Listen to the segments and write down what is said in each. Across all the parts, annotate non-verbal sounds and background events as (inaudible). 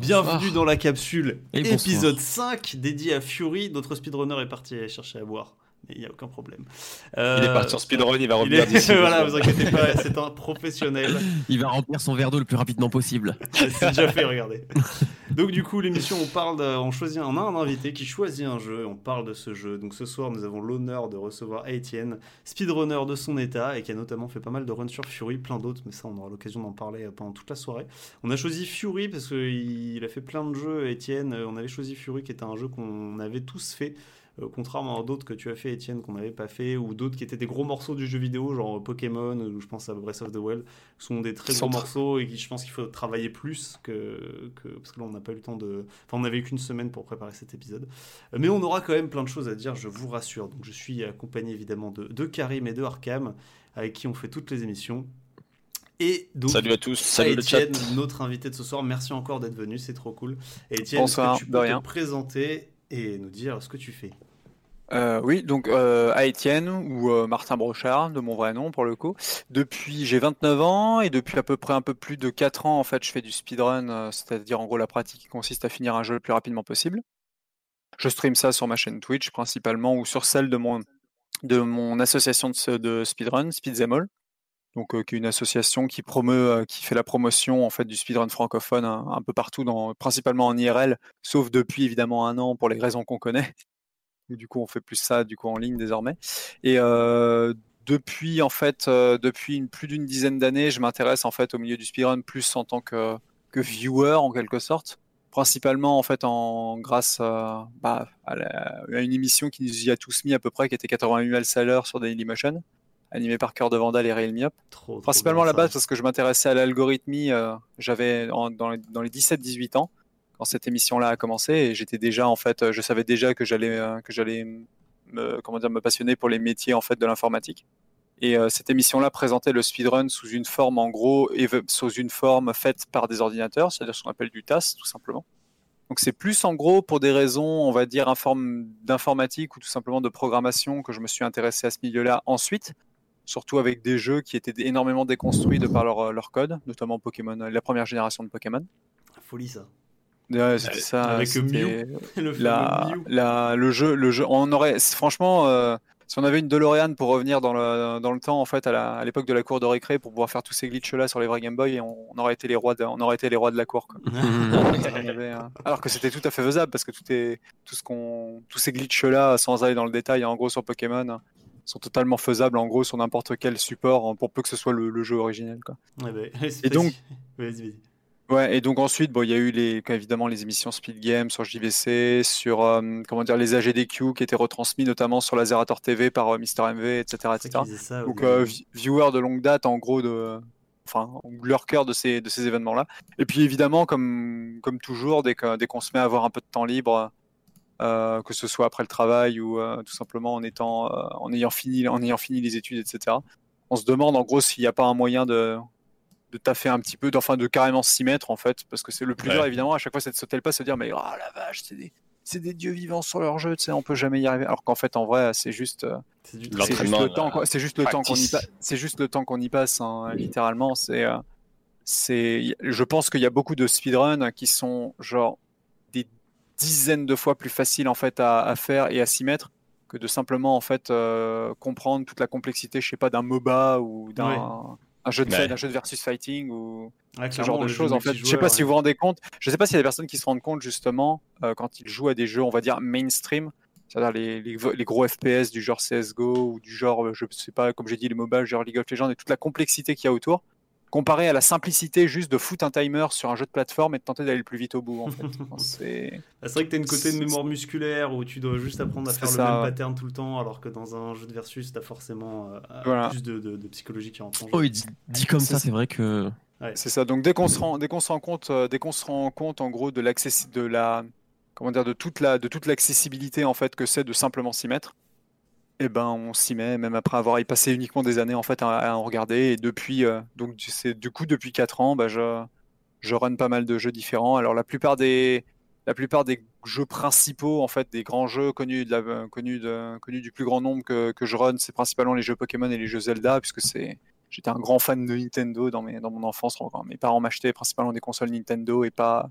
Bienvenue dans la capsule Et épisode 5 dédié à Fury. Notre speedrunner est parti aller chercher à boire. Il n'y a aucun problème. Euh, Il est parti en speedrun, il va revenir est- d'ici. (laughs) voilà, vous inquiétez pas, c'est un professionnel. Il va remplir son verre d'eau le plus rapidement possible. (laughs) C'est déjà fait, regardez. Donc du coup, l'émission, on parle, de- on choisit, on a un invité qui choisit un jeu, on parle de ce jeu. Donc ce soir, nous avons l'honneur de recevoir Etienne, speedrunner de son état, et qui a notamment fait pas mal de runs sur Fury, plein d'autres, mais ça, on aura l'occasion d'en parler euh, pendant toute la soirée. On a choisi Fury parce qu'il a fait plein de jeux, Etienne. Euh, On avait choisi Fury, qui était un jeu qu'on avait tous fait. Euh, contrairement à d'autres que tu as fait, Etienne, qu'on n'avait pas fait, ou d'autres qui étaient des gros morceaux du jeu vidéo, genre Pokémon, ou je pense à Breath of the Wild, qui sont des très gros tr- morceaux et qui, je pense qu'il faut travailler plus que, que- parce que là on n'a pas eu le temps de enfin on n'avait qu'une semaine pour préparer cet épisode. Euh, mais on aura quand même plein de choses à dire je vous rassure. Donc je suis accompagné évidemment de, de Karim et de Arkham avec qui on fait toutes les émissions. Et donc Salut à tous, à salut le chat. Étienne, notre invité de ce soir merci encore d'être venu c'est trop cool. Et Étienne Bonsoir, est-ce que tu peux te présenter et nous dire ce que tu fais? Euh, oui, donc euh, à Étienne ou euh, Martin Brochard, de mon vrai nom pour le coup. Depuis, j'ai 29 ans et depuis à peu près un peu plus de 4 ans, en fait, je fais du speedrun, c'est-à-dire en gros la pratique qui consiste à finir un jeu le plus rapidement possible. Je stream ça sur ma chaîne Twitch principalement ou sur celle de mon, de mon association de, speedrun, Speedzemol. Donc, qui est une association qui promeut, qui fait la promotion en fait du speedrun francophone un, un peu partout, dans, principalement en IRL, sauf depuis évidemment un an pour les raisons qu'on connaît. Du coup on fait plus ça du coup en ligne désormais. Et euh, depuis en fait, euh, depuis une- plus d'une dizaine d'années, je m'intéresse en fait au milieu du speedrun plus en tant que, que viewer en quelque sorte, principalement en fait en grâce euh, bah, à, la- à une émission qui nous y a tous mis à peu près, qui était 88 000 salaires sur Dailymotion, animée par Cœur de Vandal et Rail Miop. trop Principalement à la base parce que je m'intéressais à l'algorithmie. euh, J'avais dans les, dans les 17-18 ans quand cette émission-là a commencé et j'étais déjà en fait, je savais déjà que j'allais euh, que j'allais me comment dire me passionner pour les métiers en fait de l'informatique. Et euh, cette émission-là présentait le speedrun sous une forme en gros sous une forme faite par des ordinateurs, c'est-à-dire ce qu'on appelle du TAS tout simplement. Donc c'est plus en gros pour des raisons, on va dire, inform- d'informatique ou tout simplement de programmation que je me suis intéressé à ce milieu-là ensuite surtout avec des jeux qui étaient énormément déconstruits de par leur, leur code, notamment Pokémon, euh, la première génération de Pokémon. folie ça Ouais, c'était ça, avec (laughs) le la, fameux Mew. la- le jeu, le jeu, on aurait, franchement, euh, si on avait une DeLorean pour revenir dans le, dans le temps, en fait, à l'époque de la cour de récré, pour pouvoir faire tous ces glitches-là sur les vrais Game Boy, on, on aurait été les rois de, on aurait été les rois de la cour. quoi. (laughs) On avait, euh, Alors que c'était tout à fait faisable parce que tout est, tout ce qu'on, tous ces glitches-là, sans aller dans le détail, en gros sur Pokémon, sont totalement faisables en gros sur n'importe quel support, hein, pour peu que ce soit le, le jeu originel. Quoi. Ouais, bah, (laughs) Et donc- vas-y vas-y Ouais, et donc ensuite, bon, il y a eu les, évidemment les émissions Speed Game sur JVC, sur euh, comment dire les AGDQ qui étaient retransmis notamment sur la Zerator TV par euh, Mister MV, etc., etc. ça Donc euh, vi- viewers de longue date en gros de, enfin leur cœur de ces de ces événements-là. Et puis évidemment, comme comme toujours, dès que dès qu'on se met à avoir un peu de temps libre, euh, que ce soit après le travail ou tout simplement en étant en ayant fini en ayant fini les études, etc. On se demande en gros s'il n'y a pas un moyen de de taffer un petit peu, d'enfin de carrément s'y mettre en fait, parce que c'est le plus Ouais. dur évidemment à chaque fois c'est de sauter le pas, se dire mais oh la vache c'est des c'est des dieux vivants sur leur jeu, tu sais, on peut jamais y arriver. Alors qu'en fait en vrai c'est juste c'est juste le temps, la quoi. C'est juste le temps qu'on y passe. C'est juste le temps qu'on y passe, hein, littéralement. C'est, euh, c'est. Je pense qu'il y a beaucoup de speedruns qui sont genre des dizaines de fois plus faciles en fait à, à faire et à s'y mettre que de simplement en fait euh, comprendre toute la complexité, je sais pas, d'un MOBA ou d'un Ouais. Un jeu de Ouais. fight, un jeu de versus fighting ou Ouais, ce genre de choses en fait. Je sais pas si vous vous rendez compte. Je sais pas s'il y a des personnes qui se rendent compte justement euh, quand ils jouent à des jeux, on va dire mainstream, c'est-à-dire les, les, les gros FPS du genre CS:GO ou du genre, euh, je sais pas, comme j'ai dit, les MOBA, genre League of Legends et toute la complexité qu'il y a autour, comparé à la simplicité juste de foutre un timer sur un jeu de plateforme et de tenter d'aller le plus vite au bout en fait. (laughs) C'est Ah, C'est vrai que t'as une côté de mémoire musculaire où tu dois juste apprendre à C'est faire le même ouais. pattern tout le temps, alors que dans un jeu de versus, t'as forcément euh, Voilà. plus de, de- de psychologie qui rentre en jeu. Oh, il dit, dit comme C'est ça, ça. c'est vrai que. C'est ça. Donc dès qu'on se rend, dès qu'on se rend compte, euh, dès qu'on se rend compte en gros de l'accessi- de la, comment dire, de toute la, de toute l'accessibilité en fait que c'est de simplement s'y mettre, eh ben on s'y met même après avoir passé uniquement des années en fait à, en regarder. Et depuis, euh, du coup depuis 4 ans, bah, je, je run pas mal de jeux différents. Alors la plupart des, la plupart des jeux principaux en fait, des grands jeux connus du plus grand nombre que, je run, c'est principalement les jeux Pokémon et les jeux Zelda puisque c'est J'étais un grand fan de Nintendo dans, dans mon enfance. Mes parents m'achetaient principalement des consoles Nintendo et pas,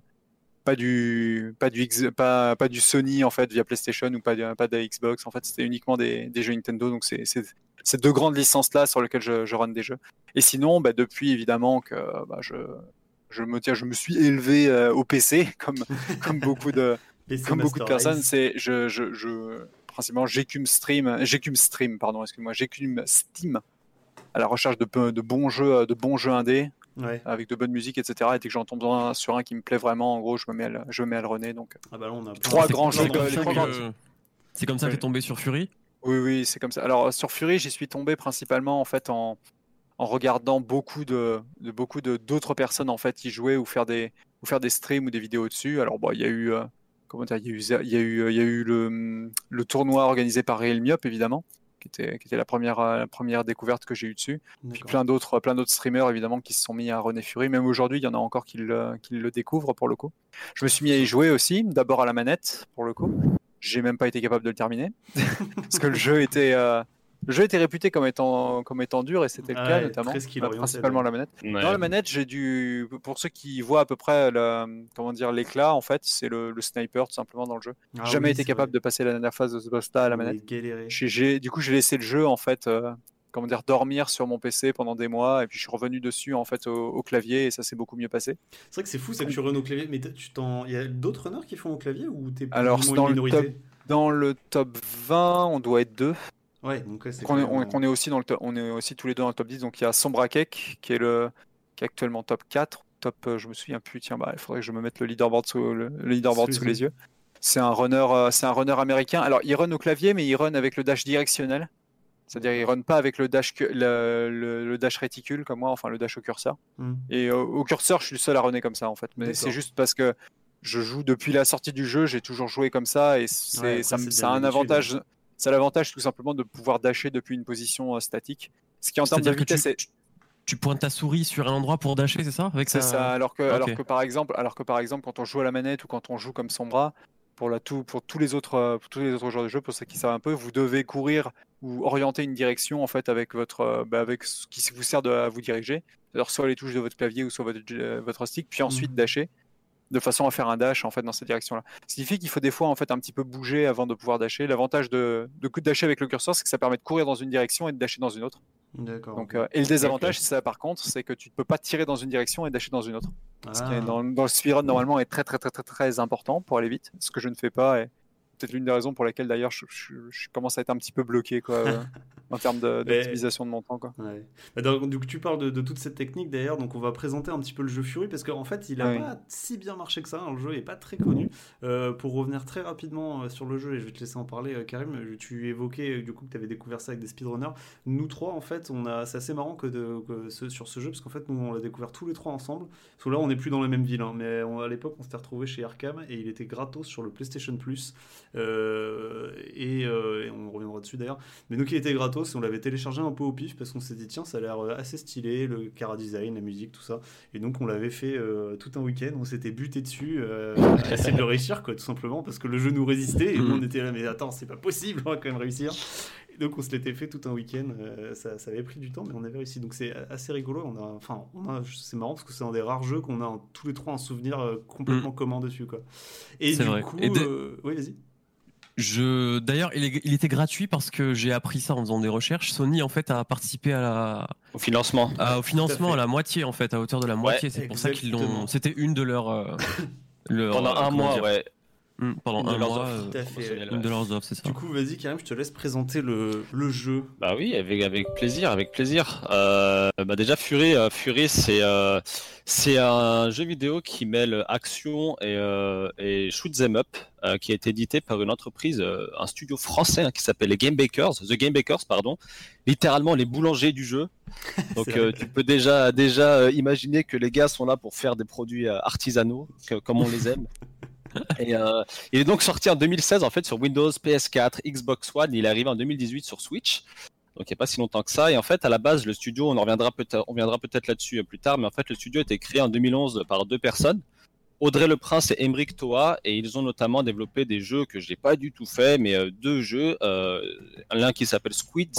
pas du pas du X- pas, pas du Sony en fait via PlayStation ou pas de, pas de Xbox. En fait, c'était uniquement des, des jeux Nintendo. Donc c'est ces deux grandes licences là sur lesquelles je, je run des jeux. Et sinon, bah, depuis évidemment que bah, je je me tiens, je me suis élevé euh, au PC (laughs) comme comme beaucoup de (laughs) comme beaucoup de personnes. C'est je, je, je principalement j'écume stream, j'écume stream pardon, excuse-moi, j'écume Steam à la recherche de, de bons jeux, de bons jeux indés Ouais. avec de bonne musique, etc. Et dès que j'en tombe dans un- sur un qui me plaît vraiment, en gros, je me mets à le, je me mets à le runner. Donc, Ah bah là, on a Trois C'est grands jeux ça comme C'est comme ça que t'es tombé sur Fury? Oui, oui, c'est comme ça. Alors, sur Fury, j'y suis tombé principalement en fait en, en regardant beaucoup de, de beaucoup de d'autres personnes en fait y jouer ou faire des ou faire des streams ou des vidéos dessus. Alors, bon, il y a eu euh, comment dire, il y a eu Zer- il y a eu il y a eu le, le tournoi organisé par Real Myop évidemment. Qui était, qui était la première, euh, la première découverte que j'ai eue dessus. Puis plein d'autres, plein d'autres streamers évidemment qui se sont mis à René Fury. Même aujourd'hui, il y en a encore qui le, qui le découvrent pour le coup. Je me suis mis à y jouer aussi, d'abord à la manette pour le coup. J'ai même pas été capable de le terminer (laughs) parce que le jeu était, euh, le jeu était réputé comme étant, comme étant dur et c'était le cas ouais, notamment, bah, principalement la manette. Ouais. Dans la manette, j'ai dû, pour ceux qui voient à peu près comment dire l'éclat, en fait, c'est le, le sniper tout simplement dans le jeu. Ah J'ai jamais oui, été c'est capable vrai. de passer la dernière phase de ce boss-là à la On manette. J'ai- j'ai- du coup, j'ai laissé le jeu en fait, euh, comment dire, dormir sur mon PC pendant des mois, et puis je suis revenu dessus en fait au, au clavier, et ça s'est beaucoup mieux passé. C'est vrai que c'est fou, ça que tu runs au clavier. Mais tu t'en, il y a d'autres runners qui font au clavier ou t'es plus Alors, dans une le minorité Dans le top 20, on doit être deux. Ouais, donc est, on, qu'on est aussi dans le top, on est aussi tous les deux dans le top 10. Donc il y a Sombrakek qui est le, qui est actuellement top 4, top, euh, je me souviens plus. Tiens, bah, il faudrait que je me mette le leaderboard sous, le, le leaderboard Sous les yeux. C'est un runner, euh, c'est un runner américain. Alors il run au clavier, mais il run avec le dash directionnel. C'est-à-dire il run pas avec le dash, le, le- le dash réticule comme moi, enfin le dash au curseur. Hmm. Et euh, au curseur, je suis le seul à runner comme ça en fait. Mais D'accord. c'est juste parce que je joue depuis la sortie du jeu, j'ai toujours joué comme ça et c'est, Ouais, après, ça, ça a un avantage. Ça a l'avantage tout simplement de pouvoir dasher depuis une position euh, statique. Ce qui en termes de vitesse, tu, tu pointes ta souris sur un endroit pour dasher, c'est ça? C'est ta- ça. Alors que, Ok. alors que par exemple, alors que par exemple, quand on joue à la manette ou quand on joue comme son bras, pour la tout, pour tous les autres, euh, pour tous les autres joueurs de jeu, pour ceux qui savent un peu, vous devez courir ou orienter une direction en fait avec votre, euh, bah, avec ce qui vous sert de, à vous diriger. Alors soit les touches de votre clavier ou soit votre, votre stick, puis ensuite Mhm. dasher de façon à faire un dash en fait dans cette direction-là. Ce qui fait qu'il faut des fois en fait un petit peu bouger avant de pouvoir dasher. L'avantage de, de dasher avec le curseur, c'est que ça permet de courir dans une direction et de dasher dans une autre. D'accord. Donc, euh, et le désavantage, c'est ça par contre, c'est que tu ne peux pas tirer dans une direction et dasher dans une autre. Ce qui est Ah. dans, dans le speedrun normalement est très très très très très important pour aller vite, ce que je ne fais pas et peut-être l'une des raisons pour lesquelles d'ailleurs je, je- je commence à être un petit peu bloqué quoi, (laughs) euh, en termes d'optimisation de mon temps. Quoi. Ouais. Bah, donc, donc, tu parles de, de toute cette technique d'ailleurs, donc on va présenter un petit peu le jeu Fury parce qu'en fait il a Oui. pas si bien marché que ça, hein, le jeu est pas très connu. Euh, pour revenir très rapidement euh, sur le jeu et je vais te laisser en parler Karim, tu évoquais du coup que tu avais découvert ça avec des speedrunners. Nous trois en fait, on a c'est assez marrant que, de, que ce- sur ce jeu parce qu'en fait nous on l'a découvert tous les trois ensemble. Parce que là on n'est plus dans la même ville, hein, mais on- à l'époque on s'était retrouvé chez Arkham et il était gratos sur le PlayStation Plus Euh, et, euh, et on reviendra dessus d'ailleurs. Mais donc il était gratos on l'avait téléchargé un peu au pif parce qu'on s'est dit tiens ça a l'air euh, assez stylé, le cara design, la musique, tout ça. Et donc on l'avait fait euh, tout un week-end, on s'était buté dessus, à essayer de le réussir quoi tout simplement parce que le jeu nous résistait et nous on était là mais attends c'est pas possible, on va quand même réussir. Et donc on se l'était fait tout un week-end, ça, ça avait pris du temps mais on avait réussi. Donc c'est assez rigolo, on a, enfin on a- c'est marrant parce que c'est un des rares jeux qu'on a un- tous les trois un souvenir complètement commun dessus quoi. Et C'est du vrai. coup, Et de- oui vas-y. Je, d'ailleurs, il, est- il était gratuit parce que j'ai appris ça en faisant des recherches. Sony, en fait, a participé à la, Au financement. à- au financement à la moitié, en fait, à hauteur de la moitié. C'est pour ça qu'ils l'ont. C'était une de leurs. euh, leur, Pendant un mois, dire, ouais. Pendant Une de un leurs mois. offres. euh, fait. une ouais. de leurs offres, c'est ça. Du coup vas-y Karim, je te laisse présenter le, le jeu. Bah oui, avec, avec plaisir, avec plaisir. Euh, bah déjà, Fury, euh, Fury c'est euh, c'est un jeu vidéo qui mêle action et, euh, et shoot 'em up, euh, qui a été édité par une entreprise, euh, un studio français hein, qui s'appelle les Game Bakers, The Game Bakers, pardon, littéralement les boulangers du jeu. (laughs) Donc euh, tu peux déjà déjà euh, imaginer que les gars sont là pour faire des produits euh, artisanaux, que- comme on les aime. (laughs) (laughs) Euh, il est donc sorti en 2016 en fait sur Windows, PS4, Xbox One. Il est arrivé en 2018 sur Switch. Donc il n'y a pas si longtemps que ça. Et en fait, à la base, le studio, on en reviendra peut-être, on reviendra peut-être là-dessus euh, plus tard, mais en fait, le studio a été créé en 2011 par deux personnes. Audrey Le Prince et Emeric Toa, et ils ont notamment développé des jeux que j'ai pas du tout fait, mais euh, deux jeux, l'un qui s'appelle Squid,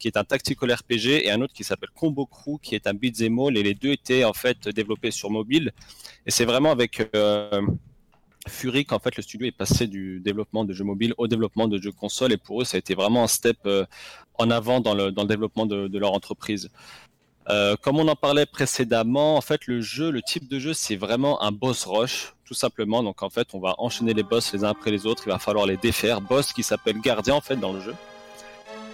qui est un tactical RPG, et un autre qui s'appelle Combo Crew, qui est un beat'em all, et les deux étaient en fait développés sur mobile. Et c'est vraiment avec Fury qu'en fait le studio est passé du développement de jeux mobiles au développement de jeux console et pour eux ça a été vraiment un step euh, en avant dans le, développement de, de leur entreprise. Euh, comme on en parlait précédemment, en fait le jeu, le type de jeu c'est vraiment un boss rush tout simplement. Donc en fait on va enchaîner les boss les uns après les autres, il va falloir les défaire. Boss qui s'appelle gardien en fait dans le jeu.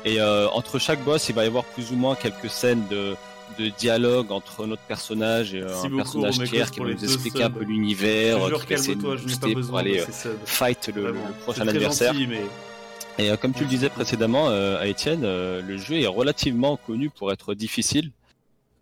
Et euh, entre chaque boss il va y avoir plus ou moins quelques scènes de de dialogue entre notre personnage et Merci un personnage tiers qui va nous expliquer un peu l'univers, qui de booster pour aller euh, fight le, prochain adversaire. Et euh, comme tu le disais précédemment euh, à Étienne, euh, le jeu est relativement connu pour être difficile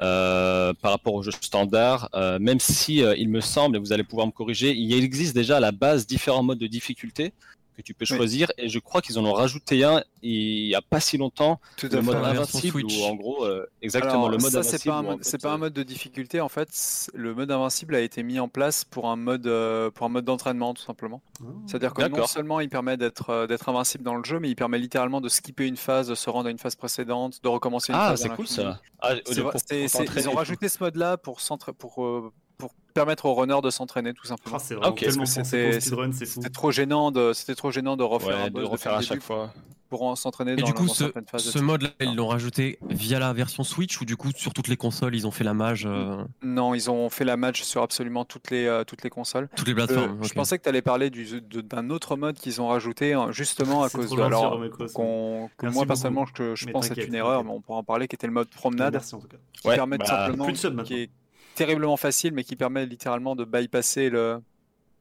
euh, par rapport au jeu standard, euh, même si euh, il me semble, et vous allez pouvoir me corriger, il existe déjà à la base différents modes de difficulté que tu peux Oui. choisir, et je crois qu'ils en ont rajouté un il y a pas si longtemps, Tout le à mode invincible, où en gros, euh, exactement, Alors, le mode ça, invincible. c'est pas, un où, en mode, fait, c'est pas un euh, mode de difficulté en fait. Le mode invincible a été mis en place pour un mode, euh, pour un mode d'entraînement tout simplement. C'est-à-dire que non seulement il permet d'être euh, d'être invincible dans le jeu, mais il permet littéralement de skipper une phase, de se rendre à une phase précédente, de recommencer une Ah, c'est cool ça. Ah, ils ont rajouté ce mode-là pour, pour, euh, pour permettre aux runners de s'entraîner tout simplement. Ah, c'est vraiment ok, tellement parce que pensé c'était- pour speedrun, c'est fou. C'était trop gênant de, c'était trop gênant de refaire Ouais, un de refaire à chaque fois. pour en s'entraîner Et dans, du coup, dans ce, etc. mode-là, ils l'ont rajouté via la version Switch ou du coup sur toutes les consoles, ils ont fait la mage, euh, Non, ils ont fait la match sur absolument toutes les, euh, toutes les consoles. toutes les Euh, plateformes. Je ok. pensais que tu allais parler du- de- d'un autre mode qu'ils ont rajouté hein, justement à (laughs) cause de alors qu'on- que moi personnellement je, je pense que c'est une erreur, mais on pourra en parler, qui était le mode promenade, Merci en tout cas. qui Ouais, permet bah, simplement, Plus de sub maintenant. qui est terriblement facile, mais qui permet littéralement de bypasser le,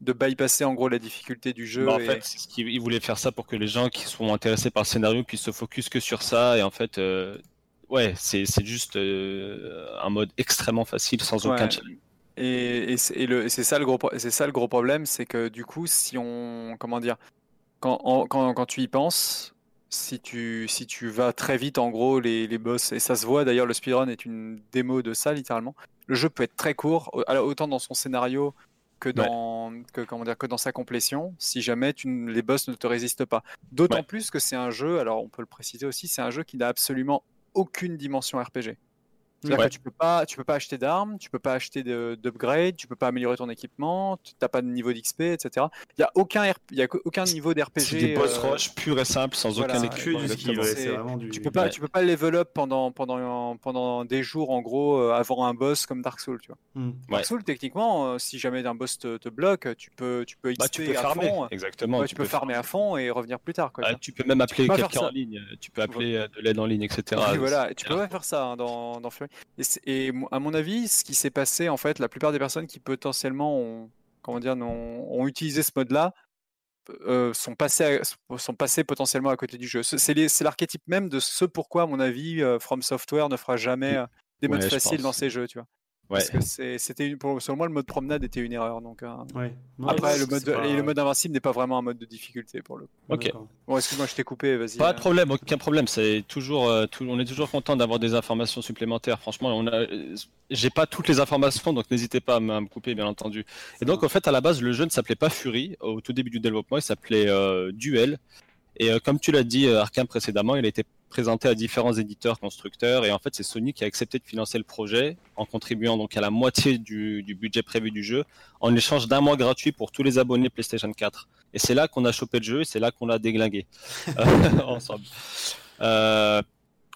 de bypasser en gros la difficulté du jeu. Bah, en et- fait, ce il voulait faire ça pour que les gens qui sont intéressés par le scénario puissent se focus que sur ça. Et en fait, euh, ouais, c'est c'est juste euh, un mode extrêmement facile sans aucun challenge. Et, et c'est ça le gros, c'est ça le gros problème, c'est que du coup, si on, comment dire, quand, en- quand, quand tu y penses, si tu, si tu vas très vite, en gros, les, les boss, et ça se voit d'ailleurs, le speedrun est une démo de ça, littéralement. Le jeu peut être très court, autant dans son scénario que dans, que, comment dire, que dans sa complétion, si jamais tu, les boss ne te résistent pas. D'autant Ouais. plus que c'est un jeu, alors on peut le préciser aussi, c'est un jeu qui n'a absolument aucune dimension RPG. C'est-à-dire Ouais. que tu peux pas, tu peux pas acheter d'armes, tu peux pas acheter de- d'upgrade, tu peux pas améliorer ton équipement, tu n'as pas de niveau d'XP, etc. Il y a aucun, RP il y a aucun niveau d'RPG. C'est des boss euh, rush pur et simple sans voilà, aucun du du. Tu peux pas, Ouais. tu peux pas level up pendant, pendant, pendant des jours en gros euh, avant un boss comme Dark Souls, tu vois. Hmm. Ouais. Dark Souls, techniquement, euh, si jamais un boss te, te bloque, tu peux, tu peux XP Bah, tu peux à farmer, fond. exactement. Ouais, tu, peux farmer à fond et revenir plus tard. Quoi, Ah, tu peux même appeler peux quelqu'un en ligne, tu peux appeler euh, de l'aide en ligne, etc. Voilà, tu peux pas faire ça hein, dans, dans Fury. Et, à mon avis, ce qui s'est passé, en fait, la plupart des personnes qui potentiellement ont, comment dire, ont, ont utilisé ce mode-là euh, sont, passées à- sont passés potentiellement à côté du jeu. Ce- C'est l'archétype même de ce pourquoi, à mon avis, euh, From Software ne fera jamais euh, des modes Ouais, faciles dans ses jeux, tu vois. Ouais. Parce que c'était une- pour, selon moi, le mode promenade était une erreur. Donc, euh, Ouais. Non, après, le mode, c'est pas- et le mode invincible n'est pas vraiment un mode de difficulté pour le. Ok. Bon, excuse-moi, je t'ai coupé, vas-y. Pas euh. de problème, aucun problème. C'est toujours, euh, tout- on est toujours content d'avoir des informations supplémentaires. Franchement, on a, euh, j'ai pas toutes les informations, donc n'hésitez pas à me, à me couper, bien entendu. Et donc, en fait, à la base, le jeu ne s'appelait pas Fury. Au tout début du développement, il s'appelait euh, Duel. Et euh, comme tu l'as dit, euh, Arkham précédemment, il a été présenté à différents éditeurs, constructeurs. Et en fait, c'est Sony qui a accepté de financer le projet en contribuant donc à la moitié du, du budget prévu du jeu, en échange d'un mois gratuit pour tous les abonnés PlayStation 4. Et c'est là qu'on a chopé le jeu, et c'est là qu'on l'a déglingué (laughs) (laughs) ensemble. Euh,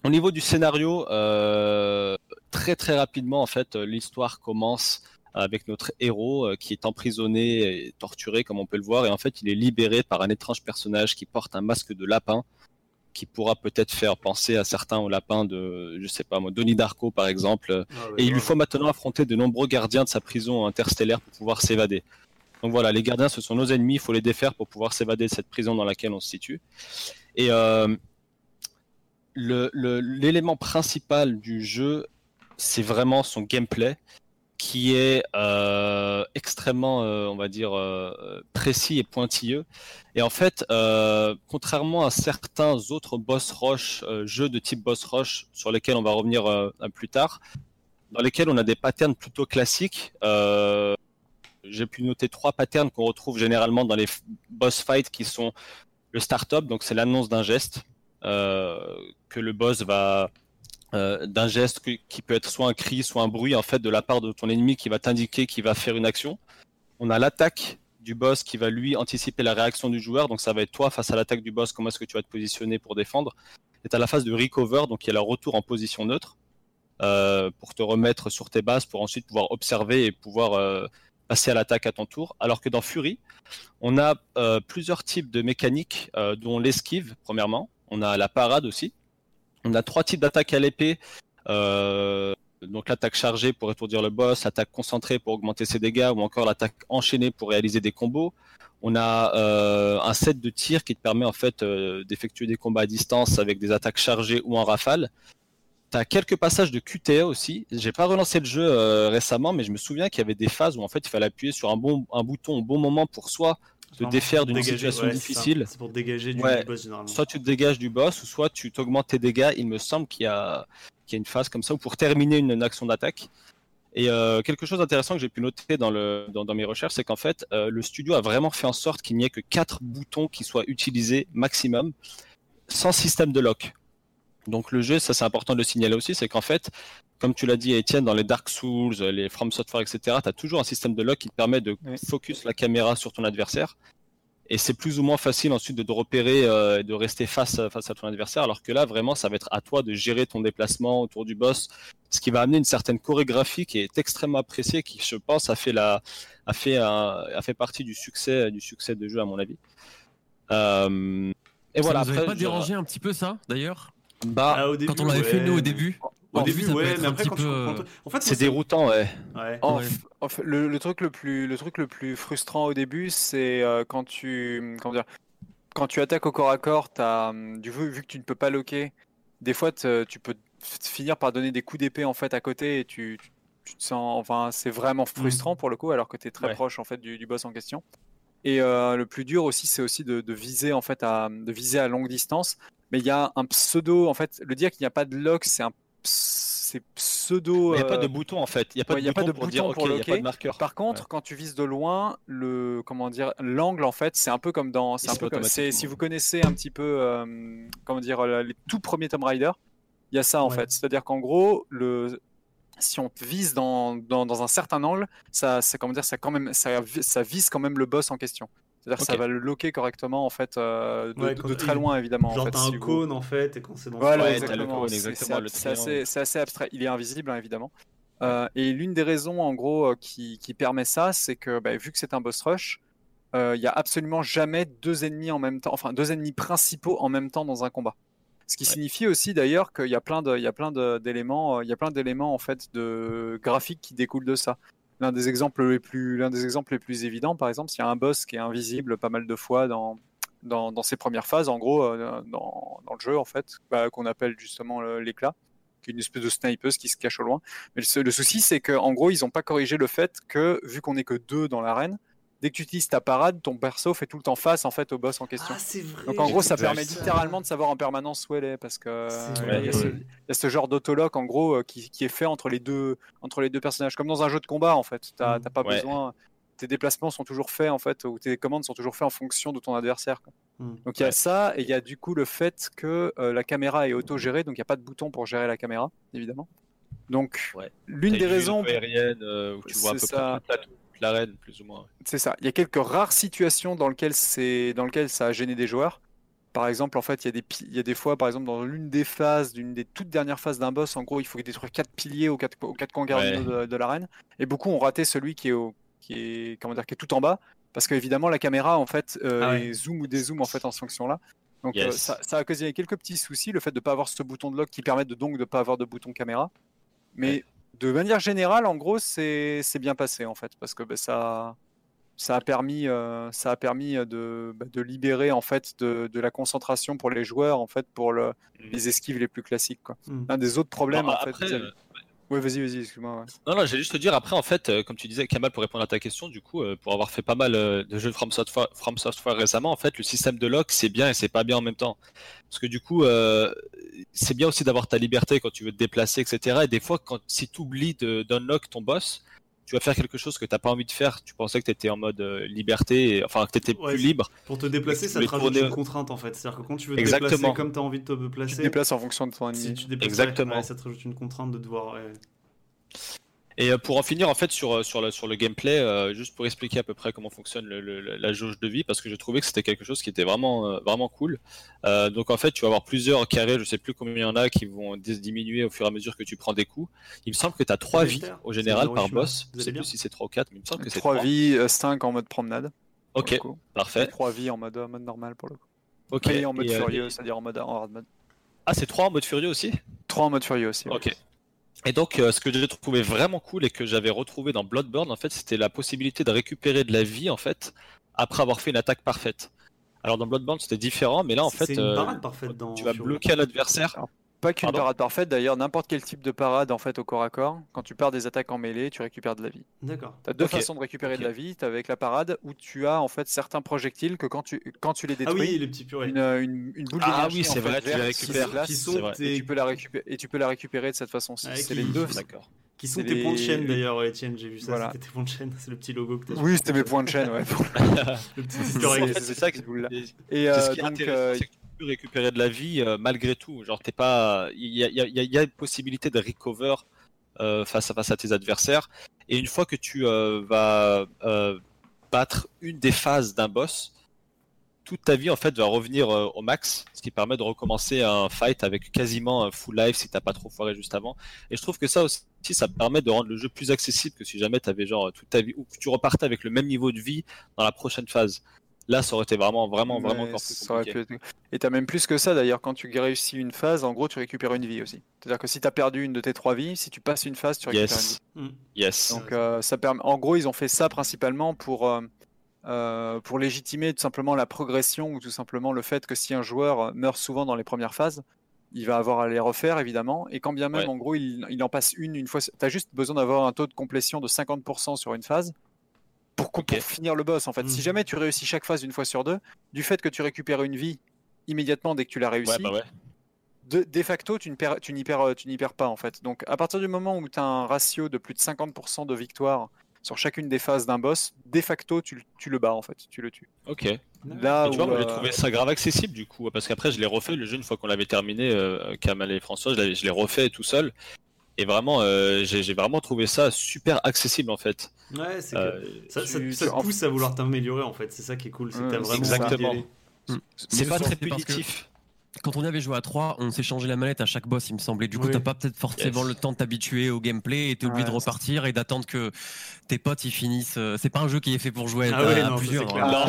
au niveau du scénario, euh, très très rapidement, en fait, l'histoire commence avec notre héros euh, qui est emprisonné et torturé, comme on peut le voir, et en fait, il est libéré par un étrange personnage qui porte un masque de lapin, qui pourra peut-être faire penser à certains au lapin de, je sais pas moi, Donnie Darko par exemple. Ah Et il lui faut maintenant affronter de nombreux gardiens de sa prison interstellaire pour pouvoir s'évader. Donc voilà, les gardiens, ce sont nos ennemis, il faut les défaire pour pouvoir s'évader de cette prison dans laquelle on se situe. Et euh, l'élément principal du jeu, c'est vraiment son gameplay, qui est euh, extrêmement, euh, on va dire, euh, précis et pointilleux. Et en fait, contrairement à certains autres boss rush, jeux de type boss rush, sur lesquels on va revenir plus tard, dans lesquels on a des patterns plutôt classiques. J'ai pu noter trois patterns qu'on retrouve généralement dans les boss fights qui sont le start-up, donc c'est l'annonce d'un geste que le boss va euh, d'un geste qui peut être soit un cri, soit un bruit en fait de la part de ton ennemi qui va t'indiquer qu'il va faire une action. On a l'attaque du boss qui va lui anticiper la réaction du joueur. Donc ça va être toi face à l'attaque du boss, comment est-ce que tu vas te positionner pour défendre? Et tu as la phase de recover, donc il y a le retour en position neutre euh, pour te remettre sur tes bases, pour ensuite pouvoir observer et pouvoir euh, passer à l'attaque à ton tour. Alors que dans Fury, on a euh, plusieurs types de mécaniques, dont l'esquive, premièrement. On a la parade aussi. On a trois types d'attaques à l'épée. donc l'attaque chargée pour étourdir le boss, l'attaque concentrée pour augmenter ses dégâts, ou encore l'attaque enchaînée pour réaliser des combos. On a euh, un set de tir qui te permet en fait euh, d'effectuer des combats à distance avec des attaques chargées ou en rafale. Tu as quelques passages de QTE aussi. J'ai pas relancé le jeu euh, récemment, mais je me souviens qu'il y avait des phases où en fait il fallait appuyer sur un, bouton au bon moment pour soit te défaire d'une situation difficile. C'est pour dégager du boss généralement. Soit tu te dégages du boss, ou soit tu t'augmentes tes dégâts. Il me semble qu'il y, a, y a une phase comme ça, ou pour terminer une action d'attaque. Et euh, quelque chose d'intéressant que j'ai pu noter dans, le, dans, dans mes recherches, c'est qu'en fait, euh, le studio a vraiment fait en sorte qu'il n'y ait que quatre boutons qui soient utilisés maximum, sans système de lock. Donc le jeu, ça c'est important de le signaler aussi, c'est qu'en fait, comme tu l'as dit Étienne, dans les Dark Souls, les From Software, etc., tu as toujours un système de lock qui te permet de focus la caméra sur ton adversaire et c'est plus ou moins facile ensuite de te repérer euh, et de rester face, face à ton adversaire, alors que là, vraiment, ça va être à toi de gérer ton déplacement autour du boss, ce qui va amener une certaine chorégraphie qui est extrêmement appréciée, qui, je pense, a fait, la, a fait, a fait partie du succès, du succès de jeu, à mon avis. Euh, et ça voilà. Vous pas dérangé un petit peu ça, d'ailleurs? Bah, ah, début, quand on l'avait fait nous au début au début, ouais, mais après, quand tu... en fait, c'est déroutant, ouais. le, truc le plus, le truc le plus frustrant au début, c'est euh, quand tu, comment dire, quand tu attaques au corps à corps, as, du vu, vu que tu ne peux pas loquer, des fois, tu peux finir par donner des coups d'épée en fait à côté et tu, tu, te sens, enfin, c'est vraiment mm. frustrant pour le coup, alors que tu es très proche en fait du, du, boss en question. Et euh, le plus dur aussi, c'est aussi de, de, viser en fait à, de viser à longue distance. Mais il y a un pseudo, en fait, le dire qu'il n'y a pas de lock, c'est un c'est pseudo. Il n'y a pas de euh, bouton en fait. Il n'y a pas de, bouton, pour, dire, pour a pas de marqueur. Par contre, quand tu vises de loin, le comment dire, l'angle en fait, c'est un peu comme dans. C'est un peu comme. Si vous connaissez un petit peu, euh, comment dire, les tout premiers Tomb Raider, il y a ça en fait. C'est-à-dire qu'en gros, le si on te vise dans, dans, dans, un certain angle, ça, ça, comment dire, ça, quand même, ça, ça vise quand même le boss en question. C'est-à-dire que ça va le loquer correctement en fait euh, de, très loin évidemment. Genre en t'as un cône en fait et quand c'est dans voilà, exactement. C'est assez, abstrait. Il est invisible hein, évidemment. Euh, et l'une des raisons en gros euh, qui, qui permet ça, c'est que bah, vu que c'est un boss rush, il y a absolument jamais deux ennemis en même temps, enfin deux ennemis principaux en même temps dans un combat. Ce qui signifie aussi d'ailleurs qu'il y a plein de, il y a plein d'éléments, il y a plein d'éléments en fait de graphiques qui découlent de ça l'un des exemples les plus l'un des exemples les plus évidents par exemple s'il y a un boss qui est invisible pas mal de fois dans dans, ses premières phases en gros euh, dans, le jeu en fait bah, qu'on appelle justement l'éclat qui est une espèce de snipeuse qui se cache au loin. Mais le, le souci c'est que en gros ils n'ont pas corrigé le fait que vu qu'on est que deux dans l'arène dès que tu utilises ta parade, ton perso fait tout le temps face en fait au boss en question. Ah, vrai, Donc en gros, ça permet littéralement de savoir en permanence où elle est parce que il y, a ce genre d'autologue en gros euh, qui, qui, est fait entre les deux entre les deux personnages, comme dans un jeu de combat en fait. T'as mm. pas besoin. Tes déplacements sont toujours faits en fait, ou tes commandes sont toujours faits en fonction de ton adversaire. Mm. Donc il y a ça, et il y a du coup le fait que euh, la caméra est auto-gérée, donc il n'y a pas de bouton pour gérer la caméra, évidemment. Donc l'une des raisons. Aérienne, euh, où tu vois un peu ça l'arène, plus ou moins. C'est ça. Il y a quelques rares situations dans lesquelles, c'est... dans lesquelles ça a gêné des joueurs. Par exemple, en fait, il y, a des il y a des fois, par exemple, dans l'une des phases, d'une des toutes dernières phases d'un boss, en gros, il faut détruire quatre piliers aux quatre, aux quatre coins de, de l'arène. Et beaucoup ont raté celui qui est, au... qui est, comment dire, qui est tout en bas, parce qu'évidemment, la caméra, en fait, euh, ah zoom ou dézoom en fait en fonction là. Donc euh, ça, ça, a causé quelques petits soucis, le fait de ne pas avoir ce bouton de lock qui permet de, donc de ne pas avoir de bouton caméra. Mais de manière générale, en gros, c'est bien passé en fait, parce que bah, ça, ça a permis, euh, ça a permis de, bah, de, libérer en fait de, de, la concentration pour les joueurs en fait pour le, mmh. les esquives les plus classiques. Quoi. Mmh. Un des autres problèmes en fait. Oui, vas-y, vas-y, excuse-moi. Non, non, j'allais juste te dire, après, en fait, euh, comme tu disais, Kamal, pour répondre à ta question, du coup, euh, pour avoir fait pas mal euh, de jeux de From Software, From Software, récemment, en fait, le système de lock, c'est bien et c'est pas bien en même temps. Parce que du coup, c'est bien aussi d'avoir ta liberté quand tu veux te déplacer, etc. Et des fois, quand, si tu oublies d'unlock ton boss, tu vas faire quelque chose que tu n'as pas envie de faire. Tu pensais que tu étais en mode liberté, enfin que tu étais plus libre. Pour te déplacer, ça te rajoute une contrainte en fait. C'est-à-dire que quand tu veux te déplacer comme tu as envie de te déplacer, tu te déplaces en fonction de ton ennemi. Exactement. ça te rajoute une contrainte de devoir. Et euh, pour en finir en fait sur, euh, sur, le, sur le gameplay, euh, juste pour expliquer à peu près comment fonctionne le- le- la jauge de vie, parce que j'ai trouvé que c'était quelque chose qui était vraiment, euh, vraiment cool. Euh, donc en fait, tu vas avoir plusieurs carrés, je sais plus combien il y en a, qui vont diminuer au fur et à mesure que tu prends des coups. Il me semble que tu as 3 vies au général par boss. Je sais plus si c'est 3 ou 4, mais il me semble que c'est 3 3. vies, 5 en mode promenade. Ok, parfait. 3 vies en mode, normal pour le coup. Ok. Et en mode Et, euh, furieux, c'est-à-dire en mode en hard mode. Ah, c'est 3 en mode furieux aussi? 3 en mode furieux aussi. ouais. Et donc, euh, ce que j'ai trouvé vraiment cool et que j'avais retrouvé dans Bloodborne, en fait, c'était la possibilité de récupérer de la vie, en fait, après avoir fait une attaque parfaite. Alors, dans Bloodborne, c'était différent, mais là, en fait, une euh, parade parfaite dans. tu vas bloquer à l'adversaire. Pas qu'une parade parfaite, d'ailleurs, n'importe quel type de parade en fait au corps à corps, quand tu pars des attaques en mêlée, tu récupères de la vie. D'accord. Tu as deux façons de récupérer de la vie. Tu avec la parade où tu as en fait certains projectiles que quand tu, quand tu les Ah détruis, oui, les petits purées. une, une, une boule Ah oui, c'est en fait, vrai, tu les verte qui récupères. sont tes- et tu peux la récupérer et tu peux la récupérer de cette façon-ci. Ah, c'est qui- les deux. D'accord. Qui sont c'est tes points de chaîne d'ailleurs, Etienne, j'ai vu ça. Voilà. C'était tes points de chaîne, (laughs) c'est le petit logo que tu as Oui, c'était mes points de chaîne. Ouais. (laughs) Le petit (laughs) c'est ça c'est Et c'est ce qui est donc, récupérer de la vie euh, malgré tout. Genre, t'es pas, il y a, une possibilité de recover euh, face à face à tes adversaires. Et une fois que tu euh, vas battre une des phases d'un boss, toute ta vie en fait va revenir au max, ce qui permet de recommencer un fight avec quasiment un full life si t'as pas trop foiré juste avant. Et je trouve que ça aussi, ça permet de rendre le jeu plus accessible que si jamais t'avais genre toute ta vie ou que tu repartais avec le même niveau de vie dans la prochaine phase. Là, ça aurait été vraiment, vraiment, vraiment mais encore plus ça aurait compliqué. pu être- Et t'as même plus que ça d'ailleurs, quand tu réussis une phase, en gros tu récupères une vie aussi. C'est-à-dire que si t'as perdu une de tes trois vies, si tu passes une phase, tu récupères Yes. une vie. Mm. Yes. Donc euh, ça permet. En gros, ils ont fait ça principalement pour euh, euh, pour légitimer tout simplement la progression ou tout simplement le fait que si un joueur meurt souvent dans les premières phases, il va avoir à les refaire évidemment. Et quand bien même, Ouais. en gros, il, il en passe une une fois. T'as juste besoin d'avoir un taux de complétion de 50% sur une phase pour, finir le boss. En fait, si Mhm. jamais tu réussis chaque phase une fois sur deux, du fait que tu récupères une vie immédiatement dès que tu l'as réussi, Ouais, bah ouais. de, de facto, tu ne perds, tu n'y perds, tu n'y perds pas en fait. Donc, à partir du moment où tu as un ratio de plus de 50% de victoire sur chacune des phases d'un boss, de facto, tu, le- tu le bats en fait, tu le tues. Ok. Là Et tu vois, où, moi j'ai euh, trouvé ça grave accessible du coup, parce qu'après je l'ai refait le jeu une fois qu'on l'avait terminé, euh, Kamal et François, je l'ai refait tout seul. Et vraiment, euh, j'ai vraiment trouvé ça super accessible en fait. Ouais, c'est que Euh, ça, ça- tu- ça tu- te pousse à vouloir t'améliorer en fait. C'est ça qui est cool. C'est que Ouais, t'as vraiment exactement. aller. c'est pas très c'est parce que- punitif. Quand on avait joué à 3, on s'est changé la manette à chaque boss, il me semblait. Du coup, Oui. t'as pas peut-être forcément Yes. le temps de t'habituer au gameplay et t'es obligé Ouais, de repartir et d'attendre que tes potes ils finissent. euh, C'est pas un jeu qui est fait pour jouer Ah à, ouais, à non, plusieurs. c'est hein. Ah,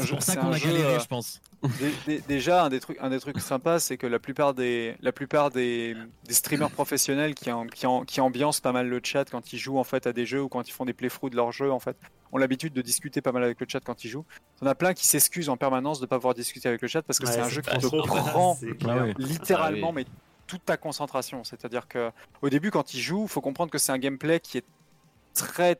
c'est- jeu, pour ça qu'on a jeu, galéré, euh, je pense. dé- dé- déjà, un des trucs, un des trucs sympas, c'est que la plupart des, la plupart des, des streamers professionnels qui, en- qui, en- qui ambiancent pas mal le chat quand ils jouent en fait à des jeux ou quand ils font des playthroughs de leurs jeux en fait, ont l'habitude de discuter pas mal avec le chat quand ils jouent. Il y en a plein qui s'excusent en permanence de pas pouvoir discuter avec le chat parce que Ouais, c'est un jeu qui te prend Ah ouais. littéralement Ah oui. mais toute ta concentration. C'est-à-dire que au début, quand il joue, faut comprendre que c'est un gameplay qui est très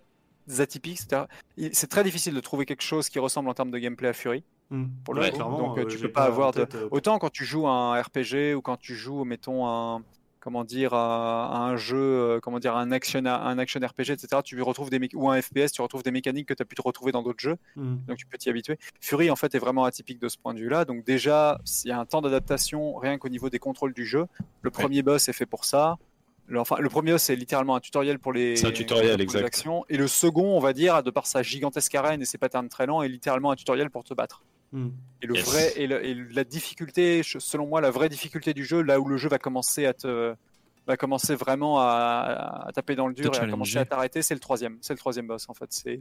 atypique. C'est-à-dire, il- c'est très difficile de trouver quelque chose qui ressemble en termes de gameplay à Fury. Mm. Pour le Ouais, Donc, euh, euh, tu peux pas avoir de- euh, Autant quand tu joues à un RPG ou quand tu joues, mettons un comment dire à, à un jeu, euh, comment dire un action, un action RPG, etc. Tu retrouves des ou un FPS, tu retrouves des mécaniques que tu as pu te retrouver dans d'autres jeux mm. donc tu peux t'y habituer. Fury en fait est vraiment atypique de ce point de vue-là. Donc déjà, il y a un temps d'adaptation rien qu'au niveau des contrôles du jeu. Le premier boss est fait pour ça. Le, enfin, le premier boss c'est littéralement un tutoriel pour les, C'est un tutoriel, pour les exact. actions. Et le second, on va dire, de par sa gigantesque arène et ses patterns très lents, est littéralement un tutoriel pour te battre. Et le Yes. vrai et, la difficulté, selon moi, la vraie difficulté du jeu, là où le jeu va commencer à te va commencer vraiment à, à taper dans le dur et à commencer à t'arrêter, c'est le troisième. C'est le troisième boss en fait. C'est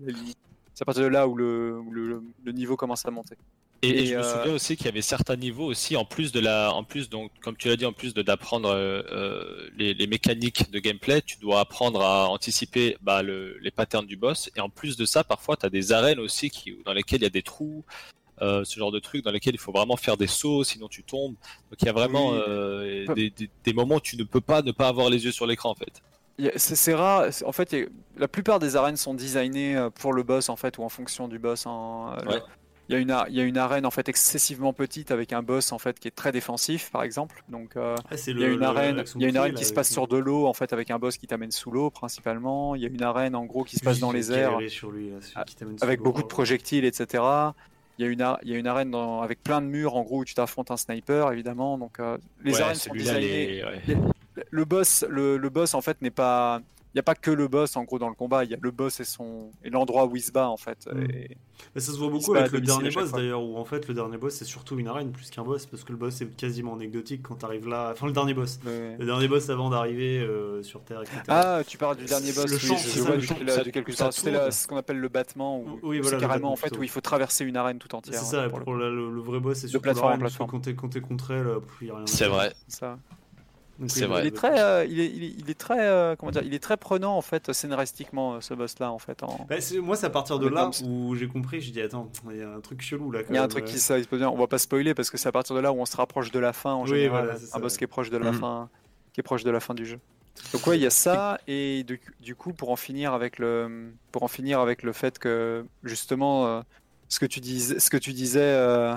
à partir de là où le, où le, le niveau commence à monter. Et, et Et, je me euh, souviens aussi qu'il y avait certains niveaux aussi, en plus de la, en plus donc comme tu l'as dit, en plus de d'apprendre euh, euh, les, les mécaniques de gameplay, tu dois apprendre à anticiper bah, le- les patterns du boss. Et en plus de ça, parfois tu as des arènes aussi qui, dans lesquelles il y a des trous, euh, ce genre de trucs dans lesquels il faut vraiment faire des sauts, sinon tu tombes. Donc il y a vraiment Oui. euh, des, des- des moments où tu ne peux pas ne pas avoir les yeux sur l'écran en fait. C'est c'est rare. En fait, la plupart des arènes sont designées euh, pour le boss en fait ou en fonction du boss. hein. Ouais. Il y, a une, il y a une arène en fait excessivement petite avec un boss en fait qui est très défensif par exemple. Donc euh, Ah, il y a une le- arène, il y a une arène là, qui se passe sur de l'eau en fait avec un boss qui t'amène sous l'eau principalement. Il y a une arène en gros qui se passe Oui, dans les airs galéré sur lui, là, celui Ah, avec beaucoup de projectiles, etc. Il y a une, il y a une arène dans- avec plein de murs en gros où tu t'affrontes un sniper évidemment. Donc euh, les Ouais, arènes sont designées. les- ouais. Le boss, le, le boss en fait n'est pas il n'y a pas que le boss en gros dans le combat, il y a le boss et son et l'endroit où il se bat en fait. Mm. Et- Mais ça se voit beaucoup avec le dernier boss d'ailleurs, où en fait le dernier boss c'est surtout une arène plus qu'un boss, parce que le boss est quasiment anecdotique quand t'arrives là. Enfin, le dernier boss. le- Le dernier boss avant d'arriver euh, sur Terre, etc. Ah, tu parles du dernier boss. Le oui, champ, je- c'est je ça, vois le champ, ça- ça ce qu'on appelle le battement. Où, Oui, où voilà, c'est le carrément en fait où il faut traverser une arène tout entière. c'est ça, pour le pour coup. le, le- le vrai boss c'est surtout plateforme quand t'es pff, il y a rien C'est vrai. C'est vrai. Il est très, euh, il est, il est, il est très, euh, comment dire, il est très prenant en fait scénaristiquement euh, ce boss-là en fait. en- Bah, moi, c'est à partir de là où j'ai compris, j'ai dit attends, il y a un truc chelou là. Il y a un truc qui ça, on va pas spoiler parce que c'est à partir de là où on se rapproche de la fin en Oui, général. voilà, c'est ça, un boss qui est proche de la Mhm. fin, qui est proche de la fin du jeu. Donc ouais, il y a ça et du, du coup pour en finir avec le, pour en finir avec le fait que justement euh, ce que tu disais, ce que tu disais euh,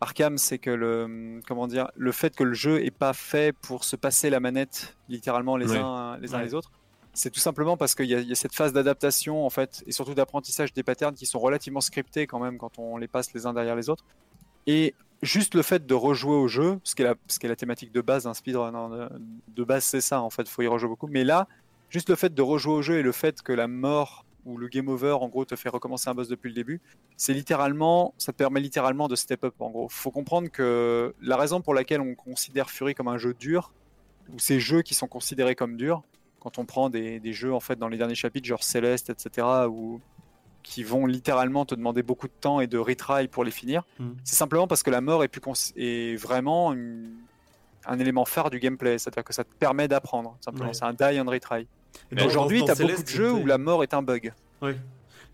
Arkham, c'est que le, comment dire, le fait que le jeu est pas fait pour se passer la manette littéralement les Ouais. uns les uns Ouais. les autres. C'est tout simplement parce qu'il y, a- il y a cette phase d'adaptation en fait et surtout d'apprentissage des patterns qui sont relativement scriptés quand même quand on les passe les uns derrière les autres. Et juste le fait de rejouer au jeu, ce qui est la, ce qui est la thématique de base d'un speedrun, hein, de, de base c'est ça en fait, faut y rejouer beaucoup. Mais là, juste le fait de rejouer au jeu et le fait que la mort ou le game over en gros te fait recommencer un boss depuis le début, c'est littéralement, ça te permet littéralement de step up en gros. Faut comprendre que la raison pour laquelle on considère Fury comme un jeu dur, ou ces jeux qui sont considérés comme durs, quand on prend des, des jeux en fait dans les derniers chapitres, genre Céleste, etc., ou qui vont littéralement te demander beaucoup de temps et de retry pour les finir, Mm. c'est simplement parce que la mort est, plus est vraiment une- un élément phare du gameplay, c'est-à-dire que ça te permet d'apprendre. simplement. Ouais. C'est un die and retry. Aujourd'hui, tu as beaucoup Céleste, de jeux où la mort est un bug. Ouais.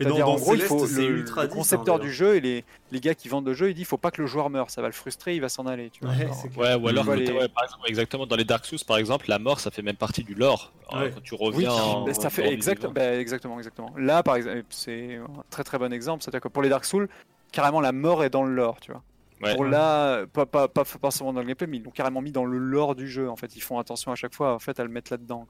Mais dans, en gros, il faut, Céleste, c'est le, ultra le 10, concepteur hein, du jeu et les, les gars qui vendent le jeu, ils disent il faut pas que le joueur meure, ça va le frustrer, il va s'en aller. Tu vois. Ouais, Alors, c'est clair. Ouais, ou alors, ouais, par exemple, exactement, dans les Dark Souls, par exemple, la mort, ça fait même partie du lore. Alors, Ouais. Quand tu Oui, reviens en. mais ça fait exact, vivant. bah, exactement, exactement. Là, par exemple, c'est un très très bon exemple. C'est-à-dire que pour les Dark Souls, carrément la mort est dans le lore, tu vois. Ouais. Pour là, pas, pas, pas, pas seulement dans le gameplay, mais ils l'ont carrément mis dans le lore du jeu. En fait, ils font attention à chaque fois en fait, à le mettre là-dedans.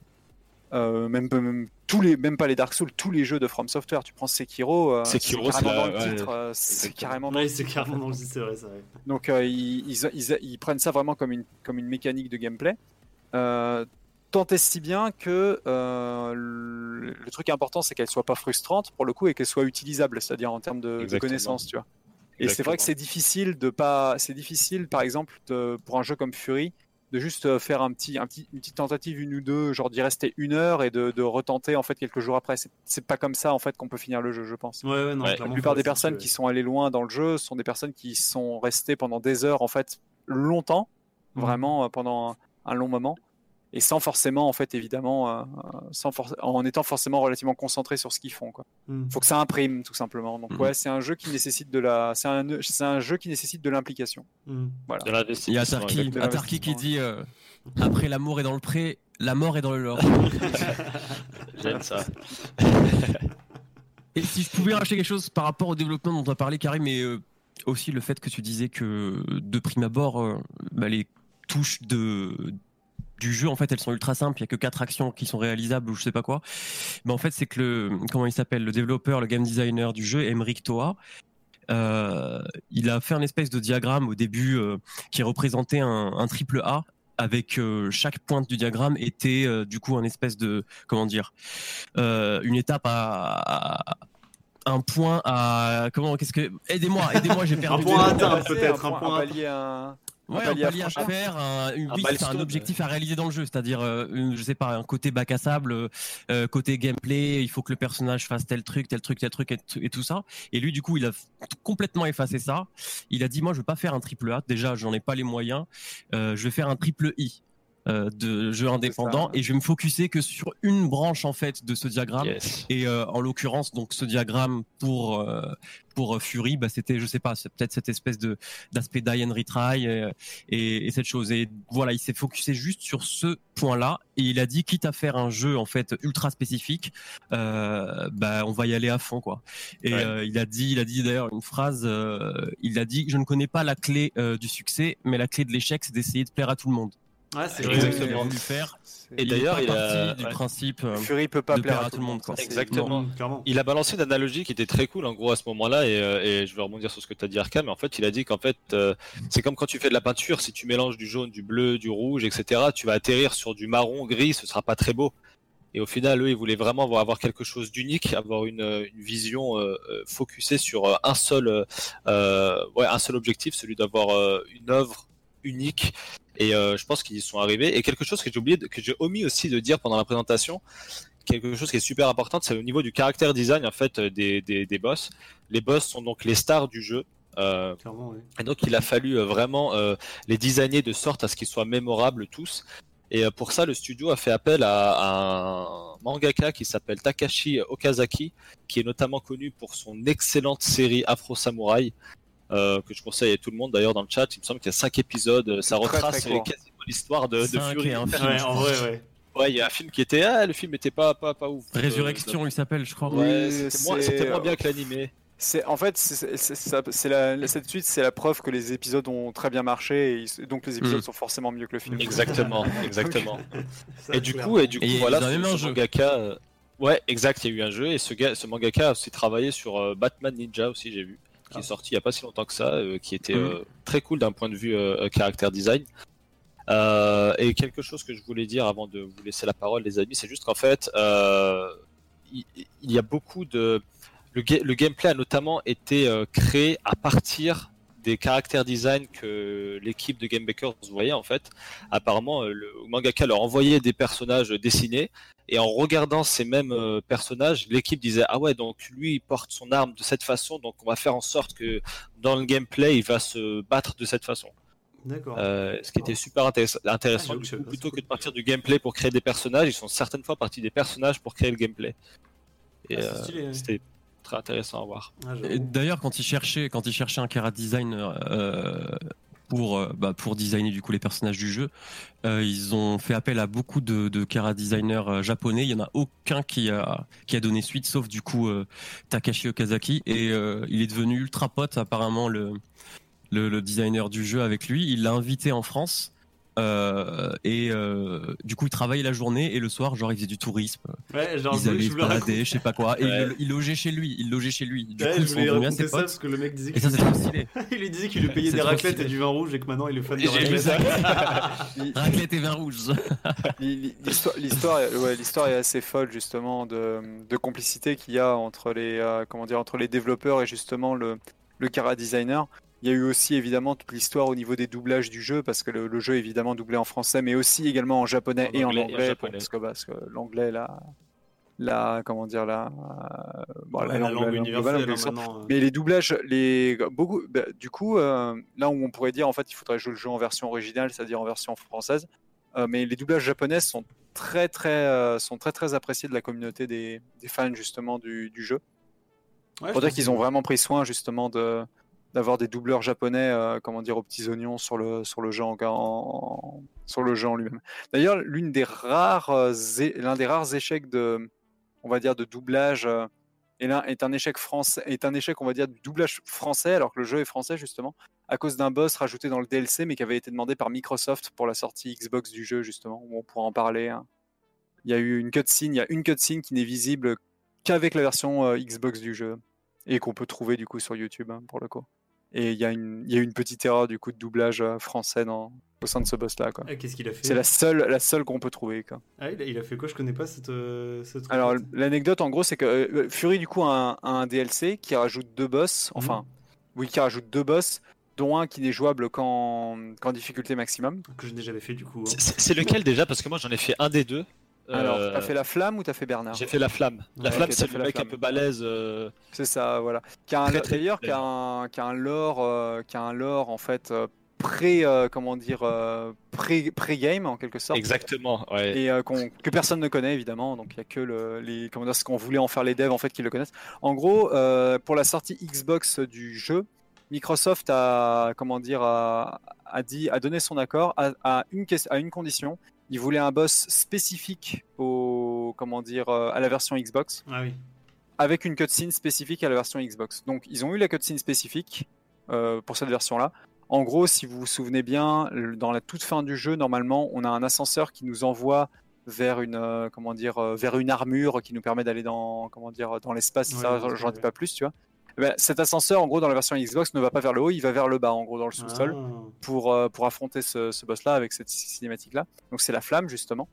Euh, même, même, tous les, même pas les Dark Souls, tous les jeux de From Software. Tu prends Sekiro, euh, Sekiro, c'est carrément dans la- le ouais, titre. euh, c'est carrément dans le c'est titre, carrément dans le c'est vrai. Donc euh, ils, ils, ils- ils prennent ça vraiment comme une, comme une mécanique de gameplay. Euh, tant est si bien que euh, le, le truc important, c'est qu'elle soit pas frustrante pour le coup et qu'elle soit utilisable, c'est-à-dire en termes de, connaissances, tu vois. Et c'est vrai que c'est difficile de pas, c'est difficile par exemple de- pour un jeu comme Fury de juste euh, faire un petit, un petit, une petite tentative une ou deux, genre d'y rester une heure et de, de retenter en fait quelques jours après. C'est- C'est pas comme ça en fait qu'on peut finir le jeu, je pense. Ouais, ouais, non, Ouais. La plupart des personnes qui sont allées loin dans le jeu sont des personnes qui sont restées pendant des heures, en fait, longtemps, Mhm. vraiment euh, pendant un, un long moment, et sans forcément, en fait, évidemment, euh, euh, sans for- en étant forcément relativement concentré sur ce qu'ils font. Quoi. ouais. Mm. Faut que ça imprime, tout simplement. Donc Mhm. ouais, c'est un jeu qui nécessite de la, c'est un, c'est un jeu qui nécessite de l'implication. Mm. Voilà. De Il y a Atarki. Atarki qui dit euh, après l'amour est dans le pré, la mort est dans le lore. (laughs) J'aime ça. (laughs) Et si je pouvais racheter quelque chose par rapport au développement dont tu as parlé, Karim, mais euh, aussi le fait que tu disais que de prime abord, euh, bah, les touches de du jeu en fait elles sont ultra simples. Il y a que quatre actions qui sont réalisables ou je sais pas quoi. Mais en fait c'est que le comment il s'appelle le développeur le game designer du jeu Emeric Toa euh, il a fait un espèce de diagramme au début euh, qui représentait un, un triple A avec euh, chaque pointe du diagramme était euh, du coup un espèce de comment dire euh, une étape à, à- un point à comment qu'est-ce que aidez-moi aidez-moi j'ai (laughs) perdu. Point à atteindre, peut-être, un, un point- un à- palier, un- Ouais, un palier à faire, un, une- objectif à réaliser dans le jeu, c'est-à-dire, euh, je sais pas, un côté bac à sable, euh, côté gameplay, il faut que le personnage fasse tel truc, tel truc, tel truc et, tout ça. Et lui, du coup, il a complètement effacé ça. Il a dit, moi, je veux pas faire un triple A. Déjà, j'en ai pas les moyens. Euh, je vais faire un triple I. euh, de jeu indépendant et je vais me focuser que sur une branche en fait de ce diagramme Yes. et euh, en l'occurrence, donc ce diagramme pour euh, pour euh, Fury, bah, c'était, je sais pas, c'est peut-être cette espèce de d'aspect die and retry euh, et, et cette chose. Et voilà, il s'est focusé juste sur ce point-là et il a dit, quitte à faire un jeu en fait ultra spécifique, euh, bah on va y aller à fond quoi. Et Ouais. euh, il a dit, il a dit d'ailleurs une phrase, euh, il a dit, je ne connais pas la clé euh, du succès, mais la clé de l'échec, c'est d'essayer de plaire à tout le monde. Ouais, c'est ce Exactement. qu'il a voulu faire. Et d'ailleurs, il a- parti du ouais. principe. euh, Fury peut pas de plaire à tout le monde. quoi. Exactement. Clairement. Il a balancé une analogie qui était très cool en gros à ce moment-là et, euh, et je vais rebondir sur ce que tu as dit Arkham mais en fait il a dit qu'en fait euh, c'est comme quand tu fais de la peinture si tu mélanges du jaune, du bleu, du rouge etc tu vas atterrir sur du marron gris ce sera pas très beau Et au final, eux, ils voulaient vraiment avoir quelque chose d'unique, avoir une, une vision euh, euh, focusée sur euh, un seul, euh, ouais, un seul objectif, celui d'avoir euh, une œuvre unique. Et euh, je pense qu'ils y sont arrivés. Et quelque chose que j'ai oublié, de- que j'ai omis aussi de dire pendant la présentation, quelque chose qui est super important, c'est au niveau du caractère design en fait des, des, des boss. Les boss sont donc les stars du jeu. Euh, oui. et donc, il a fallu euh, vraiment euh, les designer de sorte à ce qu'ils soient mémorables tous. Et pour ça, le studio a fait appel à, à un mangaka qui s'appelle Takashi Okazaki, qui est notamment connu pour son excellente série Afro Samurai, que je conseille à tout le monde d'ailleurs dans le chat. Il me semble qu'il y a cinq épisodes. Ça Très, très retrace court. quasiment l'histoire de, Fury. et un film, Ouais, en vrai, ouais. Ouais, il y a un film qui était. Ah, le film était pas, pas, pas ouf. Résurrection, il s'appelle, je crois. Euh, ouais, Oui, c'était moins, c'est- c'était moins bien que l'animé. C'est en fait, c'est ça- la, cette suite, c'est la preuve que les épisodes ont très bien marché et ils- donc les épisodes Mm. sont forcément mieux que le film. Exactement, (laughs) exactement. Ça, Et du coup, et du coup, Et il y a voilà, ce, un ce jeu. mangaka. euh, Ouais, exact, il y a eu un jeu et ce, gars, ce mangaka a aussi travaillé sur euh, Batman Ninja aussi, j'ai vu, qui Ah. est sorti il y a pas si longtemps que ça, euh, qui était Mhm. euh, très cool d'un point de vue euh, caractère design. Et quelque chose que je voulais dire avant de vous laisser la parole, les amis, c'est juste qu'en fait, il, il y a beaucoup de le, ga- le gameplay a notamment été créé à partir des caractères design que l'équipe de Game Bakers voyait en fait. Apparemment, euh, le mangaka leur envoyait des personnages dessinés et en regardant ces mêmes euh, personnages, l'équipe disait ah ouais donc lui il porte son arme de cette façon donc on va faire en sorte que dans le gameplay il va se battre de cette façon. D'accord. Euh, ce qui était super intéressant Ah, coup, c'est plutôt que de partir du gameplay pour créer des personnages, ils sont certaines fois partis des personnages pour créer le gameplay. Et Ah, euh, c'était très intéressant à voir. Ah, D'ailleurs, quand ils cherchaient, quand ils cherchaient un cara designer euh, pour, euh, bah, pour designer du coup les personnages du jeu, euh, ils ont fait appel à beaucoup de, de cara designers euh, japonais. Il y en a aucun qui a qui a donné suite, sauf du coup euh, Takashi Okazaki. Et euh, il est devenu ultra pote apparemment le, le le designer du jeu avec lui. Il l'a invité en France. Euh, et euh, du coup, il travaillait la journée et le soir, genre, il faisait du tourisme. Ouais, genre, Ils allaient je se balader, je sais pas quoi. Et Ouais. il, il logeait chez lui. Il logeait chez lui. Du Ouais, coup, je ils voulais raconter ça potes. parce que le mec disait Et qu'il ça, c'est trop stylé. (laughs) il lui disait qu'il lui payait des raclettes et du vin rouge et que maintenant il est fan de J'ai raclette. Raclette et vin rouge. (laughs) L'histoire, l'histoire, est- ouais, l'histoire est assez folle justement de, de complicité qu'il y a entre les, euh, comment dire, entre les développeurs et justement le, le cara designer. Il y a eu aussi évidemment toute l'histoire au niveau des doublages du jeu parce que le, le jeu est évidemment doublé en français, mais aussi également en japonais En et en anglais et en anglais, japonais. parce que, parce que l'anglais là, la, comment dire la, bon, Ouais, la langue globale, universelle, hein, euh. Mais les doublages, les beaucoup, bah, du coup, euh, là où on pourrait dire en fait, il faudrait jouer le jeu en version originale, c'est-à-dire en version française. euh, mais les doublages japonais sont très très euh, sont très très appréciés de la communauté des, des fans justement du, du jeu. Ouais, je Pour dire qu'ils ont vraiment pris soin justement de d'avoir des doubleurs japonais, euh, comment dire, aux petits oignons sur le sur le jeu en, lui-même. D'ailleurs, l'une des rares euh, l'un des rares échecs de on va dire de doublage euh, est, l'un- est un échec français est un échec on va dire du doublage français alors que le jeu est français justement à cause d'un boss rajouté dans le DLC mais qui avait été demandé par Microsoft pour la sortie Xbox du jeu justement où on pourra en parler. hein. Il y a eu une cutscene, il y a une cutscene qui n'est visible qu'avec la version euh, Xbox du jeu et qu'on peut trouver du coup sur YouTube hein, pour le coup. Et il y, a une, il y a une petite erreur du coup de doublage euh, français dans, au sein de ce boss là quoi. Ah, Qu'est-ce qu'il a fait C'est la seule, la seule qu'on peut trouver quoi. Ah, il a, il a fait quoi? Je connais pas cette. euh, cette Alors l'anecdote en gros c'est que euh, Fury du coup a un, a un DLC qui rajoute deux boss, enfin oui qui rajoute deux boss, dont un qui n'est jouable qu'en qu'en difficulté maximum. que je n'ai jamais fait du coup. hein. C'est lequel déjà? Parce que moi j'en ai fait un des deux. Alors Euh, t'as fait la flamme ou t'as fait Bernard J'ai fait la flamme. La Ouais, flamme, c'est le mec un peu balèze. euh, C'est ça, voilà. Qui a un- Très, qui a un, qui a un lore, euh, qui a un lore en fait pré, euh, comment dire, euh, pré, pré-game en quelque sorte. Exactement. Ouais. Et que personne ne connaît évidemment, donc il y a que le, les, comment dire, ce qu'on voulait en faire les devs en fait qui le connaissent. En gros, pour la sortie Xbox du jeu, Microsoft a, comment dire, a, a dit, a donné son accord à, à une, à une condition. Il voulait un boss spécifique au, comment dire, euh, à la version Xbox Ah oui. avec une cutscene spécifique à la version Xbox. Donc ils ont eu la cutscene spécifique euh, pour cette version-là. En gros, si vous vous souvenez bien, dans la toute fin du jeu, normalement, on a un ascenseur qui nous envoie vers une euh, comment dire vers une armure qui nous permet d'aller dans comment dire dans l'espace. Ouais, ça, j'en dis pas plus, tu vois. Eh ben, cet ascenseur, en gros, dans la version Xbox, ne va pas vers le haut, il va vers le bas, en gros, dans le sous-sol Ah. pour, euh, pour affronter ce, ce boss-là avec cette cinématique-là. Donc c'est la flamme, justement.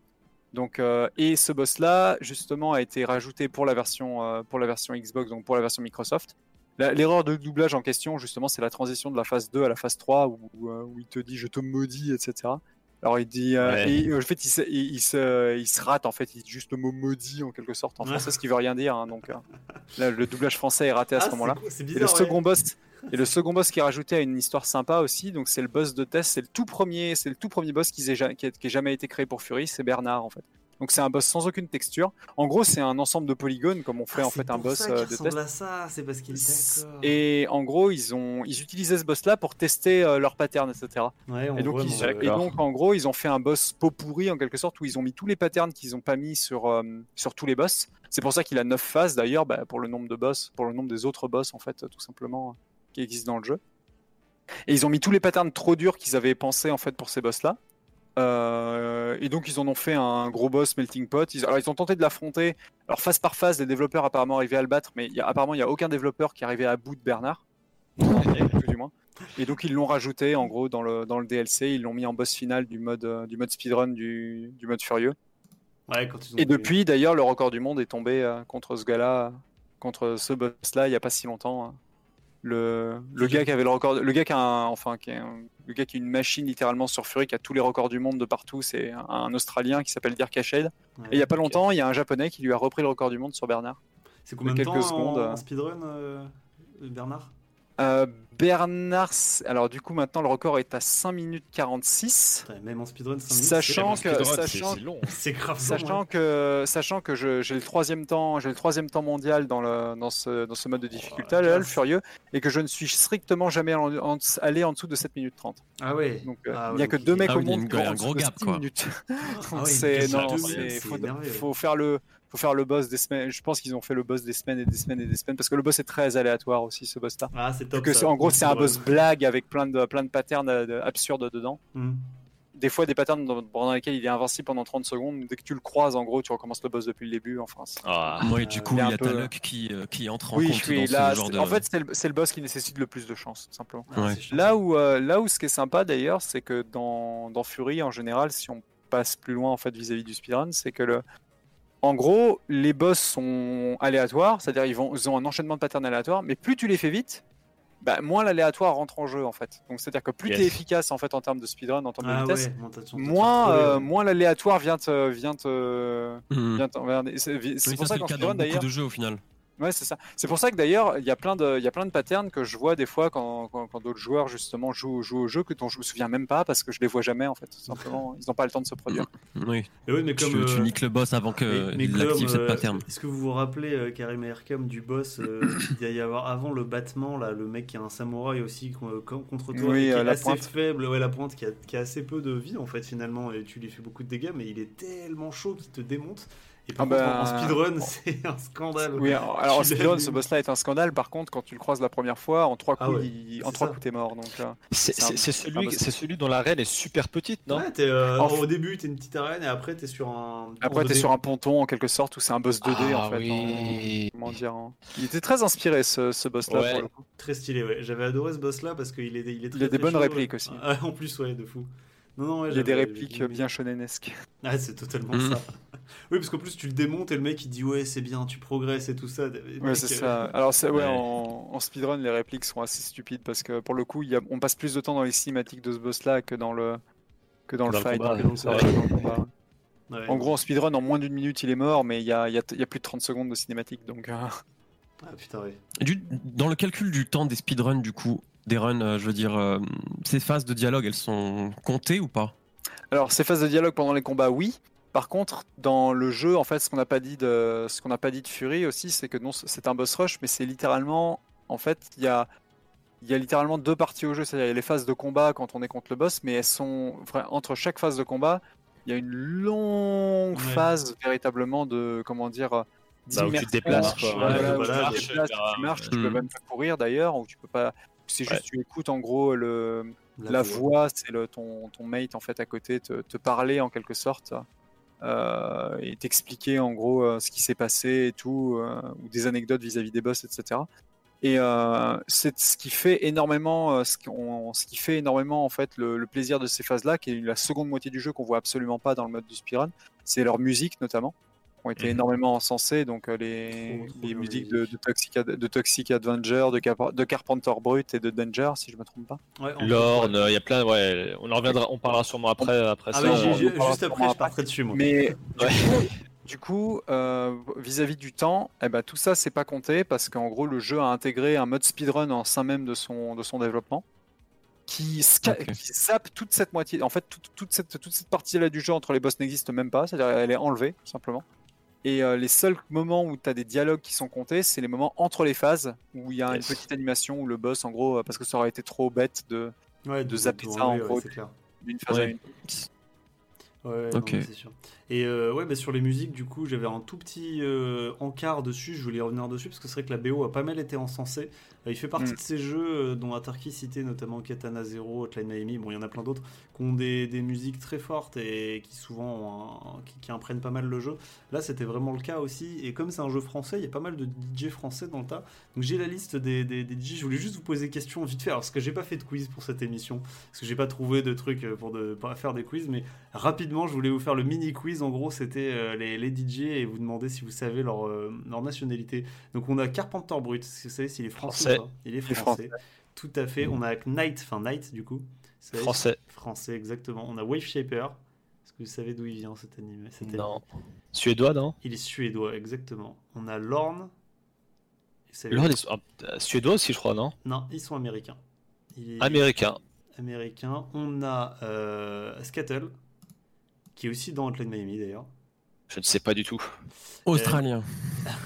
Donc, euh, et ce boss-là, justement, a été rajouté pour la version, euh, pour la version Xbox, donc pour la version Microsoft. L'erreur de doublage en question, justement, c'est la transition de la phase 2 à la phase 3, où, où, euh, où il te dit je te maudis, etc. Alors il dit, euh, Ouais. et en fait, il se, il, il se, il se rate, en fait, il dit juste le mot maudit en quelque sorte en français, ce qui veut rien dire. hein, donc euh, là, le doublage français est raté à Ah, ce moment-là. cool, Et le ouais. second boss, et le second boss qui est rajouté à une histoire sympa aussi, donc c'est le boss de test, c'est le tout premier, c'est le tout premier boss qui ait, qui ait jamais été créé pour Fury, c'est Bernard en fait. Donc c'est un boss sans aucune texture. En gros, c'est un ensemble de polygones comme on fait Ah, en fait un pour boss ça euh, qu'il de ressemble test. à ça, c'est parce qu'il. Et en gros, ils ont, ils utilisaient ce boss-là pour tester euh, leur pattern, etc. Ouais, Et donc, voit, ils, mais, et donc, en gros, ils ont fait un boss pot pourri en quelque sorte où ils ont mis tous les patterns qu'ils ont pas mis sur, euh, sur tous les boss. C'est pour ça qu'il a 9 phases d'ailleurs, bah, pour le nombre de boss, pour le nombre des autres boss en fait, tout simplement, euh, qui existent dans le jeu. Et ils ont mis tous les patterns trop durs qu'ils avaient pensé en fait pour ces boss-là. Euh, et donc ils en ont fait un gros boss melting pot. Ils, alors ils ont tenté de l'affronter. Alors phase par phase, les développeurs apparemment arrivaient à le battre, mais y a, apparemment il n'y a aucun développeur qui arrivait à bout de Bernard, (laughs) tout du moins. Et donc ils l'ont rajouté en gros dans le, dans le DLC, ils l'ont mis en boss final du mode, euh, du mode speedrun du, du mode furieux. ouais, quand ils ont Et fait- depuis d'ailleurs le record du monde est tombé euh, contre ce gars-là, contre ce boss-là il n'y a pas si longtemps. hein. Le, le gars qui avait le record, le gars qui a un- enfin qui est un- le gars qui a une machine littéralement sur Fury qui a tous les records du monde de partout, c'est un, un Australien qui s'appelle Dirk. Ouais. Et il y a pas longtemps, il y a un Japonais qui lui a repris le record du monde sur Bernard. C'est combien de temps secondes, en, euh. en speedrun, euh, Bernard? Euh, Bernard, alors du coup maintenant le record est à 5 minutes 46. Putain, Même en speedrun, 5 minutes, Sachant c'est- que- sachant- c'est long. (laughs) c'est grave long, Sachant ouais. que, sachant que je- j'ai le troisième temps, j'ai le troisième temps mondial dans le dans ce dans ce mode de difficulté, Oh, là, le furieux, et que je ne suis strictement jamais en- en- allé en dessous de 7 minutes 30. Ah ouais. Donc euh, Ah il n'y a ouais, que deux mecs Ah au monde qui ont un gros gap, 6 quoi. minutes. Ah ouais, c'est non, minutes, c'est c'est faut, ouais. faut faire le faut faire le boss des semaines. Je pense qu'ils ont fait le boss des semaines et des semaines et des semaines parce que le boss est très aléatoire aussi ce boss là. Ah, c'est top. Que ça. en gros c'est un boss blague avec plein de plein de patterns euh, de- absurdes dedans. Hmm. des fois des patterns dans- pendant lesquels il est invincible pendant 30 secondes. Dès que tu le croises, en gros, tu recommences le boss depuis le début. Enfin, c'est- Ah. Ouais, du coup, il y a peu- Taluk qui, euh, qui entre en oui, compte oui, dans là, ce genre c'est- de... en fait, c'est le, c'est le boss qui nécessite le plus de chance, simplement. Ah, Ouais. Là où, euh, là où ce qui est sympa d'ailleurs, c'est que dans, dans Fury, en général, si on passe plus loin en fait vis-à-vis du speedrun, c'est que le, en gros, les boss sont aléatoires, c'est-à-dire ils, vont, ils ont un enchaînement de patterns aléatoires, mais plus tu les fais vite, bah, moins l'aléatoire rentre en jeu en fait. Donc c'est-à-dire que plus Yes. tu es efficace en fait en termes de speedrun, en termes de Ah vitesse, ouais, moins, euh, moins l'aléatoire vient te, vient te, Mhm. vient te- vient- C'est Oui, pour ça, qu'en speedrun d'ailleurs, de jeux au final. Ouais, c'est ça. C'est pour ça que d'ailleurs, il y a plein de, il y a plein de patterns que je vois des fois quand, quand, quand d'autres joueurs justement jouent, jouent au jeu que dont je me souviens même pas parce que je les vois jamais en fait. Tout simplement, ils n'ont pas le temps de se produire. (laughs) Oui, Mais oui, mais tu, comme. tu euh, niques le boss avant qu'il comme, active cette euh, pattern. Est-ce que vous vous rappelez, euh, Karim et Erkam, du boss euh, (coughs) qu'il doit y avoir avant le battement, là, le mec qui a un samouraï aussi con- con- contre toi, Oui, et qui euh, est la assez pointe. faible, ouais, la pointe, qui a, qui a assez peu de vie en fait finalement, et tu lui fais beaucoup de dégâts, mais il est tellement chaud qu'il te démonte. Et par Ah contre, bah, en speedrun, (laughs) c'est un scandale. Oui, alors en speedrun, ce boss-là est un scandale. Par contre, quand tu le croises la première fois, en trois Ah coups, ouais, il- en c'est trois ça. coups, t'es mort. Donc, euh, C'est un- celui, c'est celui dont l'arène est super petite, non? Ouais, euh, En au début, t'es une petite arène, et après, t'es sur un. après, t'es 2D. sur un ponton en quelque sorte où c'est un boss 2D Ah en fait. oui. en- Comment dire hein. Il était très inspiré ce, ce boss-là Ouais. Très stylé, ouais. J'avais adoré ce boss-là parce qu'il est, il est très, a des bonnes chaud, répliques aussi. (laughs) En plus, ouais, de fou. Non, non, ouais, Il y a des répliques bien shonenesques. Ah, c'est totalement Mhm. ça. Oui, parce qu'en plus, tu le démontes et le mec il dit ouais, c'est bien, tu progresses et tout ça. Ouais, c'est euh, ça. Alors, c'est- ouais, Ouais. en, en speedrun, les répliques sont assez stupides parce que pour le coup, il y a- on passe plus de temps dans les cinématiques de ce boss-là que dans le, que dans Que le dans le fight. combat, en quelque ouais. sorte, Ouais. dans le combat. ouais. En gros, en speedrun, en moins d'une minute, il est mort, mais il y a, il y a- il y a plus de 30 secondes de cinématique. Donc, euh, Ah, putain. Du- dans le calcul du temps des speedruns, du coup, des runs, euh, je veux dire, euh, ces phases de dialogue, elles sont comptées ou pas? Alors, ces phases de dialogue pendant les combats, oui. Par contre, dans le jeu, en fait, ce qu'on n'a pas dit de, ce qu'on n'a pas dit de Fury aussi, c'est que non, c'est un boss rush, mais c'est littéralement, en fait, il y a, il y a littéralement deux parties au jeu. C'est-à-dire, il y a les phases de combat quand on est contre le boss, mais elles sont entre chaque phase de combat, il y a une longue Ouais. phase véritablement de, comment dire, Bah, où tu te d'immersion. déplaces, quoi. Voilà, Ouais, où tu voilà, te de- déplaces, tu marches, tu peux Hmm. même pas courir d'ailleurs, ou tu peux pas. C'est juste Ouais. tu écoutes en gros le, la, voix, c'est le, ton, ton mate en fait à côté te, te parler en quelque sorte euh, et t'expliquer en gros euh, ce qui s'est passé et tout, euh, ou des anecdotes vis-à-vis des boss, etc. Et c'est ce qui fait énormément, ce, qui fait énormément en fait le, plaisir de ces phases-là, qui est la seconde moitié du jeu qu'on voit absolument pas dans le mode du speedrun, c'est leur musique notamment, ont été énormément encensées, donc euh, les, les musiques de, Toxic, Ad- de Toxic Avenger, de, Carp- de Carpenter Brut et de Danger, si je me trompe pas. Ouais, Lorne, il y a plein, ouais, on en reviendra, on parlera sûrement après, après Ah ça. oui, juste après, je parlerai dessus, moi. Mais du Ouais. coup, du coup, euh, vis-à-vis du temps, eh ben, tout ça c'est pas compté parce qu'en gros le jeu a intégré un mode speedrun en sein même de son, de son développement qui, sca- Ok. qui zappe toute cette moitié. En fait, toute, toute cette, toute cette partie-là du jeu entre les boss n'existe même pas, c'est-à-dire elle est enlevée tout simplement. Et euh, les seuls moments où tu as des dialogues qui sont comptés, c'est les moments entre les phases où il y a Yes. une petite animation où le boss, en gros, euh, parce que ça aurait été trop bête de Ouais, de zapper ça, en gros. c'est clair. d'une phase à une. Ouais, ouais, Ok. non, mais c'est sûr. Et euh, ouais, bah, sur les musiques, du coup, j'avais un tout petit euh, encart dessus. Je voulais revenir dessus parce que c'est vrai que la BO a pas mal été encensée. Euh, il fait partie Mm. de ces jeux dont Atarki citait notamment Katana Zero, Hotline Miami. Bon, il y en a plein d'autres qui ont des, des musiques très fortes et qui souvent un- qui, qui imprègnent pas mal le jeu. Là, c'était vraiment le cas aussi. Et comme c'est un jeu français, il y a pas mal de DJ français dans le tas. Donc j'ai la liste des, des, des DJ. Je voulais juste vous poser des questions vite fait. Alors, parce que j'ai pas fait de quiz pour cette émission, parce que j'ai pas trouvé de trucs pour, de, pour faire des quiz, mais Rapidement, je voulais vous faire le mini quiz. En gros, c'était euh, les, les DJ et vous demander si vous savez leur, euh, leur nationalité. Donc, on a Carpenter Brut. Vous savez s'il est français, Il est est français. Tout à fait. On a Knight, enfin Knight du coup. Savez, Français. Français, exactement. On a Wave Shaper. Est-ce que vous savez d'où il vient cet animé cet Non. Suédois, non? Il est suédois, exactement. On a Lorne. Ils sont- ah, Suédois aussi, je crois, non? Non, ils sont américains. Il est- Américain. américain. On a euh, Scattle, qui est aussi dans Hotline Miami d'ailleurs. Je ne sais pas du tout. Australien.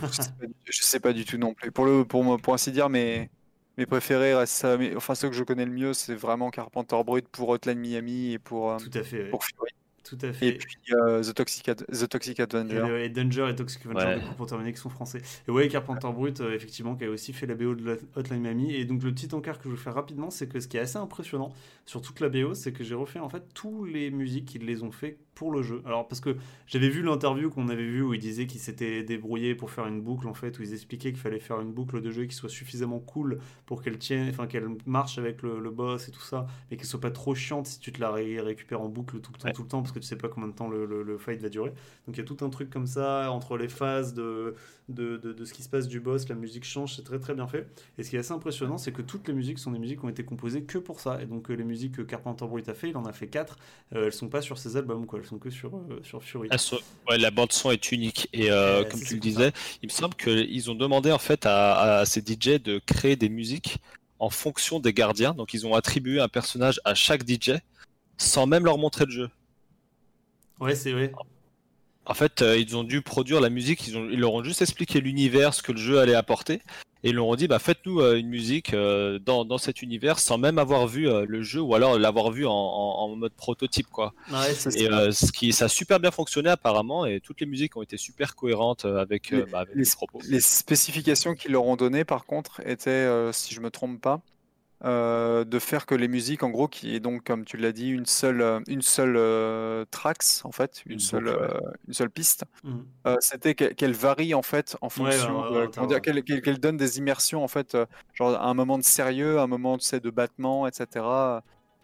Je sais pas du- je sais pas du tout non plus. Pour, le, pour, moi- pour ainsi dire, mes, mes préférés restent Enfin, ceux que je connais le mieux, c'est vraiment Carpenter Brut pour Hotline Miami et pour, euh, Tout à fait. ouais. pour Fury. Tout à fait. Et puis euh, The, Toxic Ad- The Toxic Et, Avenger. et Danger et Toxic Avenger, Ouais. du coup, pour terminer, qui sont français. Et ouais, Carpenter Brut, euh, effectivement, qui a aussi fait la BO de la- Hotline Miami. Et donc, le petit encart que je vais faire rapidement, c'est que ce qui est assez impressionnant sur toute la BO, c'est que j'ai refait en fait tous les musiques, ils les ont fait pour le jeu. Alors, parce que j'avais vu l'interview qu'on avait vu où ils disaient qu'ils s'étaient débrouillés pour faire une boucle, en fait, où ils expliquaient qu'il fallait faire une boucle de jeu qui soit suffisamment cool pour qu'elle tienne, enfin, qu'elle marche avec le, le boss et tout ça, mais qu'elle soit pas trop chiante si tu te la ré- récupères en boucle tout le temps, Ouais. tout le temps, parce que tu sais pas combien de temps le, le- le fight va durer. Donc il y a tout un truc comme ça, entre les phases de, de, de- de ce qui se passe du boss, la musique change, c'est très très bien fait. Et ce qui est assez impressionnant, c'est que toutes les musiques sont des musiques qui ont été composées que pour ça. Et donc euh, les musiques que Carpenter Brut a fait, il en a fait 4, elles sont pas sur ses albums, quoi. elles sont que sur, euh, sur Fury. Ouais, la bande son est unique et euh, Euh, comme tu le disais, il me semble qu'ils ont demandé en fait à, à ces DJ de créer des musiques en fonction des gardiens. Donc ils ont attribué un personnage à chaque DJ sans même leur montrer le jeu. Ouais, c'est vrai. En fait, euh, ils ont dû produire la musique, ils, ont, ils leur ont juste expliqué l'univers, ce que le jeu allait apporter, et ils leur ont dit bah, faites-nous euh, une musique euh, dans, dans cet univers sans même avoir vu euh, le jeu ou alors l'avoir vu en, en- en mode prototype. quoi. Ouais, c'est Et euh, ce qui, ça a super bien fonctionné apparemment, et toutes les musiques ont été super cohérentes avec, euh, Les- bah, avec les- les propos. Les spécifications qu'ils leur ont données, par contre, étaient, euh, si je me trompe pas, euh, de faire que les musiques, en gros, qui est donc, comme tu l'as dit, une seule, euh, une seule euh, tracks, en fait, une Une seule, boucle, ouais. euh, une seule piste, Mhm. c'était que- qu'elle varie en fait en fonction, ouais, ouais, qu'elle qu'elle- qu'elle donne des immersions en fait, genre un moment de sérieux, un moment tu sais, de battement, etc.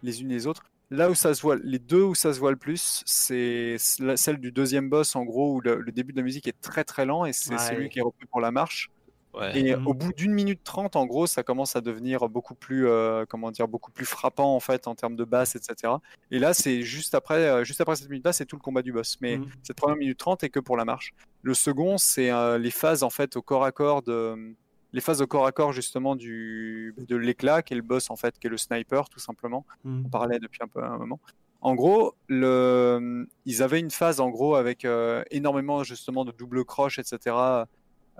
Les unes les autres. Là où ça se voit, les deux où ça se voit le plus, c'est celle du deuxième boss en gros où le, le début de la musique est très très lent et c'est celui qui est repris pour la marche. Ouais. Et au bout d'une minute trente, en gros, ça commence à devenir beaucoup plus, euh, comment dire, beaucoup plus frappant en fait en termes de basse, etc. Et là, c'est juste après, euh, juste après cette minute-là, c'est tout le combat du boss. Mais Mhm. cette première minute trente est que pour la marche. Le second, c'est euh, les phases en fait au corps à corps de, les phases au corps à corps justement du de l'éclat, qui est le boss en fait, qui est le sniper tout simplement. Mhm. On parlait depuis un peu un moment. En gros, le... ils avaient une phase en gros avec euh, énormément justement de double croche, etc.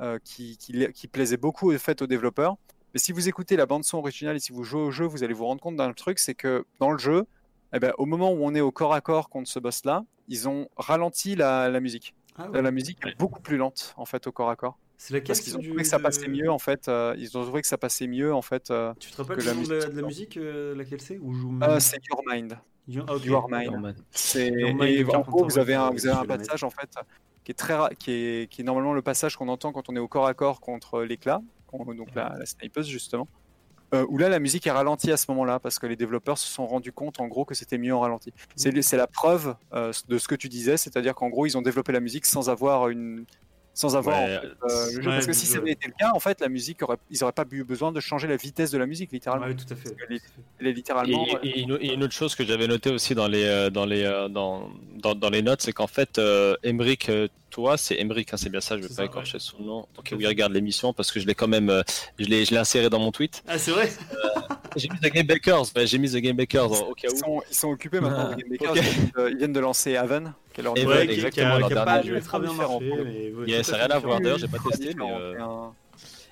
euh, qui, qui, qui plaisait beaucoup en fait aux développeurs. Mais si vous écoutez la bande son originale et si vous jouez au jeu, vous allez vous rendre compte d'un truc, c'est que dans le jeu, eh ben, au moment où on est au corps à corps contre ce boss-là, ils ont ralenti la, la musique. Ah Euh, ouais. La musique est beaucoup plus lente en fait au corps à corps. C'est laquelle Parce qu'ils ont du- trouvé que ça passait mieux en fait. euh, ils ont trouvé que ça passait mieux en fait. euh, Tu te rappelles que la nom de la, musique de la musique, euh, laquelle c'est Ou je joue euh, c'est Your Mind. You- ah, ok. Your Mind. Your Mind et en gros vous avez un vous avez passage en fait qui est très qui est qui est normalement le passage qu'on entend quand on est au corps à corps contre l'éclat donc la, la snipeuse justement. Euh, où là la musique est ralentie à ce moment-là parce que les développeurs se sont rendus compte en gros que c'était mieux en ralenti. C'est c'est la preuve euh, de ce que tu disais, c'est-à-dire qu'en gros ils ont développé la musique sans avoir une sans avoir Ouais, en fait, euh, le jeu. ouais, parce que si ça avait été le cas, en fait la musique aurait, ils auraient pas eu besoin de changer la vitesse de la musique littéralement. Ouais, tout à fait. Les- Elle est littéralement. Et, et- et une, et une autre chose que j'avais noté aussi dans les, euh, dans les, euh, dans, dans, dans les notes, c'est qu'en fait, euh, Emmerich, euh, toi, c'est Emmerich, hein, c'est bien ça, je vais C'est pas ça, écorcher son nom. Oui, fait. regarde l'émission parce que je l'ai quand même, euh, je l'ai je l'ai inséré dans mon tweet. Ah, c'est vrai? J'ai mis The Game Bakers, ouais, j'ai mis The Game Bakers au cas Ils où. sont, ils sont occupés maintenant. Ah, Game. Ils, viennent de, ils viennent de lancer Haven. qui est leur Et nouvelle- Ouais, qui, exactement, a, qui a pas dernier dû jeu. ultra bien marché. mais ouais, Yeah, tout ça n'a rien à voir, d'ailleurs, j'ai pas Très testé, mais, euh,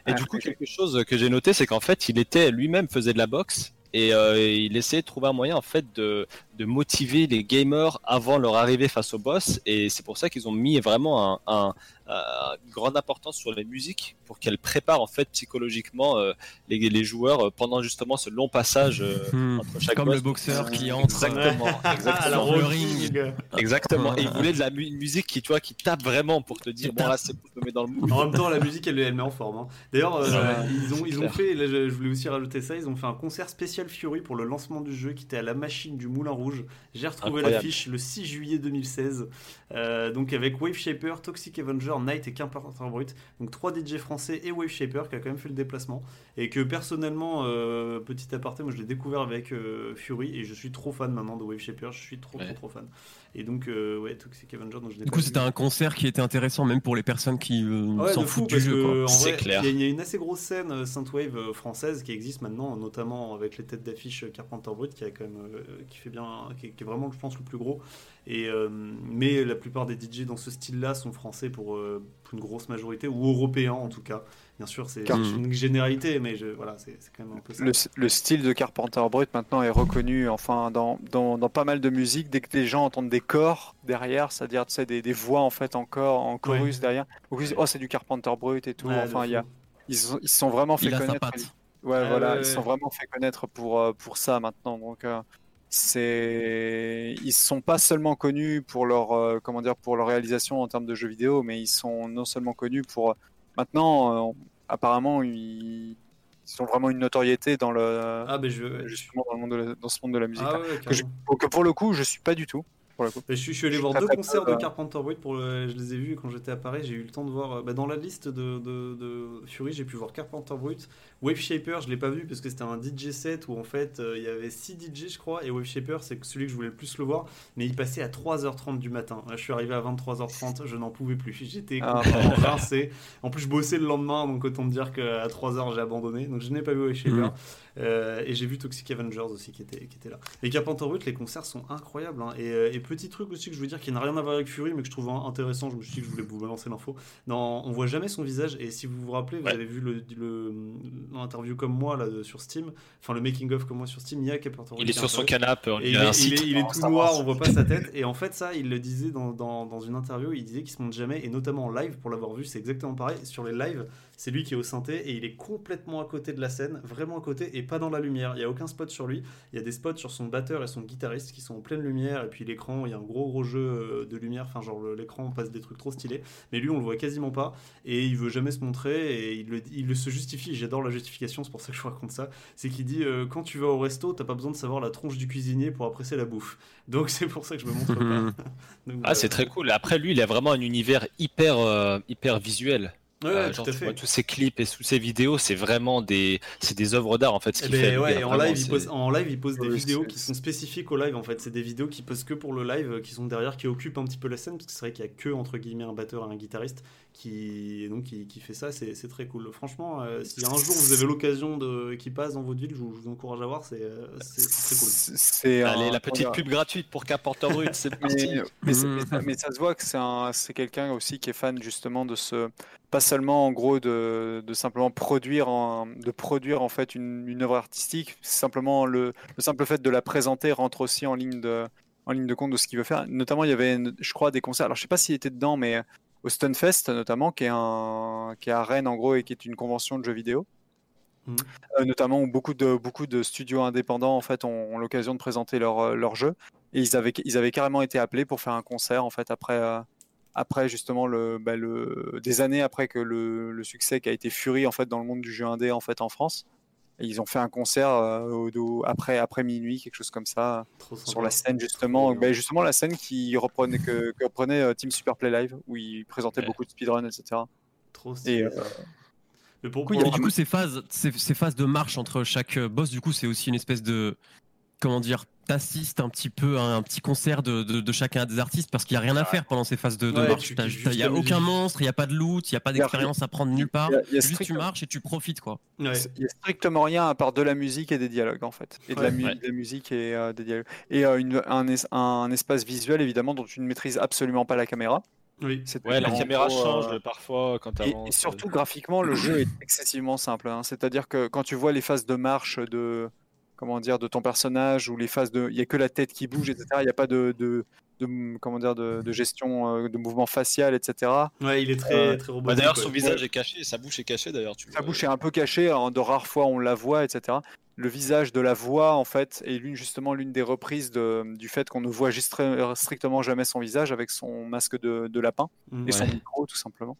Et Ah, du coup, quelque chose que j'ai noté, c'est qu'en fait, il était lui-même faisait de la boxe et euh, il essayait de trouver un moyen en fait de, de motiver les gamers avant leur arrivée face au boss. Et c'est pour ça qu'ils ont mis vraiment un, un- un- une grande importance sur les musiques pour qu'elles préparent en fait psychologiquement euh, les, les joueurs euh, pendant justement ce long passage euh, Hmm. entre chaque Comme boss. le boxeur qui entre. Exactement, (laughs) Ah, la exactement. le. Exactement. Et il (laughs) voulait de la mu- une musique qui, tu vois, qui tape vraiment pour te dire, bon là, c'est pour te mettre dans le mood. En même temps, la musique, elle, elle met en forme. hein. D'ailleurs, euh, Ouais, ils ont, ils ont clair. fait, là, je, je voulais aussi rajouter ça, ils ont fait un concert spécial Fury pour le lancement du jeu qui était à la machine du Moulin Rouge. J'ai retrouvé l'affiche le 6 juillet 2016, euh, donc avec Wave Shaper, Toxic Avenger, Night et Qu'importe Brut. Donc trois DJ français et Wave Shaper qui a quand même fait le déplacement. Et que personnellement, euh, petit aparté, moi je l'ai découvert avec euh, Fury et je suis trop fan maintenant de Wave Shaper, je suis trop Ouais. trop trop fan. Et donc, euh, ouais, Toxic Avenger, donc je Du coup, c'était un concert qui était intéressant même pour les personnes qui euh, Ouais, s'en foutent du parce jeu. C'est clair. Il y, a- il y a une assez grosse scène euh, synthwave euh, française qui existe maintenant, notamment avec les têtes d'affiche euh, Carpenter Brut, qui a quand même, euh, qui fait bien, qui est, qui est vraiment, je pense, le plus gros. Et euh, mais la plupart des DJ dans ce style-là sont français pour, euh, pour une grosse majorité, ou européens en tout cas. Bien sûr, c'est Car- une généralité, mais je, voilà, c'est quand même un peu ça. Le, le style de Carpenter Brut maintenant est reconnu enfin dans, dans, dans pas mal de musique dès que les gens entendent des corps derrière c'est-à-dire tu sais, des, des voix en fait en corps en chorus derrière donc ils disent, oh c'est du Carpenter Brut et tout Ouais, enfin il y a ils se sont vraiment fait Il connaître ouais Ah, voilà ouais, ils se sont vraiment fait connaître pour euh, pour ça maintenant. Donc euh, c'est ils sont pas seulement connus pour leur euh, comment dire pour leur réalisation en termes de jeux vidéo mais ils sont non seulement connus pour maintenant euh, apparemment ils ils ont vraiment une notoriété dans le Ah, ben je, justement dans, le monde de la- dans ce monde de la musique. ah, ouais, que, je- que pour le coup, je suis pas du tout. Pour le coup. Ben, je, suis, je suis allé voir deux concerts de euh, Carpenter Brut, pour le- je les ai vus quand j'étais à Paris, j'ai eu le temps de voir, euh, bah, dans la liste de, de- de Fury, j'ai pu voir Carpenter Brut, Wave Shaper, je l'ai pas vu parce que c'était un DJ set où en fait euh, il y avait 6 DJ je crois, et Wave Shaper c'est celui que je voulais le plus le voir, mais il passait à 3h30 du matin. Là je suis arrivé à 23h30, je n'en pouvais plus, (laughs) j'étais Ah. complètement rincé. En plus je bossais le lendemain, donc autant me dire qu'à 3h j'ai abandonné, donc je n'ai pas vu Wave Shaper. Mhm. Euh, et j'ai vu Toxic Avengers aussi qui était, qui était là. Et Carpenter Brut, les concerts sont incroyables. hein. Et, euh, et petit truc aussi que je veux dire qui n'a rien à voir avec Fury, mais que je trouve intéressant, je me suis dit que je voulais vous balancer l'info. On voit jamais son visage, et si vous vous rappelez, vous Ouais. avez vu le, le- l'interview comme moi là, de- sur Steam, enfin le making of comme moi sur Steam, il y a Brut. Il est sur son interview. canapé, il il, a est, un il site. est- il est pour tout noir, on voit pas sa tête. Et en fait, ça, il le disait dans, dans, dans une interview. Il disait qu'il se monte jamais, et notamment en live, pour l'avoir vu, c'est exactement pareil. Sur les lives, c'est lui qui est au synthé et il est complètement à côté de la scène, vraiment à côté et pas dans la lumière. Il y a aucun spot sur lui. Il y a des spots sur son batteur et son guitariste qui sont en pleine lumière. Et puis l'écran, il y a un gros gros jeu euh, de lumière. Enfin, genre l'écran on passe des trucs trop stylés. Mais lui, on le voit quasiment pas et il veut jamais se montrer et il le, il le se justifie. J'adore la justification, c'est pour ça que je vous raconte ça. C'est qu'il dit euh, quand tu vas au resto, t'as pas besoin de savoir la tronche du cuisinier pour apprécier la bouffe. Donc c'est pour ça que je me montre pas. (laughs) Donc, Ah, c'est très cool. Après, lui, il a vraiment un univers hyper, euh, hyper visuel. Ouais, Euh, genre, tout tu vois, tous ces clips et tous ces vidéos, c'est vraiment des, c'est des œuvres d'art en fait. Ce Eh ben fait. lui, ouais, et en live, il pose, en live, il pose des vidéos qui sont spécifiques au live en fait. C'est des vidéos qui posent que pour le live, euh, qui sont derrière, qui occupent un petit peu la scène, parce que c'est vrai qu'il y a que entre guillemets un batteur et un guitariste qui donc qui, qui fait ça. C'est c'est très cool. Franchement, euh, si un jour vous avez l'occasion de qui passe dans votre ville, je vous, je vous encourage à voir. C'est euh, très cool. C'est Allez, un- la petite pub gratuite pour Carpenter Brut, c'est parti. Mais, mais, mais ça- mais ça se voit que c'est un- c'est quelqu'un aussi qui est fan justement de ce, pas seulement en gros de, de simplement produire, en- de produire en fait une, une œuvre artistique, simplement le, le simple fait de la présenter rentre aussi en ligne de, en ligne de compte de ce qu'il veut faire. Notamment, il y avait, je crois, des concerts. Alors, je sais pas s'il était dedans, mais au Stunfest notamment, qui est un, qui est à Rennes en gros et qui est une convention de jeux vidéo. Mhm. Euh, notamment où beaucoup de, beaucoup de studios indépendants en fait ont, ont l'occasion de présenter leur, euh, leur jeu et ils avaient, ils avaient carrément été appelés pour faire un concert en fait après, euh, après justement le, bah, le, des années après que le, le succès qui a été Fury en fait dans le monde du jeu indé en fait en France. Ils ont fait un concert euh, au, après, après minuit, quelque chose comme ça, Trop sur sympa. la scène justement, bah, justement la scène qui reprenait que, que reprenait euh, Team Super Play Live où ils présentaient Ouais. beaucoup de speedrun, etc. Trop Et euh, Mais pour, pour- du coup, ces phases, ces, ces phases de marche entre chaque boss, du coup, c'est aussi une espèce de. Comment dire T'assistes un petit peu à un petit concert de, de, de chacun des artistes parce qu'il n'y a rien à faire pendant ces phases de, de Ouais, marche. Il n'y a aucun monstre, il n'y a pas de loot, il n'y a pas d'expérience à prendre nulle part. il y a- y a Juste tu marches et tu profites, quoi. Ouais. Il y a strictement rien à part de la musique et des dialogues en fait. Et de, la, Ouais. mu- Ouais. de la musique et euh, des dialogues. Et euh, une- un, es- un espace visuel évidemment dont tu ne maîtrises absolument pas la caméra. Oui. Ouais, la caméra gros, change euh, parfois quand Et, et surtout graphiquement, le jeu est (coughs) excessivement simple. hein. C'est-à-dire que quand tu vois les phases de marche de comment dire de ton personnage ou les phases de, il y a que la tête qui bouge, etc. Il n'y a pas de, de, de- comment dire de, de gestion euh, de mouvement facial, etc. Ouais, il est très, Euh, très Bah, robotique. d'ailleurs, son visage est caché, sa bouche est cachée d'ailleurs. Tu Sa vois. bouche est un peu cachée, en de rares fois on la voit, etc. Le visage de la voix, en fait, est l'une justement l'une des reprises de- du fait qu'on ne voit juste très- strictement jamais son visage avec son masque de, de lapin Mm. et son micro, tout simplement.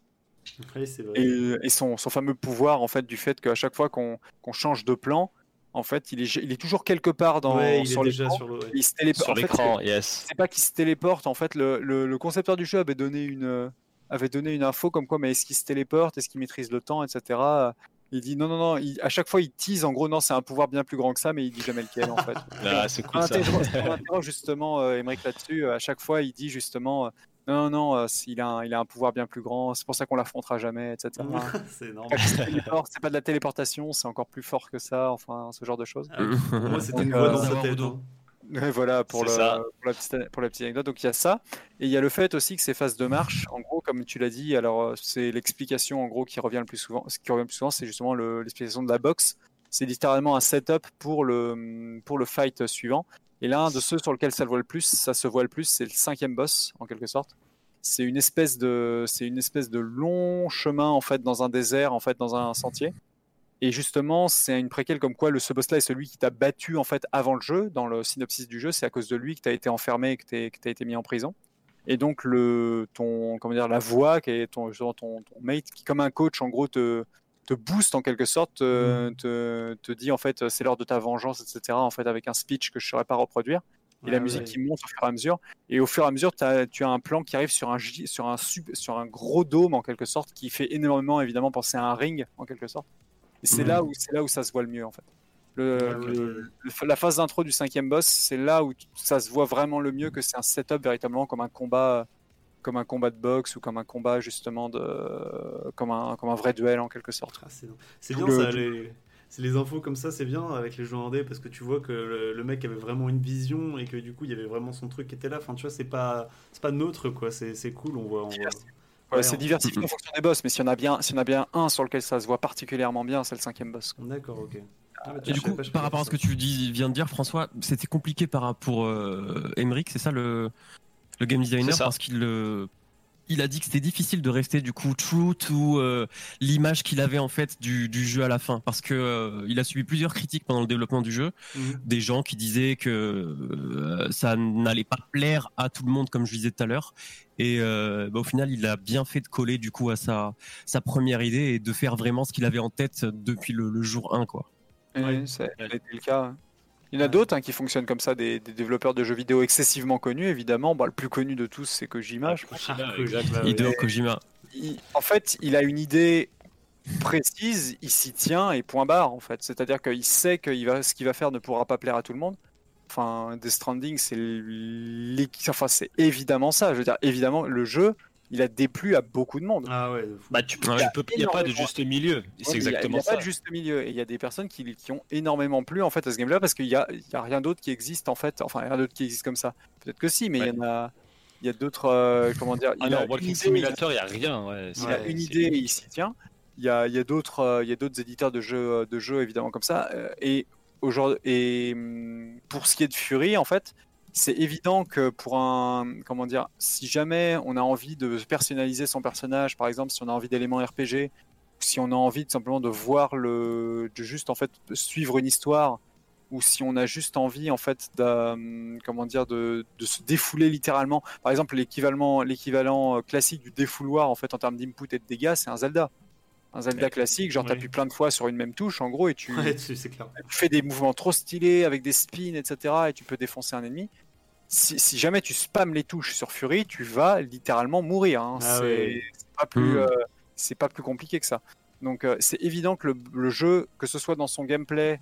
Ouais, c'est vrai. Et, et son, son fameux pouvoir, en fait, du fait qu'à chaque fois qu'on qu'on change de plan, en fait, il est, il est toujours quelque part dans, ouais, il est sur déjà l'écran. sur le. ouais. Il se téléporte. Sur yes. c'est pas qu'il se téléporte. En fait, le, le- le concepteur du jeu avait donné une, euh, avait donné une info comme quoi, mais est-ce qu'il se téléporte, est-ce qu'il maîtrise le temps, etc. Il dit non, non, non. il- à chaque fois, il tease. En gros, non, c'est un pouvoir bien plus grand que ça, mais il dit jamais lequel, en fait. (laughs) Ah, c'est On cool ça. interroge, on interroge justement euh, Emmerich là-dessus. euh, À chaque fois, il dit justement, euh, non, non, euh, il a, un, il a un pouvoir bien plus grand. C'est pour ça qu'on l'affrontera jamais, etc. (laughs) c'est téléporte, c'est pas de la téléportation, c'est encore plus fort que ça. Enfin, ce genre de choses. Ah, (laughs) moi, c'était une voix euh, dans hein. (laughs) Voilà pour, le, la petite, pour la petite anecdote. Donc il y a ça. Et il y a le fait aussi que ces phases de marche, en gros, comme tu l'as dit, alors euh, c'est l'explication en gros qui revient le plus souvent. Ce qui revient le plus souvent, c'est justement le- l'explication de la boxe. C'est littéralement un setup pour le, pour le fight suivant. Et l'un de ceux sur lequel ça le voit le plus, ça se voit le plus, c'est le cinquième boss, en quelque sorte. C'est une espèce de, c'est une espèce de long chemin en fait dans un désert, en fait dans un sentier. Et justement, c'est une préquelle comme quoi le ce boss-là est celui qui t'a battu en fait avant le jeu. Dans le synopsis du jeu, c'est à cause de lui que tu as été enfermé et que tu as été mis en prison. Et donc le ton comment dire la voix qui est ton, ton mate qui comme un coach en gros te te booste en quelque sorte, te, te, te dit en fait c'est l'heure de ta vengeance, etc. En fait avec un speech que je ne saurais pas reproduire. Et la musique ouais. qui monte au fur et à mesure. Et au fur et à mesure, t'as- tu as un plan qui arrive sur un, sur, un sub- sur un gros dôme, en quelque sorte, qui fait énormément, évidemment, penser à un ring, en quelque sorte. Et c'est là, où, c'est là où ça se voit le mieux, en fait. Le, le- ouais. le- la phase d'intro du cinquième boss, c'est là où ça se voit vraiment le mieux que c'est un setup véritablement comme un combat comme un combat de boxe ou comme un combat justement de comme un comme un vrai duel en quelque sorte. Ah, c'est bien le- ça, les... c'est les infos comme ça, c'est bien avec les jeux indés parce que tu vois que le, le mec avait vraiment une vision et que du coup il y avait vraiment son truc qui était là. Enfin, tu vois, c'est pas c'est pas neutre quoi, c'est c'est cool, on voit. On voit... Ouais, Ouais, c'est diversifié en fonction des boss, mais s'il y en a bien s'il y en a bien un sur lequel ça se voit particulièrement bien, c'est le cinquième boss. D'accord, ok. Ah, bah, Et du coup, pas, par rapport à ce que tu dis, viens de dire, François, c'était compliqué par rapport euh, Emmerich, c'est ça le, le game designer, parce qu'il euh, il a dit que c'était difficile de rester du coup true to euh, l'image qu'il avait en fait du, du jeu à la fin, parce que euh, il a subi plusieurs critiques pendant le développement du jeu. Mhm. des gens qui disaient que euh, ça n'allait pas plaire à tout le monde, comme je disais tout à l'heure. Et euh, bah, au final, il a bien fait de coller du coup à sa, sa première idée et de faire vraiment ce qu'il avait en tête depuis le, le jour 1. Quoi. Ouais. ça a été le cas. Il y en a d'autres hein, qui fonctionnent comme ça, des, des développeurs de jeux vidéo excessivement connus, évidemment. Bah, le plus connu de tous, c'est Kojima. je pense. Ah, ouais. Hideo Kojima. Il- en fait, il a une idée précise, il s'y tient et point barre, en fait. C'est-à-dire qu'il sait que va, ce qu'il va faire ne pourra pas plaire à tout le monde. Enfin, Death Stranding, c'est l'équi- enfin, c'est évidemment ça. Je veux dire, évidemment, le jeu, il a déplu à beaucoup de monde. Ah ouais. Bah, tu, Ouais. tu peux, il n'y a pas de juste milieu. C'est il y a- exactement Il n'y a ça. pas de juste milieu. Et il y a des personnes qui, qui ont énormément plu en fait à ce game-là parce qu'il n'y a, il y a rien d'autre qui existe en fait. Enfin, rien d'autre qui existe comme ça. Peut-être que si, mais il y en a. Il y a d'autres. euh, comment dire Ah il a non, Walking idée, Simulator, il n'y a rien. Ouais, Il a une idée et il s'y tient. Il y a, il y a d'autres euh, il y a d'autres éditeurs de jeux, de jeux évidemment comme ça. euh, Et, aujourd'hui, et hum, pour ce qui est de Fury, en fait, c'est évident que pour un. Comment dire Si jamais on a envie de personnaliser son personnage, par exemple, si on a envie d'éléments RPG, si on a envie tout simplement de voir le. de juste en fait suivre une histoire ou si on a juste envie en fait de, hum, comment dire de, de se défouler littéralement. Par exemple, l'équivalent l'équivalent euh, classique du défouloir en fait en termes d'input et de dégâts, c'est un Zelda. Un Zelda classique, genre Oui. t'appuies plein de fois sur une même touche en gros et tu, (laughs) Ouais, clair. tu fais des mouvements trop stylés avec des spins, etc. et tu peux défoncer un ennemi. Si, si jamais tu spams les touches sur Fury, tu vas littéralement mourir. hein. Ah c'est ouais. c'est pas plus, Mm. euh, c'est pas plus compliqué que ça. Donc euh, c'est évident que le, le jeu, que ce soit dans son gameplay,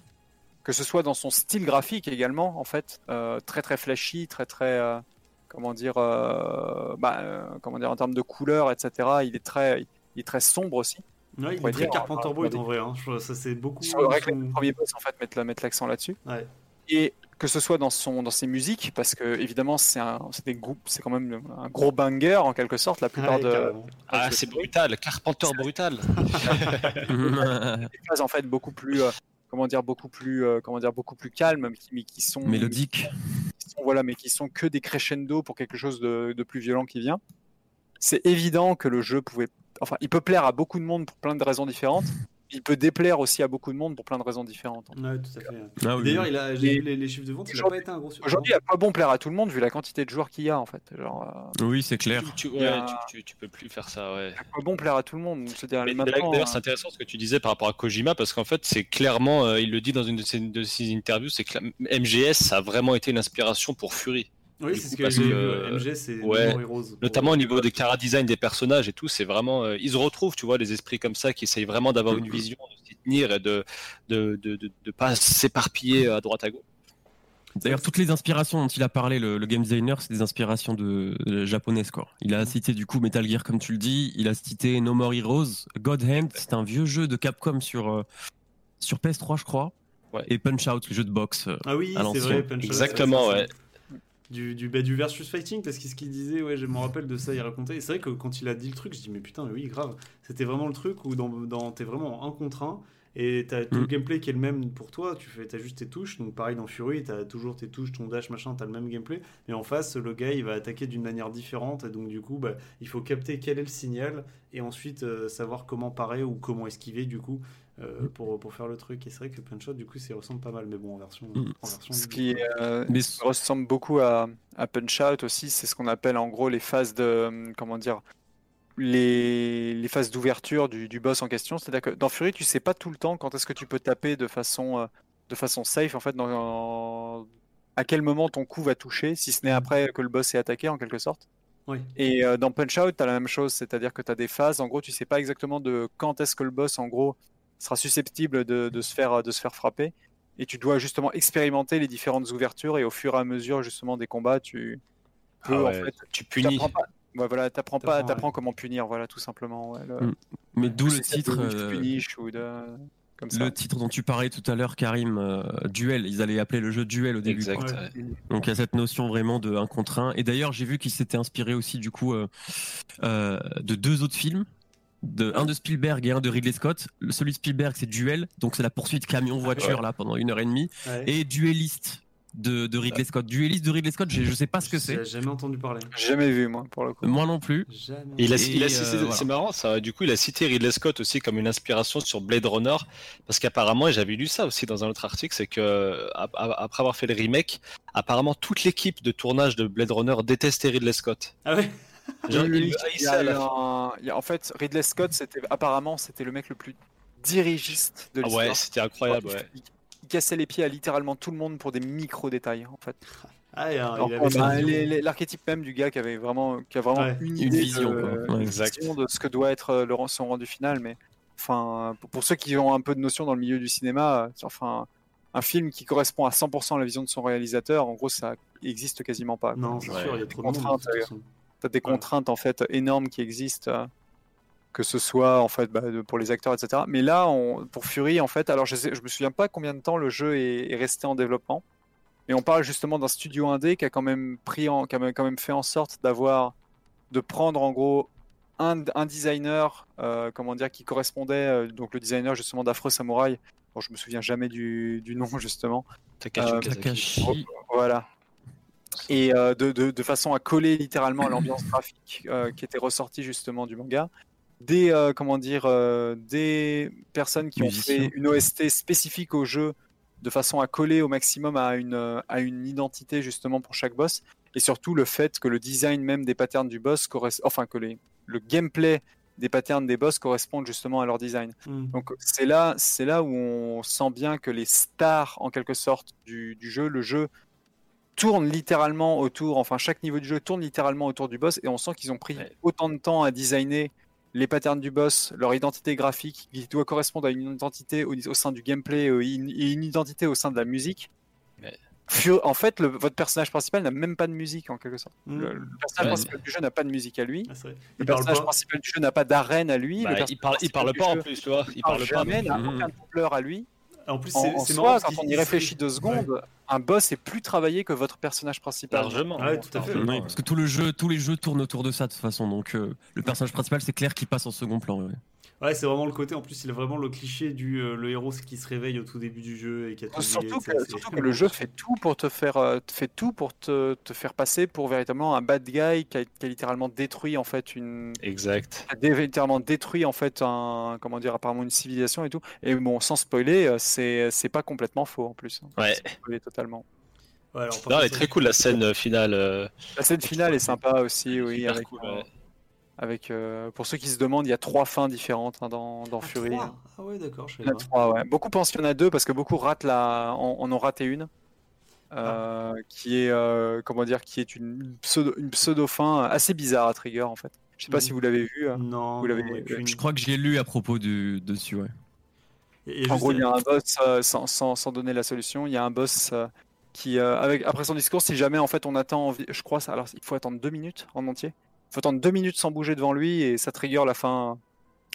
que ce soit dans son style graphique également, en fait, euh, très très flashy, très très, euh, comment dire, euh, bah, euh, comment dire en termes de couleurs, etc. Il est très, il est très sombre aussi. Ouais, il est très dire, Carpenter Brut en vrai. hein. Je- Ça c'est beaucoup. C'est vrai que son- les premiers boss en fait mettent l'accent là-dessus. Ouais. Et que ce soit dans son dans ses musiques, parce que évidemment c'est c'est des groupes, c'est quand même un gros banger en quelque sorte la plupart Ouais, de. Ah, c'est brutal, Carpenter brutal. (laughs) (laughs) des phases en fait beaucoup plus euh, comment dire beaucoup plus euh, comment dire beaucoup plus calmes, mais qui, mais qui sont Mélodique. qui sont, voilà, mais qui sont que des crescendo pour quelque chose de, de plus violent qui vient. C'est évident que le jeu pouvait, enfin, il peut plaire à beaucoup de monde pour plein de raisons différentes. Il peut déplaire aussi à beaucoup de monde pour plein de raisons différentes. Ouais, tout à fait. Ah oui, D'ailleurs, il a, j'ai vu les, les chiffres de vente, il a aujourd'hui- pas été un gros succès. Aujourd'hui, à quoi bon plaire à tout le monde vu la quantité de joueurs qu'il y a en fait Genre, euh, Oui, c'est clair. Tu, tu- Il y a- ouais, tu, tu- tu peux plus faire ça, ouais. à quoi bon plaire à tout le monde D'ailleurs, euh, c'est intéressant ce que tu disais par rapport à Kojima, parce qu'en fait, c'est clairement, euh, il le dit dans une de ses, de ses interviews, c'est que la- MGS, ça a vraiment été une inspiration pour Fury. Oui, c'est ce que parce j'ai vu. euh, MG, c'est ouais, Rose. Notamment au niveau des cara design des personnages et tout, c'est vraiment, euh, ils se retrouvent, tu vois, les esprits comme ça qui essayent vraiment d'avoir une vision, de s'y tenir et de de, de, de, de pas s'éparpiller à droite à gauche. D'ailleurs, toutes les inspirations dont il a parlé, le, le game designer, c'est des inspirations de, de japonaises. Quoi. Il a cité du coup Metal Gear, comme tu le dis. Il a cité No More Heroes, God Hand, c'est un vieux jeu de Capcom sur, euh, sur PS3, je crois. Ouais. Et Punch Out, le jeu de boxe. euh, Ah oui, à c'est vrai, Punch Out, Exactement, ouais. Du, du, bah, du versus fighting, parce que ce qu'il disait, ouais, je me rappelle de ça, il racontait. Et c'est vrai que quand il a dit le truc, je dis, mais putain, mais oui, grave. C'était vraiment le truc où dans, dans, t'es vraiment en un contre un. Et t'as tout le Mm. gameplay qui est le même pour toi, tu fais, t'as juste tes touches, donc pareil dans Fury, t'as toujours tes touches, ton dash, machin, t'as le même gameplay, mais en face, le gars, il va attaquer d'une manière différente, et donc du coup, bah, il faut capter quel est le signal, et ensuite euh, savoir comment parer ou comment esquiver, du coup, euh, pour, pour faire le truc. Et c'est vrai que Punch Out, du coup, ça ressemble pas mal, mais bon, en version... Mm. En version ce qui euh, Mais ce qui ressemble beaucoup à, à Punch Out aussi, c'est ce qu'on appelle en gros les phases de euh, comment dire les, les phases d'ouverture du, du boss en question. C'est-à-dire que dans Fury, tu sais pas tout le temps quand est-ce que tu peux taper de façon de façon safe en fait dans à quel moment ton coup va toucher, si ce n'est après que le boss est attaqué en quelque sorte. Oui. Et euh, dans Punch Out, tu as la même chose, c'est-à-dire que tu as des phases, en gros, tu sais pas exactement de quand est-ce que le boss, en gros, sera susceptible de, de se, faire, de se faire frapper. Et tu dois justement expérimenter les différentes ouvertures et au fur et à mesure, justement, des combats, tu peux, Ah en ouais, fait, tu punis. pas. Ouais, voilà, t'apprends pas, T'apprends, comment punir, voilà, tout simplement. ouais, le- Mm. Mais d'où le titre. euh, punish ou de comme ça. le titre dont tu parlais tout à l'heure, Karim, euh, Duel. Ils allaient appeler le jeu Duel au début. Exact. Ouais. Donc il y a cette notion vraiment de un contre un. Et d'ailleurs, j'ai vu qu'il s'était inspiré aussi du coup euh, euh, de deux autres films. De, un de Spielberg et un de Ridley Scott. Le- Celui de Spielberg, c'est Duel, donc c'est la poursuite camion-voiture là pendant une heure et demie. Ouais. Et Dueliste de, de Ridley Scott. Dueliste de Ridley Scott, je je sais pas ce que c'est. J'ai jamais entendu parler. Jamais vu, moi, pour le coup. Moi non plus. Et il a, Et, il a euh, voilà. c'est marrant ça. Du coup, il a cité Ridley Scott aussi comme une inspiration sur Blade Runner, parce qu'apparemment, et j'avais lu ça aussi dans un autre article, c'est que ap- ap- après avoir fait le remake, apparemment toute l'équipe de tournage de Blade Runner détestait Ridley Scott. Ah ouais? En fait, Ridley Scott, c'était apparemment c'était le mec le plus dirigiste de Ah l'histoire. ouais, c'était incroyable. il, Ouais. il- il cassait les pieds à littéralement tout le monde pour des micro détails en fait. Ah, L'archétype même du gars qui avait vraiment, qui a vraiment Ouais, une, une idée vision, de, quoi. Ouais. une Exact. vision de ce que doit être euh, le, son rendu final. Mais enfin, pour, pour ceux qui ont un peu de notion dans le milieu du cinéma, enfin, un film qui correspond à 100% à la vision de son réalisateur, en gros, ça existe quasiment pas. quoi. Non, c'est Ouais. sûr, il y a trop de monde. de Des contraintes en fait énormes qui existent, euh, que ce soit en fait bah, pour les acteurs, etc. Mais là, on, pour Fury, en fait, alors je, sais, je me souviens pas combien de temps le jeu est, est resté en développement, mais on parle justement d'un studio indé qui a quand même pris, en, qui a quand même fait en sorte d'avoir, de prendre en gros un, un designer, euh, comment dire, qui correspondait, euh, donc le designer justement d'Afro Samurai. Bon, je me souviens jamais du, du nom (laughs) justement. Takashi Euh. Takashi. Voilà. Et euh, de, de- de façon à coller littéralement à l'ambiance (clears throat) graphique euh, qui était ressortie justement du manga. Des, euh, comment dire, des personnes qui Musiciens. ont fait une OST spécifique au jeu de façon à coller au maximum à une, à une identité justement pour chaque boss. Et surtout le fait que le design même des patterns du boss enfin que les, le gameplay des patterns des boss correspondent justement à leur design. Hmm. Donc c'est là, c'est là où on sent bien que les stars en quelque sorte du, du jeu, le jeu tourne littéralement autour, enfin chaque niveau du jeu tourne littéralement autour du boss et on sent qu'ils ont pris Ouais. autant de temps à designer les patterns du boss, leur identité graphique qui doit correspondre à une identité au, au sein du gameplay euh, et une, identité au sein de la musique. Ouais. En fait, le- votre personnage principal n'a même pas de musique en quelque sorte. Le, le personnage Ouais. principal du jeu n'a pas de musique à lui. Ah. Le Il parle personnage principal du jeu n'a pas d'arène à lui. Bah, le il parle, il parle pas en plus, tu vois. Il parle parle pas. jamais, n'a Mhm. aucun doubleur à lui. En plus, c'est soi, quand on y réfléchit deux secondes, un boss est plus travaillé que votre personnage principal. Largement. Ouais, tout à fait. Oui, parce que tout le jeu, tous les jeux tournent autour de ça de toute façon. Donc euh, le personnage principal, c'est clair qu'il passe en second plan. ouais. Ouais, c'est vraiment le côté. En plus, il a vraiment le cliché du euh, le héros qui se réveille au tout début du jeu et qui a tout Surtout oublié, que, surtout que le jeu fait tout pour te faire, euh, fait tout pour te, te faire passer pour véritablement un bad guy qui a, qui a littéralement détruit en fait une, Exact. qui a dé- littéralement détruit en fait un, comment dire, apparemment une civilisation et tout. Et bon, sans spoiler, euh, c'est, c'est pas complètement faux en plus. hein. Ouais. Spoiler totalement. Ouais, alors, par Non, elle est très cool la scène finale. euh, La scène finale est sympa aussi, oui, avec, cool, ouais. Avec euh, pour ceux qui se demandent, il y a trois fins différentes hein, dans, dans Ah, Fury. trois Ah ouais, d'accord, je Il y en a trois, ouais. Beaucoup pensent qu'il y en a deux parce que beaucoup ratent la, en, en ont raté une, euh, qui est euh, comment dire, qui est une pseudo, une pseudo fin assez bizarre à Trigger en fait. Je sais pas si vous l'avez vu. Non, Vous l'avez- non, aucune. Je crois que j'ai lu à propos du, dessus. Ouais. Et- et En gros, il y a un boss euh, sans, sans, sans donner la solution. Il y a un boss euh, qui, euh, avec après son discours, si jamais en fait on attend, je crois, ça, alors il faut attendre deux minutes en entier. Il faut attendre deux minutes sans bouger devant lui et ça trigger la fin,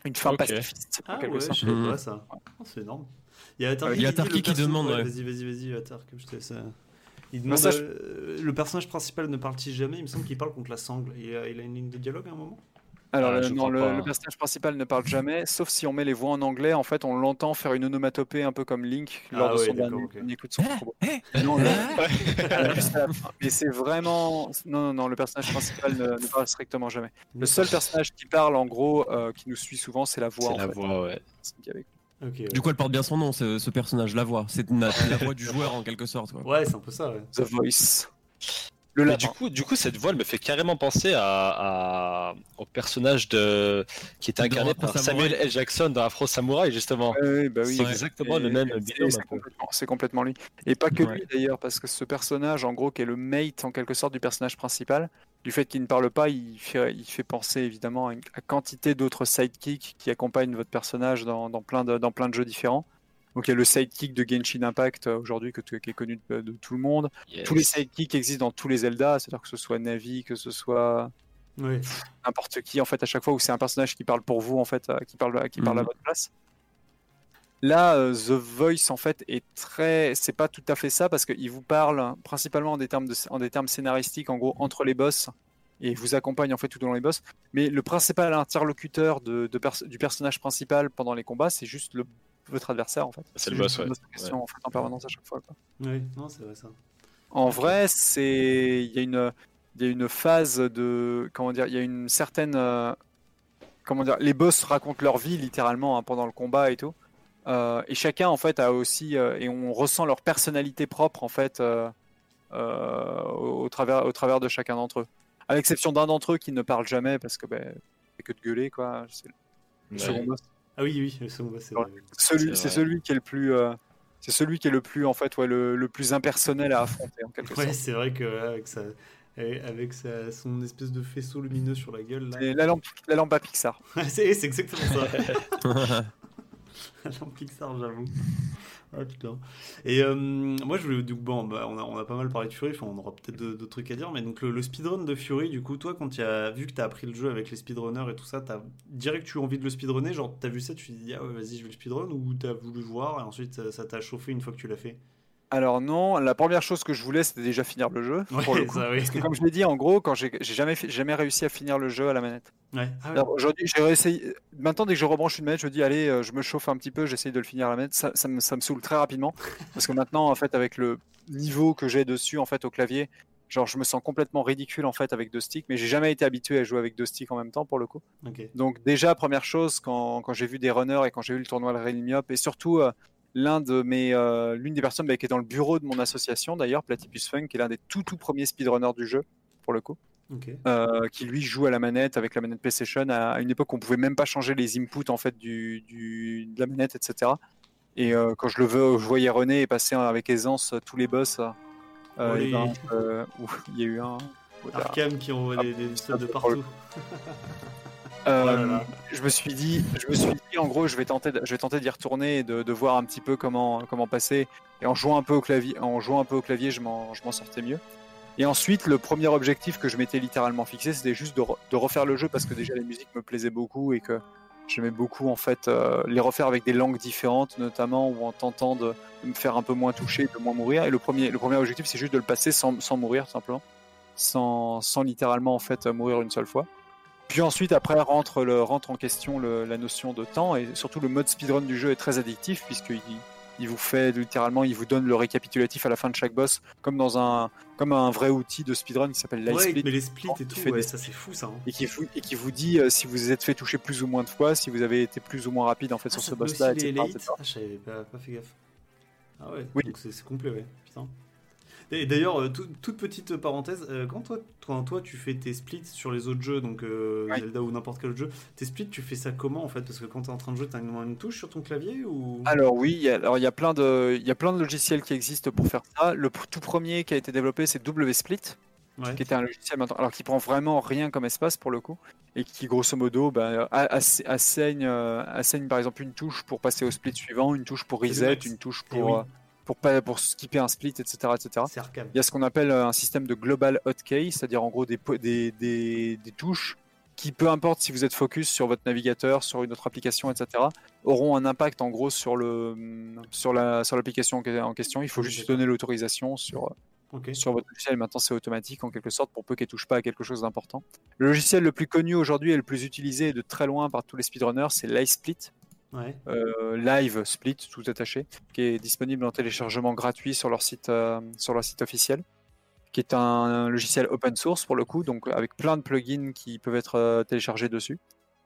une fin pacifiste Ah quelque ouais, sorte. je pas ça. Oh, c'est énorme. Il y a Tarki Il a qui, demande, ouais. Vas-y, vas-y, vas-y, je te laisse. euh. Il Bah, demande, ça, je- euh, le personnage principal ne parle-t-il jamais? Il me semble qu'il parle contre la sangle. Et, euh, il a une ligne de dialogue à un moment? Alors, Ah, non, le, pas. le personnage principal ne parle jamais, sauf si on met les voix en anglais. En fait, on l'entend faire une onomatopée un peu comme Link lors Ah de son d'accord, dernier, ok. dernier coup de son Eh, eh, Non, eh. Mais c'est vraiment. Non, non, non, le personnage principal ne, ne parle strictement jamais. Le seul personnage qui parle, en gros, euh, qui nous suit souvent, c'est la voix. C'est en la fait. voix, ouais. C'est qui avec- Ok. ouais. Du coup, elle porte bien son nom, ce, ce personnage, la voix. C'est la, la voix du joueur en quelque sorte. quoi. Ouais, c'est un peu ça, ouais. The Voice. Le Mais lapin. du coup, du coup, cette voix elle me fait carrément penser à, à- au personnage de qui est incarné par. Samuel L. Jackson dans Afro Samurai justement. Bah oui. C'est exactement Et- le même c'est complètement, lui. Et pas que Ouais. lui d'ailleurs, parce que ce personnage, en gros, qui est le mate en quelque sorte du personnage principal, du fait qu'il ne parle pas, il fait, il fait penser évidemment à une à quantité d'autres sidekicks qui accompagnent votre personnage dans, dans plein, de, dans plein de jeux différents. Donc il y a le sidekick de Genshin Impact euh, aujourd'hui qui est connu de, de tout le monde. Yes. Tous les sidekicks existent dans tous les Zelda, c'est-à-dire que ce soit Navi, que ce soit n'importe qui en fait à chaque fois où c'est un personnage qui parle pour vous en fait euh, qui parle qui parle à Mhm. votre place là euh, The Voice en fait est très c'est pas tout à fait ça parce qu'il vous parle principalement en des termes de en des termes scénaristiques en gros entre les boss et vous accompagne en fait tout au long des boss mais le principal interlocuteur de, de pers- du personnage principal pendant les combats c'est juste le votre adversaire en fait C'est le boss, ouais. en fait en permanence à chaque fois quoi. Ouais, non, c'est vrai ça. En vrai, c'est il y a une il y a une phase de comment dire, il y a une certaine euh, comment dire, les boss racontent leur vie littéralement hein, pendant le combat et tout. Euh, et chacun en fait a aussi euh, et on ressent leur personnalité propre en fait euh, euh, au, travers au travers de chacun d'entre eux. À l'exception d'un d'entre eux qui ne parle jamais parce que ben c'est que de gueuler quoi. C'est le Ouais. second boss. Ah oui, oui, c'est vrai. Celui- C'est celui qui est le plus euh, c'est celui qui est le plus en fait ouais, le, le plus impersonnel à affronter en quelque Ouais, sorte. c'est vrai que avec, sa, avec sa, son espèce de faisceau lumineux sur la gueule, là. C'est la lampe la lampe à Pixar. (laughs) c'est c'est exactement ça. (laughs) (laughs) La lampe Pixar, j'avoue. Ah putain. Et euh, moi, je voulais. Donc, bon, bah, on, a, pas mal parlé de Fury, on aura peut-être d'autres trucs à dire, mais donc le, speedrun de Fury, du coup, toi, quand tu as vu que tu as appris le jeu avec les speedrunners et tout ça, t'as direct tu as envie de le speedrunner Genre, t'as vu ça, tu t'es dit, ah ouais, vas-y, je vais le speedrun, ou t'as voulu voir et ensuite ça t'a chauffé une fois que tu l'as fait? Alors non, la première chose que je voulais, c'était déjà finir le jeu. Ouais, pour le (laughs) coup. ça, oui. Parce que comme je l'ai dit, en gros, quand j'ai jamais, réussi à finir le jeu à la manette. Ouais. Ah ouais. Alors, Aujourd'hui, j'ai réessayé. Maintenant, dès que je rebranche une manette, je me dis, allez, euh, je me chauffe un petit peu, j'essaye de le finir à la manette. Ça, ça me, ça me saoule très rapidement. (laughs) parce que maintenant, en fait, avec le niveau que j'ai dessus, en fait, au clavier, genre, je me sens complètement ridicule, en fait, avec deux sticks. Mais j'ai jamais été habitué à jouer avec deux sticks en même temps, pour le coup. Donc déjà, première chose, quand, quand j'ai vu des runners et quand j'ai vu le tournoi de Realmiop, et surtout, euh, l'un de mes, euh, l'une des personnes bah, qui est dans le bureau de mon association d'ailleurs, Platypus Funk, qui est l'un des tout tout premiers speedrunners du jeu pour le coup, euh, qui lui joue à la manette avec la manette PlayStation à, à une époque où on pouvait même pas changer les inputs en fait du, du- de la manette, etc. Et euh, quand je le veux, je voyais René passer avec aisance tous les boss. euh, Oui. ben, (laughs) où il y a eu un. Arkham qui envoie des, des de partout. (laughs) Euh, Oh là là. je me suis dit, je me suis dit, en gros, je vais tenter, de- je vais tenter d'y retourner et de, de voir un petit peu comment, comment passer. Et en jouant un peu au clavier, en jouant un peu au clavier, je m'en, je m'en sortais mieux. Et ensuite, le premier objectif que je m'étais littéralement fixé, c'était juste de, re- de refaire le jeu parce que déjà les musiques me plaisaient beaucoup et que j'aimais beaucoup en fait euh, les refaire avec des langues différentes, notamment ou en tentant de, de me faire un peu moins toucher, de moins mourir. Et le premier, le premier objectif, c'est juste de le passer sans, sans mourir, tout simplement, sans, sans littéralement en fait mourir une seule fois. Puis ensuite, après, rentre, le, rentre en question le- la notion de temps et surtout le mode speedrun du jeu est très addictif puisqu'il il vous fait littéralement, il vous donne le récapitulatif à la fin de chaque boss comme dans un, comme un vrai outil de speedrun qui s'appelle Ouais, LiveSplit mais les splits et tout, fait ouais, des- ça c'est fou ça. hein. et qui vous, et qui vous dit euh, si vous vous êtes fait toucher plus ou moins de fois, si vous avez été plus ou moins rapide en fait Ah, sur ce boss-là, etc. etc. Ah, j'avais pas, pas fait gaffe. Ah ouais, Oui. donc c'est c'est complet, ouais. Putain. Et d'ailleurs, euh, tout- toute petite parenthèse, euh, quand toi, toi, toi, tu fais tes splits sur les autres jeux, donc euh, Ouais. Zelda ou n'importe quel autre jeu, tes splits, tu fais ça comment en fait? Parce que quand t'es en train de jouer, t'as une, une touche sur ton clavier ou? Alors oui, il y a- y plein de, il y a plein de logiciels qui existent pour faire ça. Le tout premier qui a été développé, c'est WSplit. Ouais. qui était un logiciel maintenant, alors qui prend vraiment rien comme espace pour le coup, et qui grosso modo bah, a- ass- asseigne, asseigne par exemple une touche pour passer au split suivant, une touche pour reset, une touche Et pour, oui. Pour, pas- pour skipper un split, etc. etc. Il y a ce qu'on appelle euh, un système de global hotkey, c'est-à-dire en gros des, des, des, des touches qui, peu importe si vous êtes focus sur votre navigateur, sur une autre application, etc., auront un impact en gros sur le sur la sur l'application en que- en question. Il faut juste donner l'autorisation sur sur votre logiciel. Maintenant, c'est automatique en quelque sorte pour peu qu'elle touche pas à quelque chose d'important. Le logiciel le plus connu aujourd'hui et le plus utilisé de très loin par tous les speedrunners, c'est LiveSplit, Euh, Live Split tout attaché, qui est disponible en téléchargement gratuit sur leur site, euh, sur leur site officiel, qui est un, logiciel open source pour le coup, donc avec plein de plugins qui peuvent être euh, téléchargés dessus.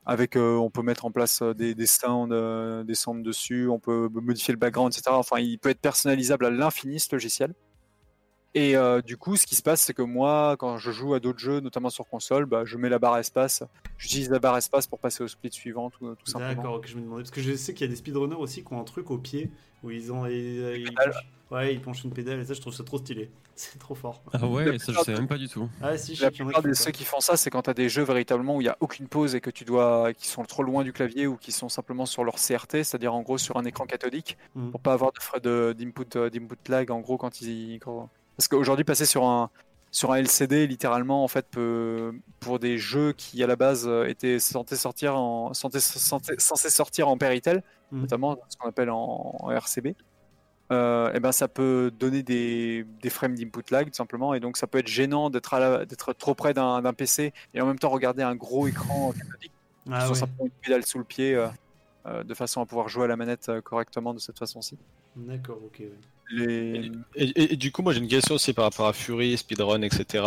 Avec, on peut mettre en place des, des des sounds dessus, on peut modifier le background, etc. Enfin, il peut être personnalisable à l'infini ce logiciel. Et euh, du coup, ce qui se passe, c'est que moi, quand je joue à d'autres jeux, notamment sur console, bah, je mets la barre espace. J'utilise la barre espace pour passer au split suivant, tout, tout simplement. D'accord, ok, je me demandais. Parce que je sais qu'il y a des speedrunners aussi qui ont un truc au pied où ils ont. Ils, penchent- ouais, ils penchent une pédale et ça, je trouve ça trop stylé. (laughs) C'est trop fort. Ah ouais, ça je savais même pas du tout. Ah, si, je La sais plupart de ceux qui font ça, c'est quand tu as des jeux véritablement où il n'y a aucune pause et que tu dois, qui sont trop loin du clavier ou qui sont simplement sur leur CRT, c'est-à-dire en gros sur un écran cathodique, Mhm. pour pas avoir de frais de- d'input euh, d'input lag en gros quand ils. quand- Parce qu'aujourd'hui, passer sur un sur un LCD, littéralement, en fait, peut- pour des jeux qui à la base euh, étaient censés sortir en censés, sortir en Péritel, Mhm. notamment ce qu'on appelle en, en RCB. euh, eh ben ça peut donner des, des frames d'input lag tout simplement et donc ça peut être gênant d'être trop près d'un PC et en même temps regarder un gros écran cathodique Ah, simplement une pédale sous le pied euh, de façon à pouvoir jouer à la manette euh, correctement de cette façon-ci. D'accord, ok. ouais. Les... Et, et- et du coup, moi j'ai une question aussi par rapport à Fury, Speedrun, etc.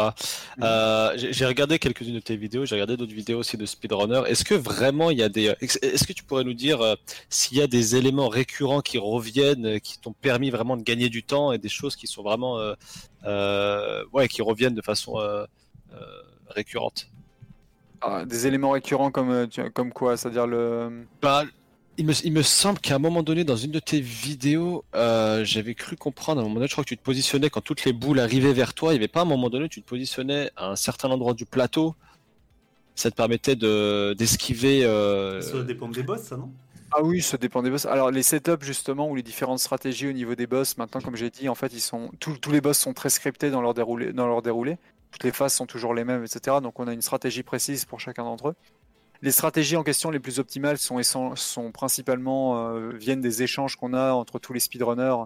Mhm. Euh, j'ai regardé quelques-unes de tes vidéos, j'ai regardé d'autres vidéos aussi de speedrunner. Est-ce que vraiment il y a des. Est-ce que tu pourrais nous dire euh, s'il y a des éléments récurrents qui reviennent, euh, qui t'ont permis vraiment de gagner du temps et des choses qui sont vraiment. euh, euh, ouais, qui reviennent de façon euh, euh, récurrente? Ah, des éléments récurrents comme, euh, comme quoi? C'est-à-dire le... Bah, il me, il me semble qu'à un moment donné, dans une de tes vidéos, euh, j'avais cru comprendre, à un moment donné, je crois que tu te positionnais quand toutes les boules arrivaient vers toi, il n'y avait pas un moment donné, tu te positionnais à un certain endroit du plateau, ça te permettait de d'esquiver... euh, Ça doit dépendre des boss, ça, non? Ah oui, ça dépend des boss. Alors les setups justement ou les différentes stratégies au niveau des boss, maintenant comme j'ai dit, en fait ils sont tous, tous les boss sont très scriptés dans leur déroulé, dans leur déroulé. Toutes les phases sont toujours les mêmes, etc. Donc on a une stratégie précise pour chacun d'entre eux. Les stratégies en question les plus optimales sont, sont principalement euh, viennent des échanges qu'on a entre tous les speedrunners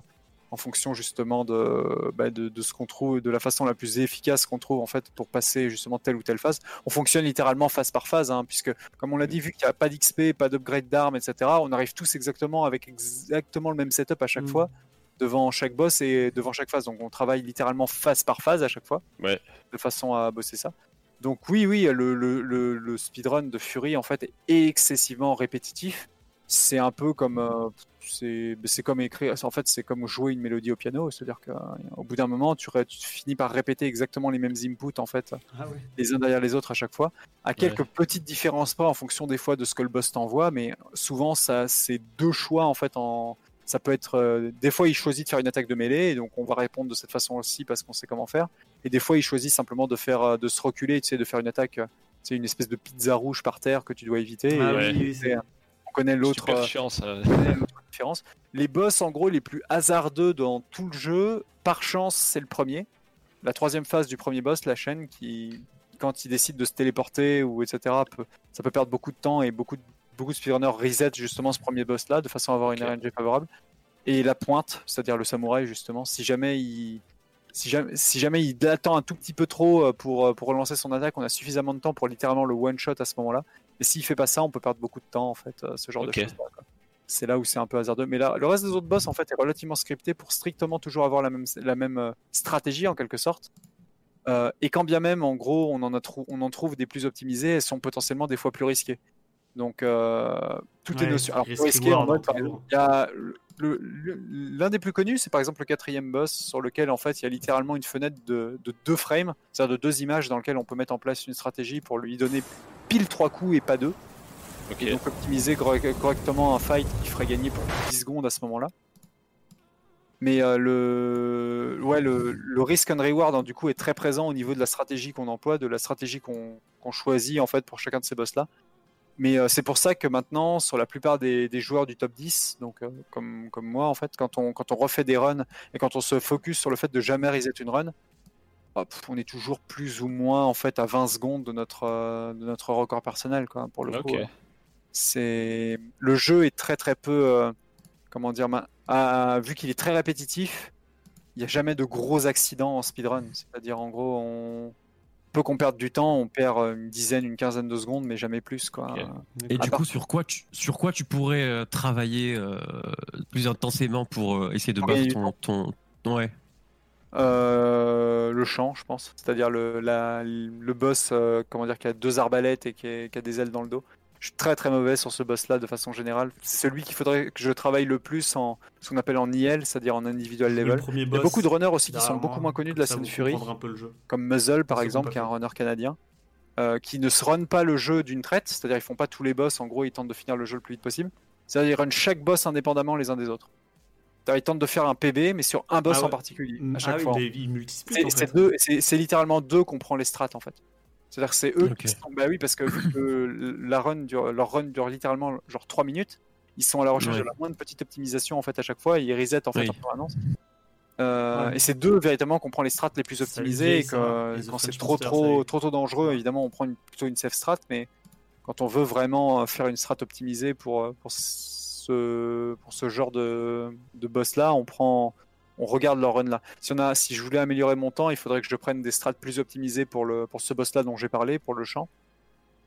en fonction justement de, bah, de, de ce qu'on trouve, de la façon la plus efficace qu'on trouve en fait pour passer justement telle ou telle phase. On fonctionne littéralement phase par phase, hein, puisque comme on l'a dit, vu qu'il n'y a pas d'XP, pas d'upgrade d'armes, etc., on arrive tous exactement avec exactement le même setup à chaque Mm. fois devant chaque boss et devant chaque phase. Donc on travaille littéralement phase par phase à chaque fois, Ouais. de façon à bosser ça. Donc oui, oui, le, le, le, le speedrun de Fury en fait est excessivement répétitif. c'est un peu comme euh, c'est comme écrire en fait c'est comme jouer une mélodie au piano. C'est à dire qu'au bout d'un moment tu, finis par répéter exactement les mêmes inputs en fait Ah les uns derrière les autres à chaque fois. À quelques petites différences pas en fonction des fois de ce que le boss t'envoie mais souvent ça c'est deux choix en fait en ça peut être euh, des fois il choisit de faire une attaque de mêlée et donc on va répondre de cette façon aussi parce qu'on sait comment faire et des fois il choisit simplement de faire euh, de se reculer tu sais de faire une attaque euh, c'est une espèce de pizza rouge par terre que tu dois éviter Ah et, oui, c'est- on connaît l'autre euh, différence. Les boss, en gros, les plus hasardeux dans tout le jeu, par chance, c'est le premier. La troisième phase du premier boss, la chaîne, qui, quand il décide de se téléporter ou etc., peut- ça peut perdre beaucoup de temps et beaucoup de, beaucoup de speedrunners reset justement ce premier boss-là de façon à avoir une. RNG favorable. Et la pointe, c'est-à-dire le samouraï, justement, si jamais il. Si jamais, si jamais il attend un tout petit peu trop euh, pour, euh, pour relancer son attaque, on a suffisamment de temps pour littéralement le one-shot à ce moment-là. Et s'il fait pas ça, on peut perdre beaucoup de temps, en fait, euh, ce genre de choses. C'est là où c'est un peu hasardeux. Mais là, le reste des autres boss, en fait, est relativement scripté pour strictement toujours avoir la même, la même stratégie, en quelque sorte. Euh, et quand bien même, en gros, on en, a on en trouve des plus optimisés, elles sont potentiellement des fois plus risquées. Donc, euh, tout est Ouais, notion. Alors, plus risque risqué en mode, par toujours. exemple, il y a l'un des plus connus, c'est par exemple le quatrième boss, sur lequel en fait il y a littéralement une fenêtre de, de deux frames, c'est-à-dire de deux images dans lesquelles on peut mettre en place une stratégie pour lui donner pile trois coups et pas deux. Ok. Et donc optimiser correct- correctement un fight qui ferait gagner pour 10 secondes à ce moment-là. Mais euh, le, ouais, le, le risk and reward hein, du coup est très présent au niveau de la stratégie qu'on emploie, de la stratégie qu'on qu'on choisit en fait pour chacun de ces boss-là. Mais euh, c'est pour ça que maintenant, sur la plupart des, des joueurs du top 10, donc euh, comme, comme moi en fait, quand on, quand on refait des runs et quand on se focus sur le fait de jamais reset une run, hop, on est toujours plus ou moins en fait à 20 secondes de notre, euh, de notre record personnel quoi, pour le coup. euh. C'est le jeu est très très peu comment dire ma- ah, vu qu'il est très répétitif, il n'y a jamais de gros accidents en speedrun. C'est-à-dire en gros on peu qu'on perde du temps, on perd euh, une dizaine, une quinzaine de secondes, mais jamais plus quoi. Et À du part- coup, sur quoi tu, sur quoi tu pourrais euh, travailler euh, plus intensément pour euh, essayer de battre ton, ton... Ouais. Euh, le champ, je pense. C'est-à-dire le, la- le boss, euh, comment dire, qui a deux arbalètes et qui, est- qui a des ailes dans le dos. Je suis très très mauvais sur ce boss-là de façon générale. C'est celui qu'il faudrait que je travaille le plus en ce qu'on appelle en IL, c'est-à-dire en individual Le level. Il y boss. a beaucoup de runners aussi qui sont beaucoup moins connus de la scène Fury, comprendrez un peu le jeu. comme Muzzle par exemple, qui est un runner canadien, euh, qui ne se run pas le jeu d'une traite, c'est-à-dire ils font pas tous les boss, en gros ils tentent de finir le jeu le plus vite possible. C'est-à-dire ils run chaque boss indépendamment les uns des autres. Ils tentent de faire un PB, mais sur un boss Ah ouais. en particulier, à Ah chaque fois. C'est en fait. c'est- c'est littéralement deux qu'on prend les strats en fait. C'est-à-dire que c'est eux Ok. qui sont. Bah oui, parce que vu que la run dure, leur run dure littéralement genre 3 minutes, ils sont à la recherche Ouais. de la moindre petite optimisation en fait à chaque fois et ils reset en fait Oui. en permanence. Euh, Ouais. Et c'est deux véritablement qu'on prend les strats les plus vieillit, et que quand c'est trop trop trop trop dangereux, évidemment on prend une- plutôt une safe strat, mais quand on veut vraiment faire une strat optimisée pour, euh, pour ce pour ce genre de, de boss là, on prend on regarde leur run là. Si, on a, si je voulais améliorer mon temps, il faudrait que je prenne des strats plus optimisées pour, le, pour ce boss là dont j'ai parlé, pour le champ.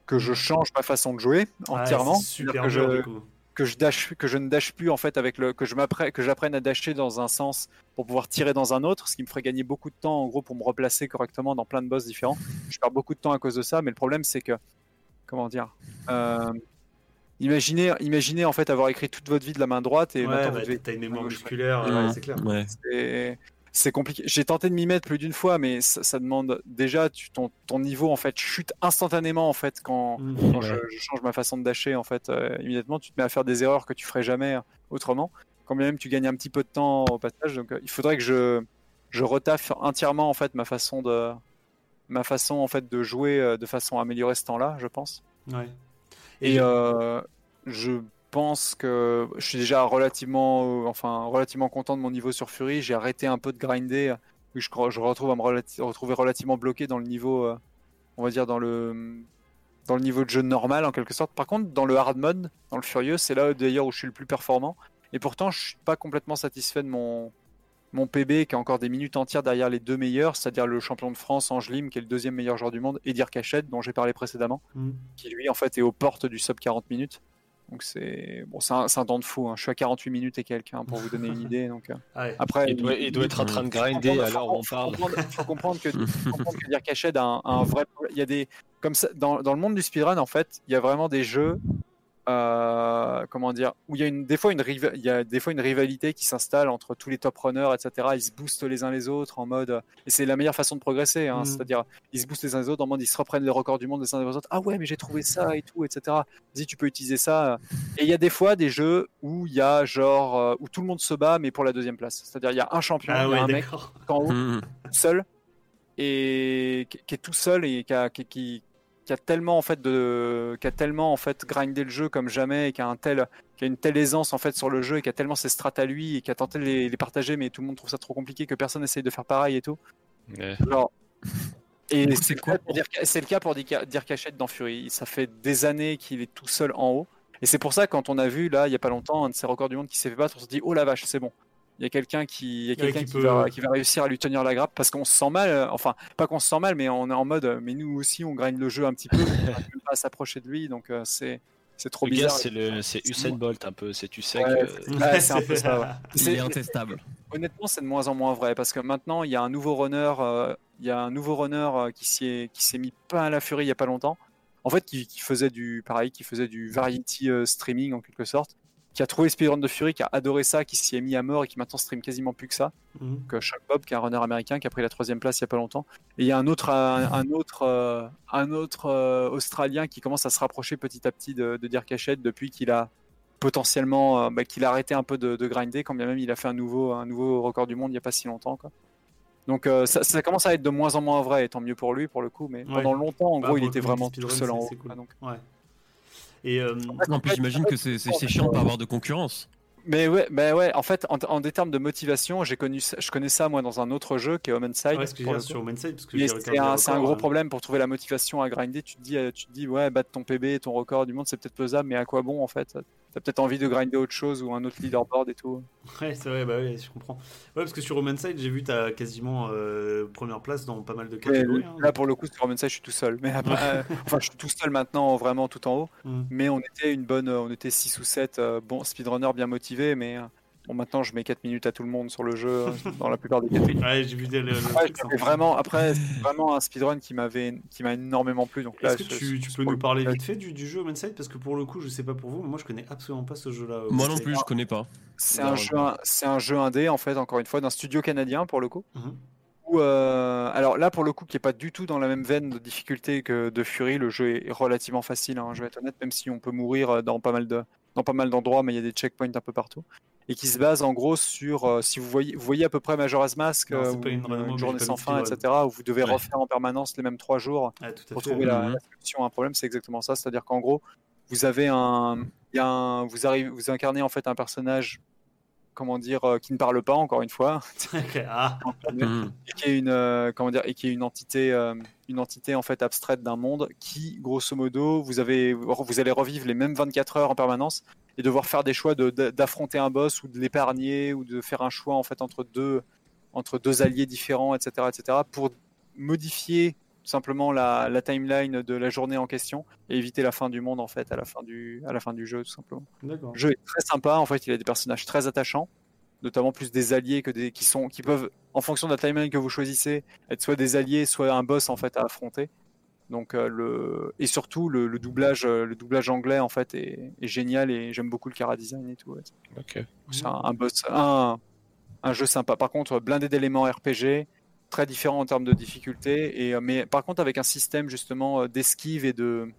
Que je change ma façon de jouer entièrement. super que, je, du coup. que, je dash, que je ne dash plus en fait avec le. que je m'apprenne- que j'apprenne à dasher dans un sens pour pouvoir tirer dans un autre, ce qui me ferait gagner beaucoup de temps en gros pour me replacer correctement dans plein de boss différents. Je perds beaucoup de temps à cause de ça, mais le problème c'est que. Comment dire euh, Imaginez, imaginez en fait avoir écrit toute votre vie de la main droite et Ouais, maintenant bah, vous devez t'as une mémoire gauche, ouais. musculaire, Ouais. ouais, c'est clair. Ouais. c'est- c'est compliqué. J'ai tenté de m'y mettre plus d'une fois, mais ça, ça demande déjà tu, ton, ton niveau en fait chute instantanément en fait quand, Mm. quand je, je change ma façon de dasher en fait euh, immédiatement tu te mets à faire des erreurs que tu ferais jamais euh, autrement. Quand bien même tu gagnes un petit peu de temps au passage, donc euh, il faudrait que je je retaffe entièrement en fait ma façon de ma façon en fait de jouer euh, de façon à améliorer ce temps-là, je pense. Ouais. Et euh, je pense que je suis déjà relativement, euh, enfin, relativement content de mon niveau sur Fury. J'ai arrêté un peu de grinder. Je, retrouve à me relati- retrouver relativement bloqué dans le niveau, euh, on va dire dans le dans le niveau de jeu normal en quelque sorte. Par contre, dans le hard mode, dans le Furieux, c'est là d'ailleurs où je suis le plus performant. Et pourtant, je suis pas complètement satisfait de mon mon PB qui a encore des minutes entières derrière les deux meilleurs, c'est-à-dire le champion de France Angelim qui est le deuxième meilleur joueur du monde, et Dirk Hachette dont j'ai parlé précédemment Mm. qui lui en fait est aux portes du sub 40 minutes. Donc c'est bon, c'est un, temps de fou. hein. Je suis à 48 minutes et quelques hein, pour vous donner une idée. Donc euh, ouais. après, Il doit, il doit être en train de grinder alors on parle. faut comprendre- faut comprendre que (laughs) faut comprendre que Dirk Hachette a un, un vrai. Il y a des comme ça dans, dans le monde du speedrun en fait, il y a vraiment des jeux euh, comment dire, où il y a une, des fois une, riva- il y a des fois une rivalité qui s'installe entre tous les top runners, etc. Ils se boostent les uns les autres en mode, et c'est la meilleure façon de progresser, hein, Mhm. c'est-à-dire ils se boostent les uns les autres en mode ils se reprennent les records du monde les uns des autres. Ah ouais, mais j'ai trouvé ça et tout, etc. Vas-y, tu peux utiliser ça. Et il y a des fois des jeux où il y a genre euh, où tout le monde se bat, mais pour la deuxième place. C'est-à-dire il y a un champion, Ah il y a ouais, un mec en haut (laughs) tout seul et qui qui est tout seul et qui a, qui, qui- qui a tellement en fait de qui a tellement en fait grindé le jeu comme jamais et qui a un tel qui a une telle aisance en fait sur le jeu et qui a tellement ses strats à lui et qui a tenté de les, les partager mais tout le monde trouve ça trop compliqué que personne essaye de faire pareil et tout. Ouais. genre (laughs) et c'est le quoi cas pour dire c'est le cas pour dire, dire Cachette dans Fury. Ça fait des années qu'il est tout seul en haut. Et c'est pour ça quand on a vu là il y a pas longtemps un de ses records du monde qui s'est fait battre on se dit oh la vache c'est bon il y a quelqu'un qui, il y a quelqu'un qui qui, peut- va, qui va réussir à lui tenir la grappe parce qu'on se sent mal. euh, Enfin, pas qu'on se sent mal, mais on est en mode, euh, mais nous aussi, on graine le jeu un petit peu. on pas à s'approcher de lui, donc euh, c'est c'est trop Le gars, bizarre. c'est le, c'est C'est Usain moi. Bolt un peu. C'est tu sais Ouais, que. Ouais, c'est un peu ça, ouais. (laughs) Il C'est- est intestable. Honnêtement, c'est de moins en moins vrai parce que maintenant, il y a un nouveau runner, euh, il y a un nouveau runner euh, qui s'y est, qui s'est mis pas à la furie il y a pas longtemps. En fait, qui, qui faisait du pareil, qui faisait du variety euh, streaming en quelque sorte, qui a trouvé Speedrun de Fury, qui a adoré ça, qui s'y est mis à mort et qui maintenant stream quasiment plus que ça. Mhm. Donc euh, Chuck Bob, qui est un runner américain, qui a pris la troisième place il y a pas longtemps. Et il y a un autre, un, un autre, euh, un autre euh, Australien qui commence à se rapprocher petit à petit de, de Dirk Hachette depuis qu'il a potentiellement, euh, bah, qu'il a arrêté un peu de, de grinder, quand bien même il a fait un nouveau, un nouveau record du monde il n'y a pas si longtemps. Quoi. Donc euh, ça, ça commence à être de moins en moins vrai, et tant mieux pour lui pour le coup. Mais Ouais. pendant longtemps, en Bah, gros, il était vraiment tout seul en haut. c'est cool. quoi, donc. Ouais. Et euh, En plus, j'imagine que c'est chiant de pas avoir de concurrence. Mais ouais, bah ouais, en fait, en, en des termes de motivation, j'ai connu, je connais ça moi dans un autre jeu qui est ouais, sur parce que Mais j'ai c'est un, gros problème pour trouver la motivation à grinder. Tu te dis, euh, tu te dis ouais, battre ton PB, ton record du monde, c'est peut-être faisable, mais à quoi bon en fait? T'as peut-être envie de grinder autre chose ou un autre leaderboard et tout. Ouais, c'est vrai, bah ouais, je comprends. Ouais, parce que sur Homenside, j'ai vu t'as quasiment euh, première place dans pas mal de catégories. hein. là, pour le coup, sur Homenside, je suis tout seul. Mais après, euh, enfin, je suis tout seul maintenant, vraiment tout en haut. Mhm. Mais on était une bonne, euh, on était 6 ou 7 euh, bons speedrunners bien motivés, mais bon, maintenant, je mets 4 minutes à tout le monde sur le jeu euh, (laughs) dans la plupart des catégories. Ouais, j'ai vu des, le, le Ouais, vraiment, après, c'est vraiment un speedrun qui m'avait, qui m'a énormément plu. Donc là, Est-ce que je- tu, peux nous le parler vite fait du, du jeu Homenside Parce que pour le coup, je sais pas pour vous, mais moi je connais absolument pas ce jeu-là. Moi non plus, je connais pas. C'est un jeu, c'est un jeu indé en fait, encore une fois, d'un studio canadien pour le coup. Mhm. Où, euh, alors là, pour le coup, qui est pas du tout dans la même veine de difficulté que de Fury, le jeu est relativement facile. Hein, je vais être honnête, même si on peut mourir euh, dans pas mal de, dans pas mal d'endroits, mais il y a des checkpoints un peu partout. Et qui se base en gros sur, euh, si vous voyez, vous voyez à peu près Majora's Mask, Non, euh, ou une- journée sans fin, etc. Où vous devez Ouais. refaire en permanence les mêmes trois jours Ah, pour trouver la, Mhm. la solution à un problème, c'est exactement ça. C'est-à-dire qu'en gros, vous avez un, il y a un- vous arrivez, vous incarnez en fait un personnage, comment dire, euh, qui ne parle pas encore une fois, (laughs) ah, (laughs) et qui est une, euh, comment dire, et qui est une entité, euh, une entité en fait abstraite d'un monde qui, grosso modo, vous avez, vous allez revivre les mêmes 24 heures en permanence et devoir faire des choix de- d'affronter un boss ou de l'épargner ou de faire un choix en fait entre deux, entre deux alliés différents, etc., etc., pour modifier simplement la, la timeline de la journée en question et éviter la fin du monde en fait à la fin du, à la fin du jeu tout simplement. Le jeu est très sympa. En fait, il a des personnages très attachants, notamment plus des alliés que des qui sont qui peuvent, en fonction de la timeline que vous choisissez, être soit des alliés, soit un boss en fait à affronter. Donc euh, le et surtout le, le doublage, euh, le doublage anglais en fait est, est génial et j'aime beaucoup le cara design et tout. ouais. C'est un, un boss, un, un jeu sympa. Par contre, blindé d'éléments RPG, très différent en termes de difficulté. Et, euh, mais par contre, avec un système justement euh, d'esquive et de,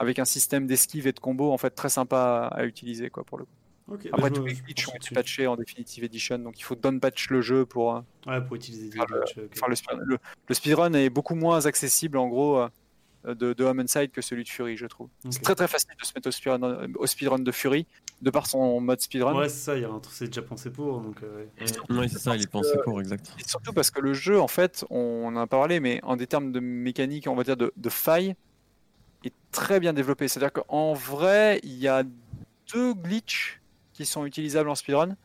avec un système d'esquive et de combo en fait très sympa à, à utiliser quoi pour le coup. Bah, Après je tous les glitches ont été patchés en Definitive Edition, donc il faut down patch le jeu pour euh, Ouais, pour utiliser des Faire le- glitches, faire le, speed- le, le speedrun est beaucoup moins accessible en gros euh, de, de Homenside que celui de Fury, je trouve. C'est très très facile de se mettre au speedrun, au speedrun de Fury de par son mode speedrun. Ouais, c'est ça, il y a un truc, c'est déjà pensé pour, donc euh, ouais. C'est ça, il est pensé pour, exact. Et surtout parce que le jeu, en fait, on en a parlé, mais en des termes de mécanique, on va dire de, de faille, est très bien développé. C'est-à-dire qu'en vrai, il y a deux glitches qui sont utilisables en speedrun.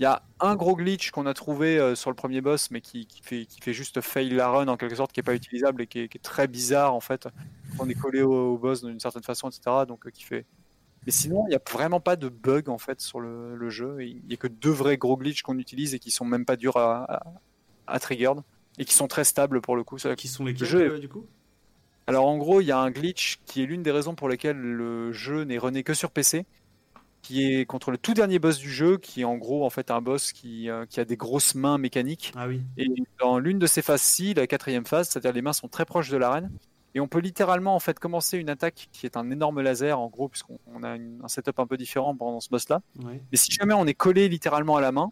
Il y a un gros glitch qu'on a trouvé euh, sur le premier boss, mais qui, qui fait, qui fait juste fail la run en quelque sorte, qui est pas utilisable et qui est, qui est très bizarre en fait. On est collé au, au boss d'une certaine façon, etc. Donc euh, qui fait. Mais sinon, il n'y a vraiment pas de bug en fait sur le, le jeu. Il n'y a que deux vrais gros glitches qu'on utilise et qui sont même pas durs à, à, à trigger et qui sont très stables pour le coup. Qui sont lesquels, jeu est- euh, du coup? Alors en gros, il y a un glitch qui est l'une des raisons pour lesquelles le jeu n'est runné que sur PC, qui est contre le tout dernier boss du jeu, qui est en gros en fait un boss qui, euh, qui a des grosses mains mécaniques. Ah oui. Et dans l'une de ces phases-ci, la quatrième phase, c'est-à-dire les mains sont très proches de l'arène, et on peut littéralement en fait commencer une attaque qui est un énorme laser en gros, puisqu'on on a une- un setup un peu différent pendant ce boss-là. Ouais. Mais si jamais on est collé littéralement à la main,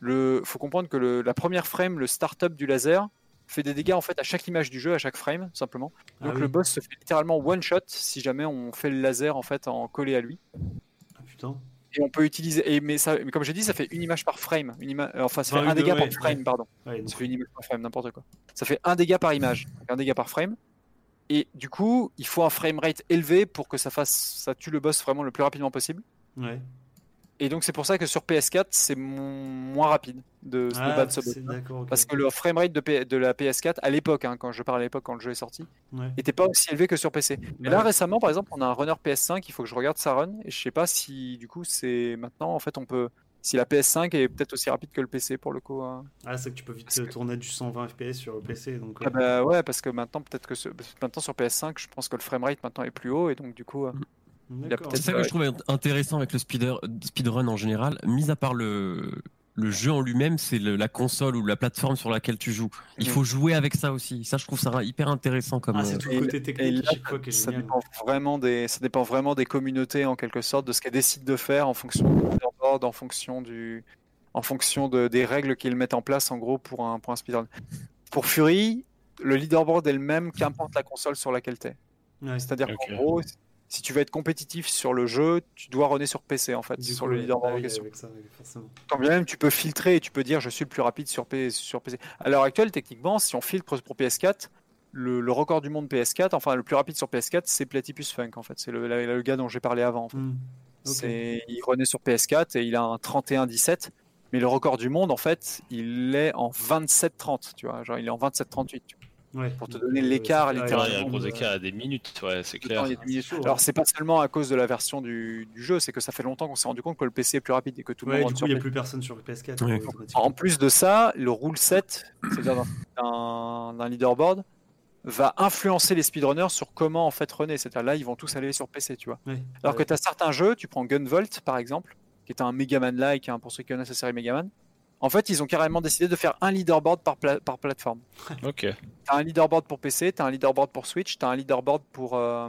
le faut comprendre que le- la première frame, le start-up du laser, fait des dégâts en fait à chaque image du jeu, à chaque frame, simplement. Ah Donc oui. le boss se fait littéralement one shot si jamais on fait le laser en fait en collé à lui. Putain. Et on peut utiliser. Et mais ça, mais comme j'ai dit, ça fait une image par frame. Une ima- euh, Enfin, ça fait un dégât ouais, par frame, ouais. pardon. Ouais, Ça fait une image par frame, n'importe quoi. Ça fait un dégât par image, donc un dégât par frame. Et du coup, il faut un frame rate élevé pour que ça fasse, ça tue le boss vraiment le plus rapidement possible. ouais. Et donc c'est pour ça que sur PS4, c'est moins rapide de se Ah, battre ce boss. c'est d'accord. ok. Parce que le framerate de, P- de la PS4, à l'époque, hein, quand je parle à l'époque, quand le jeu est sorti, Ouais. n'était pas aussi élevé que sur PC. Mais là, récemment, par exemple, on a un runner PS5, il faut que je regarde sa run, et je sais pas si, du coup, c'est maintenant, en fait, on peut. Si la PS5 est peut-être aussi rapide que le PC pour le coup. hein. Ah, c'est que tu peux vite Parce euh, que- tourner du 120 FPS sur le PC. Donc, Ah bah ouais, parce que maintenant, peut-être que ce- maintenant sur PS5, je pense que le framerate maintenant est plus haut, et donc du coup. euh, C'est ça que je trouve intéressant avec le speeder, speedrun en général, mis à part le, le jeu en lui-même, c'est la console ou la plateforme sur laquelle tu joues. Il Mhm. faut jouer avec ça aussi. Ça, je trouve ça hyper intéressant comme. Ah, euh, c'est tout le côté Et technique là, qui est ça dépend vraiment des, ça dépend vraiment des communautés en quelque sorte, de ce qu'elles décident de faire en fonction du leaderboard, en fonction du, en fonction de, des règles qu'ils mettent en place en gros pour un, pour un speedrun. Pour Fury, le leaderboard est le même qu'importe la console sur laquelle tu es. Ouais. C'est-à-dire Ok. qu'en gros, si tu veux être compétitif sur le jeu, tu dois runner sur PC en fait, Du sur coup, le leaderboard en question. ça. Quand bien même tu peux filtrer et tu peux dire je suis le plus rapide sur, P- sur PC. À l'heure actuelle, techniquement, si on filtre pour PS4, le, le record du monde PS4, enfin le plus rapide sur PS4, c'est Platypus Funk en fait. C'est le, gars dont j'ai parlé avant. en fait. Hmm. Il renaît sur PS4 et il a un 31-17. Mais le record du monde, en fait, il est en 27-30, tu vois. Genre, il est en 27-38. Ouais. pour te donner l'écart, il y a un gros écart à des minutes, ouais, c'est clair. temps, il y a des c'est minutes. chaud. Alors, c'est pas seulement à cause de la version du, du jeu, c'est que ça fait longtemps qu'on s'est rendu compte que le PC est plus rapide et que tout le Ouais, monde du coup, il n'y a plus personne sur le PS4. Ouais. euh, automatiquement. En plus de ça, le rule set, c'est-à-dire d'un leaderboard, va influencer les speedrunners sur comment en fait runner. C'est-à-dire là, ils vont tous aller sur PC, tu vois. Ouais. Alors Ouais. que tu as certains jeux, tu prends Gunvolt par exemple, qui est un Megaman-like, hein, pour ceux qui connaissent la série Megaman. En fait, ils ont carrément décidé de faire un leaderboard par, pla- par plateforme. (laughs) Ok. Tu as un leaderboard pour PC, tu as un leaderboard pour Switch, tu as un leaderboard pour, euh,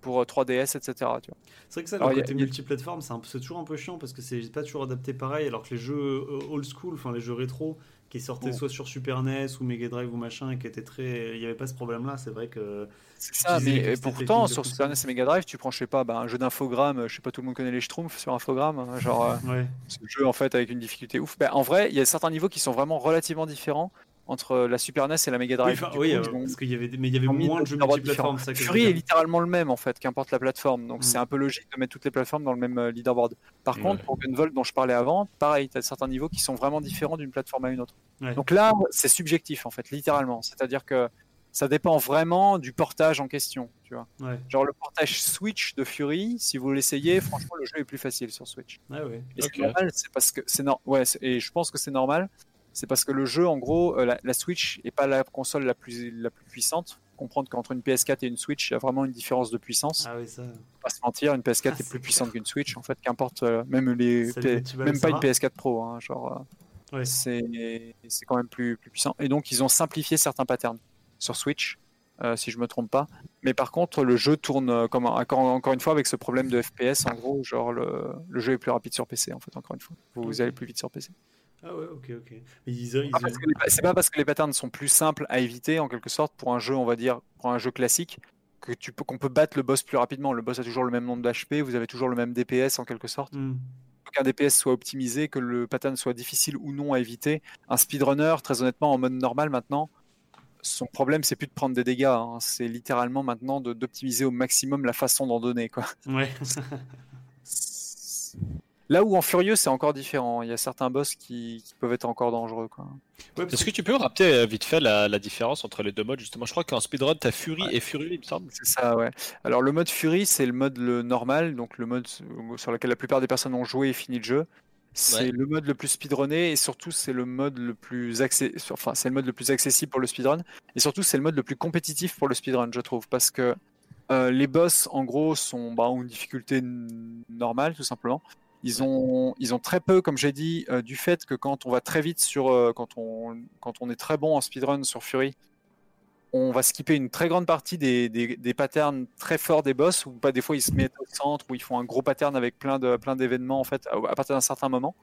pour euh, 3DS, etc. Tu vois. C'est vrai que ça, Alors, le il y a- côté a- multiplateforme, c'est toujours un peu chiant parce que c'est pas toujours adapté pareil. Alors que les jeux euh, old school, enfin les jeux rétro, qui sortaient Oh. soit sur Super NES ou Mega Drive ou machin, et qui étaient très. Il n'y avait pas ce problème-là, c'est vrai que. C'est ça, mais c'était pourtant, sur. Super NES et Mega Drive, tu prends, je sais pas, bah, un jeu d'infogramme, je sais pas, tout le monde connaît les Schtroumpfs sur infogramme, hein, genre. euh, ce jeu en fait avec une difficulté ouf. Ben, en vrai, il y a certains niveaux qui sont vraiment relativement différents entre la Super NES et la Mega Oui, Drive. Du oui, coup, euh, parce qu'il y avait, mais il y avait moins de jeux multiplateformes. Fury est littéralement le même en fait, qu'importe la plateforme. Donc Mm. c'est un peu logique de mettre toutes les plateformes dans le même euh, leaderboard. Par contre, pour Gunvolt dont je parlais avant, pareil, tu as certains niveaux qui sont vraiment différents d'une plateforme à une autre. Ouais. Donc là, c'est subjectif en fait, littéralement. C'est-à-dire que ça dépend vraiment du portage en question, tu vois. Ouais, Genre le portage Switch de Fury, si vous l'essayez, franchement le jeu est plus facile sur Switch. ouais, ouais. Et Ok. c'est normal, c'est parce que c'est ouais, et je pense que c'est normal, c'est parce que le jeu, en gros, euh, la, la Switch est pas la console la plus la plus puissante. Comprendre qu'entre une PS4 et une Switch, il y a vraiment une différence de puissance. Ah oui, ça. Faut Pas se mentir, une PS4 (laughs) Ah, est c'est plus clair. puissante qu'une Switch. En fait, qu'importe, euh, même les, Salut, P- même pas une PS4 Pro, hein, genre, euh, c'est quand même plus plus puissant. Et donc, ils ont simplifié certains patterns sur Switch. si je me trompe pas. Mais par contre, le jeu tourne comme encore, une fois avec ce problème de FPS. En gros, genre le, le jeu est plus rapide sur PC. En fait, encore une fois, vous, vous allez plus vite sur PC. Ah ouais, ok, ok. Mais ils, ils- C'est pas parce que les patterns sont plus simples à éviter en quelque sorte pour un jeu, on va dire, pour un jeu classique, que tu peux qu'on peut battre le boss plus rapidement. Le boss a toujours le même nombre d'HP, vous avez toujours le même DPS en quelque sorte. Hmm. qu'un DPS soit optimisé, que le pattern soit difficile ou non à éviter. Un speedrunner, très honnêtement, en mode normal maintenant, son problème, c'est plus de prendre des dégâts, hein. c'est littéralement maintenant de- d'optimiser au maximum la façon d'en donner. Quoi. Ouais. (laughs) Là où en furieux, c'est encore différent. Il y a certains boss qui, qui peuvent être encore dangereux. Quoi. Ouais, parce Est-ce que tu peux rappeler euh, vite fait la, la différence entre les deux modes justement? Je crois qu'en speedrun, t'as Fury et Fury, il me semble. C'est ça, ouais. Alors le mode Fury, c'est le mode le normal, donc le mode sur lequel la plupart des personnes ont joué et fini le jeu. C'est Ouais. le mode le plus speedrunné et surtout c'est le mode le plus accé- enfin c'est le mode le plus accessible pour le speedrun et surtout c'est le mode le plus compétitif pour le speedrun je trouve parce que euh, les boss en gros sont bah, ont une difficulté normale tout simplement. Ils ont très peu comme j'ai dit euh, du fait que quand on va très vite sur euh, quand on est très bon en speedrun sur Fury on va skipper une très grande partie des, patterns très forts des boss, ou pas des fois ils se mettent au centre, où ils font un gros pattern avec plein de plein d'événements en fait à, partir d'un certain moment.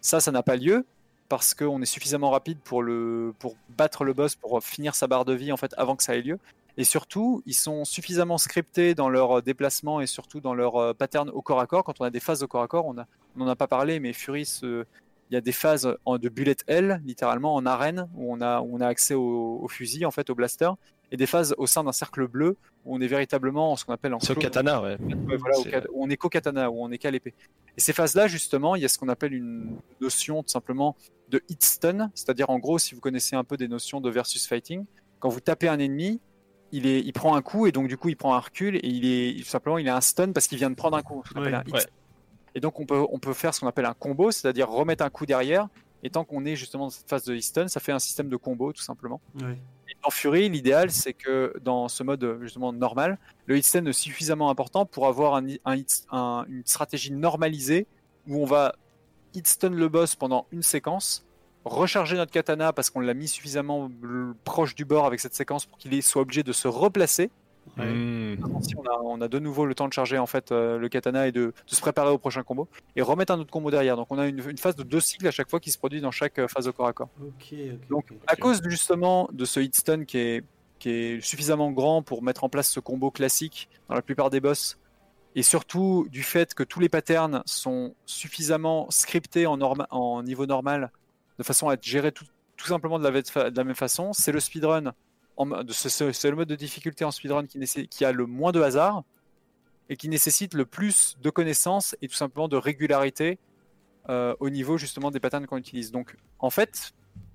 Ça, ça n'a pas lieu parce qu'on est suffisamment rapide pour le pour battre le boss, pour finir sa barre de vie en avant que ça ait lieu. Et surtout, ils sont suffisamment scriptés dans leur déplacement et surtout dans leur euh, pattern au corps à corps. Quand on a des phases au corps à corps, on n'en a pas parlé, mais Fury il y a des phases en- de bullet hell, littéralement en arène, où on a, où on a accès au, au fusil, en fait, au blaster, et des phases au sein d'un cercle bleu, où on est véritablement en ce qu'on appelle en C'est au katana, ouais. Voilà, où on est qu'au katana, où on est qu'à l'épée. Et ces phases-là, justement, il y a ce qu'on appelle une notion tout simplement de hit stun, c'est-à-dire en gros, si vous connaissez un peu des notions de versus fighting, quand vous tapez un ennemi, il, est, il prend un coup et donc du coup il prend un recul et il est tout simplement il a un stun parce qu'il vient de prendre un coup. un hit ouais. stun. Et donc on peut, on peut faire ce qu'on appelle un combo, c'est-à-dire remettre un coup derrière. Et tant qu'on est justement dans cette phase de hit stun, ça fait un système de combo tout simplement. Ouais. Et dans Fury, l'idéal, c'est que dans ce mode justement normal, le hitstun est suffisamment important pour avoir un, un hit- un- une stratégie normalisée où on va hitstun le boss pendant une séquence, recharger notre katana parce qu'on l'a mis suffisamment proche du bord avec cette séquence pour qu'il soit obligé de se replacer. Ouais. Hmm. Si on, a, on a de nouveau le temps de charger en fait euh, le katana et de, de se préparer au prochain combo et remettre un autre combo derrière. Donc on a une, une phase de deux cycles à chaque fois qui se produit dans chaque euh, phase au corps à corps. Donc, à cause justement de ce hitstun qui est, qui est suffisamment grand pour mettre en place ce combo classique dans la plupart des boss, et surtout du fait que tous les patterns sont suffisamment scriptés en, norma- en niveau normal, de façon à être gérés tout, tout simplement de la, ve- de la même façon, c'est le speedrun. en mode- C'est le mode de difficulté en speedrun qui, qui a le moins de hasard et qui nécessite le plus de connaissances et tout simplement de régularité euh, au niveau justement des patterns qu'on utilise. Donc en fait,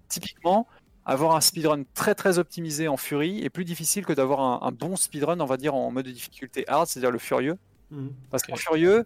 typiquement, avoir un speedrun très très optimisé en Fury est plus difficile que d'avoir un, un bon speedrun, on va dire, en mode de difficulté hard, c'est-à-dire le furieux. Mhm. Parce qu'en furieux,